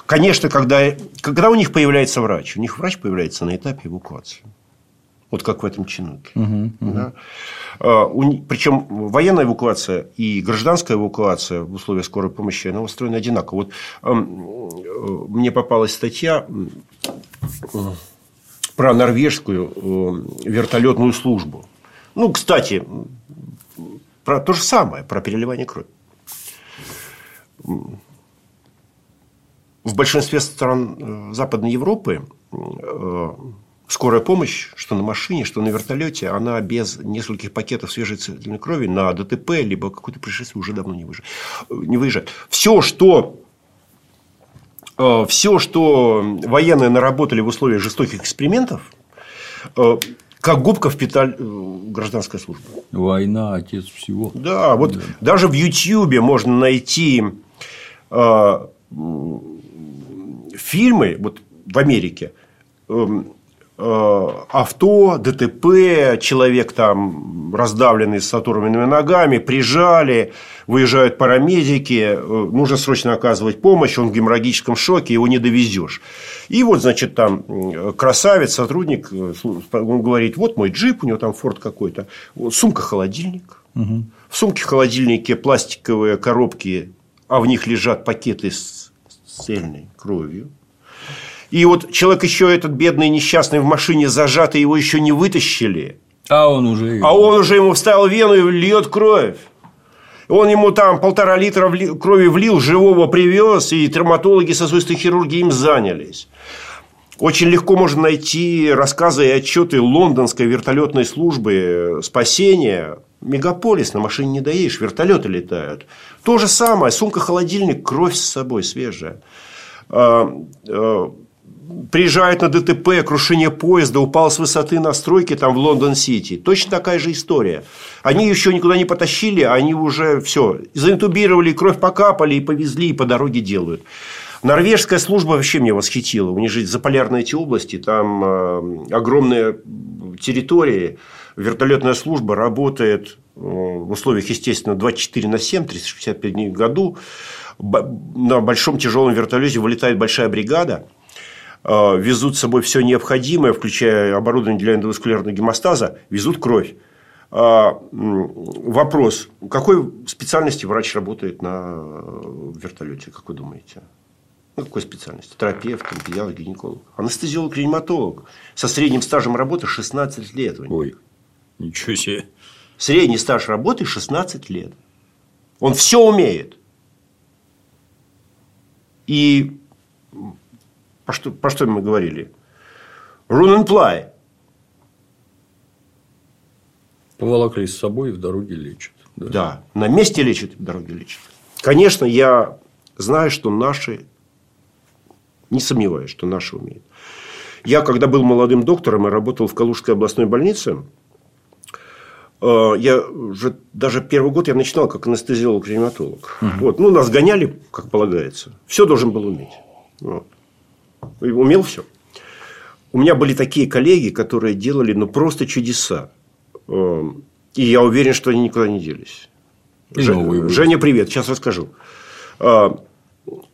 Конечно, когда, когда у них появляется врач, у них врач появляется на этапе эвакуации. Вот как в этом чинуке. Угу, угу. Да? А, Причем военная эвакуация и гражданская эвакуация в условиях скорой помощи, она устроена одинаково. Вот э, мне попалась статья про норвежскую вертолетную службу. Ну, кстати, про то же самое, про переливание крови. В большинстве стран э, Западной Европы э, скорая помощь, что на машине, что на вертолете, она без нескольких пакетов свежей целительной крови на ДТП, либо какое-то происшествие уже давно не, выезжает. не выезжает. Все, что э, все, что военные наработали в условиях жестоких экспериментов, э, как губка впитали э, гражданская служба. Война – отец всего. Да, вот да. даже в Ютьюбе можно найти фильмы вот в Америке эм, Э, авто, ДТП, человек там раздавленный с оторванными ногами, прижали, выезжают парамедики, э, нужно срочно оказывать помощь, он в геморрагическом шоке, его не довезешь. И вот, значит, там красавец, сотрудник, э, он говорит, вот мой джип, у него там форт какой-то, сумка-холодильник. Угу. В сумке-холодильнике пластиковые коробки, а в них лежат пакеты с цельной кровью. И вот человек еще этот бедный несчастный в машине зажатый, его еще не вытащили. А он уже... А он уже ему вставил вену и льет кровь. Он ему там полтора литра крови влил, живого привез, и травматологи сосудистой хирургии им занялись. Очень легко можно найти рассказы и отчеты лондонской вертолетной службы спасения. Мегаполис на машине не доедешь, вертолеты летают. То же самое, сумка-холодильник, кровь с собой свежая приезжает на ДТП, крушение поезда, упал с высоты на стройке там в Лондон-Сити. Точно такая же история. Они еще никуда не потащили, они уже все, заинтубировали, кровь покапали и повезли, и по дороге делают. Норвежская служба вообще меня восхитила. У них же заполярные эти области, там э, огромные территории. Вертолетная служба работает э, в условиях, естественно, 24 на 7, 365 дней в году. На большом тяжелом вертолете вылетает большая бригада – везут с собой все необходимое, включая оборудование для эндоваскулярного гемостаза, везут кровь. А, вопрос. Какой специальности врач работает на вертолете, как вы думаете? Ну, какой специальности? Терапевт, педиатр, гинеколог. Анестезиолог, реаниматолог. Со средним стажем работы 16 лет. Ой, ничего себе. Средний стаж работы 16 лет. Он все умеет. И про что, про что мы говорили? Run and play. Поволокли с собой и в дороге лечат. Да. да, на месте лечат и в дороге лечат. Конечно, я знаю, что наши, не сомневаюсь, что наши умеют. Я, когда был молодым доктором и работал в Калужской областной больнице, э, я уже даже первый год я начинал как анестезиолог-реаниматолог. Угу. Вот. Ну, нас гоняли, как полагается. Все должен был уметь. Вот умел все. У меня были такие коллеги, которые делали ну, просто чудеса. Эм, и я уверен, что они никуда не делись. Ж... Женя, привет, сейчас расскажу. Э,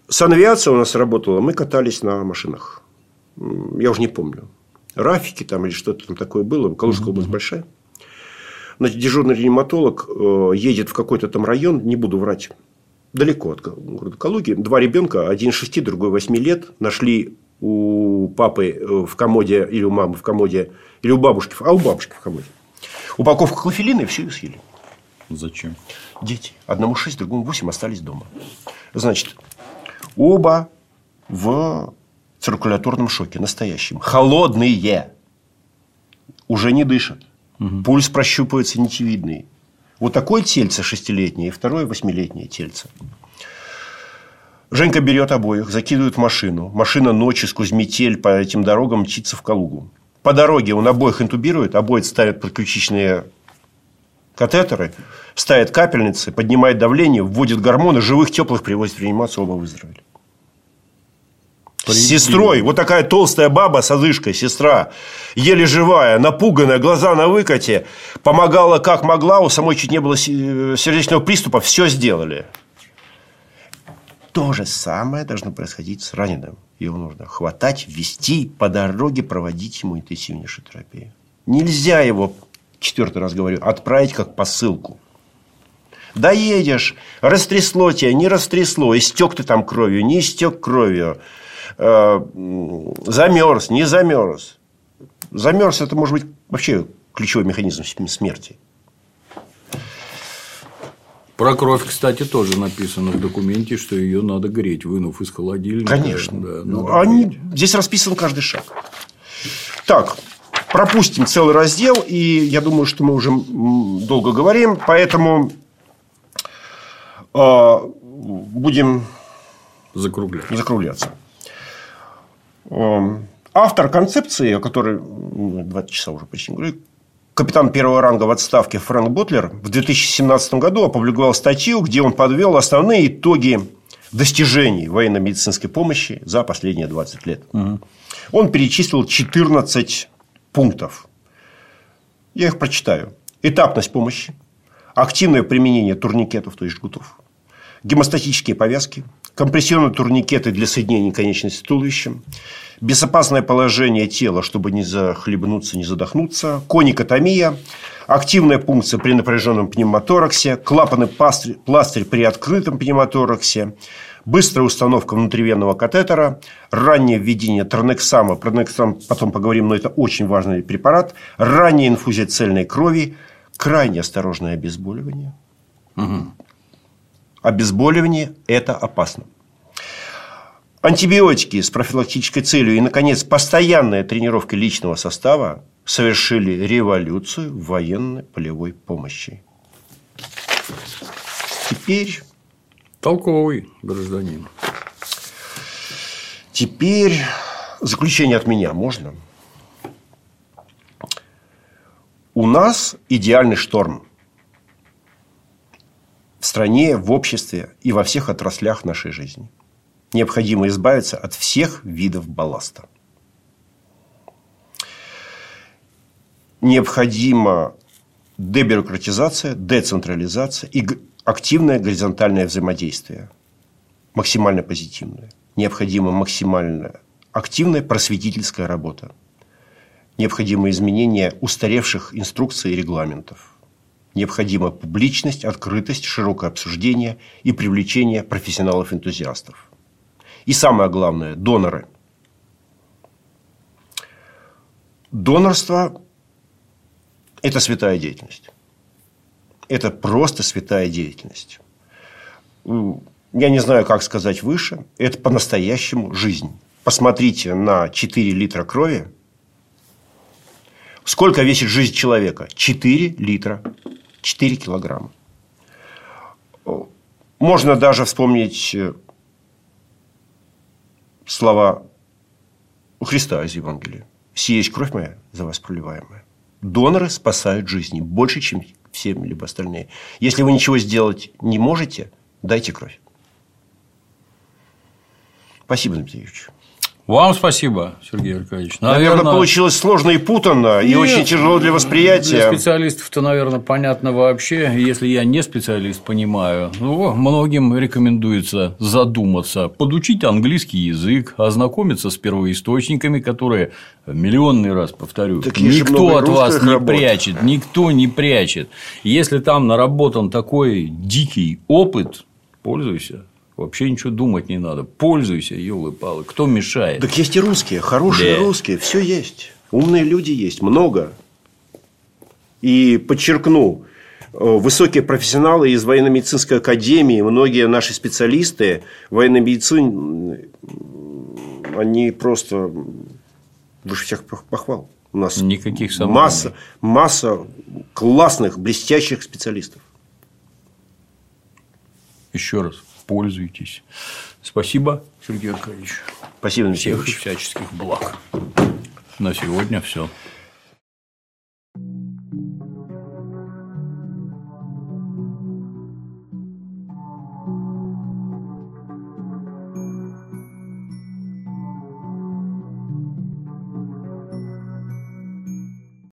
санавиация у нас работала, мы катались на машинах. Я уже не помню. Рафики там или что-то там такое было. Калужская область большая. Значит, дежурный реаниматолог э, едет в какой-то там район, не буду врать, далеко от города Калуги. Два ребенка, один 6, другой 8 лет, нашли у папы э, в комоде или у мамы в комоде, или у бабушки, а у бабушки в комоде. Упаковку клофелина и все ее съели. Зачем? Дети. Одному 6, другому 8 остались дома. Значит, оба в циркуляторном шоке, настоящем. Холодные. Уже не дышат. Угу. Пульс прощупывается нитевидный. Вот такое тельце шестилетнее и второе восьмилетнее тельце. Женька берет обоих, закидывает в машину. Машина ночью сквозь метель по этим дорогам мчится в Калугу. По дороге он обоих интубирует, обоих ставят подключичные катетеры, ставит капельницы, поднимает давление, вводит гормоны, живых, теплых привозит в реанимацию, оба выздоровели. С сестрой. Вот такая толстая баба с одышкой, сестра. Еле живая, напуганная, глаза на выкате. Помогала как могла. У самой чуть не было сердечного приступа. Все сделали. То же самое должно происходить с раненым. Его нужно хватать, вести, по дороге проводить ему интенсивнейшую терапию. Нельзя его, четвертый раз говорю, отправить как посылку. Доедешь, растрясло тебя, не растрясло, истек ты там кровью, не истек кровью. Э, замерз, не замерз. Замерз – это может быть вообще ключевой механизм смерти. Про кровь, кстати, тоже написано в документе, что ее надо греть, вынув из холодильника. Конечно. Да, ну, Они... Здесь расписан каждый шаг. Так, пропустим целый раздел, и я думаю, что мы уже долго говорим, поэтому э, будем закругляться. закругляться. Эм, автор концепции, о которой 20 часа уже почти говорю, капитан первого ранга в отставке Фрэнк Бутлер в 2017 году опубликовал статью, где он подвел основные итоги достижений военно-медицинской помощи за последние 20 лет. Угу. Он перечислил 14 пунктов. Я их прочитаю. Этапность помощи, активное применение турникетов, то есть жгутов, гемостатические повязки, компрессионные турникеты для соединения конечности с туловищем, безопасное положение тела, чтобы не захлебнуться, не задохнуться, коникотомия, активная пункция при напряженном пневмотораксе, клапанный пластырь, пластырь при открытом пневмотораксе, быстрая установка внутривенного катетера, раннее введение тронексама, про тронексам потом поговорим, но это очень важный препарат, ранняя инфузия цельной крови, крайне осторожное обезболивание. Угу. Обезболивание – это опасно. Антибиотики с профилактической целью и, наконец, постоянная тренировка личного состава совершили революцию в военной полевой помощи. Теперь... Толковый гражданин. Теперь заключение от меня можно? У нас идеальный шторм в стране, в обществе и во всех отраслях нашей жизни – необходимо избавиться от всех видов балласта. Необходима дебюрократизация, децентрализация и активное горизонтальное взаимодействие. Максимально позитивное. Необходима максимально активная просветительская работа. Необходимо изменение устаревших инструкций и регламентов. Необходима публичность, открытость, широкое обсуждение и привлечение профессионалов-энтузиастов. И самое главное – доноры. Донорство – это святая деятельность. Это просто святая деятельность. Я не знаю, как сказать выше. Это по-настоящему жизнь. Посмотрите на 4 литра крови. Сколько весит жизнь человека? 4 литра. 4 килограмма. Можно даже вспомнить э, слова у Христа из Евангелия. «Сия есть кровь моя, за вас проливаемая». Доноры спасают жизни больше, чем все либо остальные. Если вы ничего сделать не можете, дайте кровь. Спасибо, Дмитрий Юрьевич. Вам спасибо, Сергей Аркадьевич. Наверное, наверное получилось сложно и путанно, Нет, и очень тяжело для восприятия. Для специалистов-то, наверное, понятно вообще. Если я не специалист, понимаю. Ну, многим рекомендуется задуматься, подучить английский язык, ознакомиться с первоисточниками, которые миллионный раз повторю, так никто от вас не работ. прячет, никто не прячет. Если там наработан такой дикий опыт, пользуйся. Вообще ничего думать не надо. Пользуйся, елы-палы. Кто мешает? Так есть и русские, хорошие да. русские. Все есть. Умные люди есть. Много. И подчеркну, э, высокие профессионалы из военно-медицинской академии, многие наши специалисты военной медицины, они просто выше всех похвал. У нас Никаких сомнений. масса, масса классных, блестящих специалистов. Еще раз пользуйтесь. Спасибо, Сергей Аркадьевич. Спасибо, Дмитрий Всех всяческих благ. На сегодня все.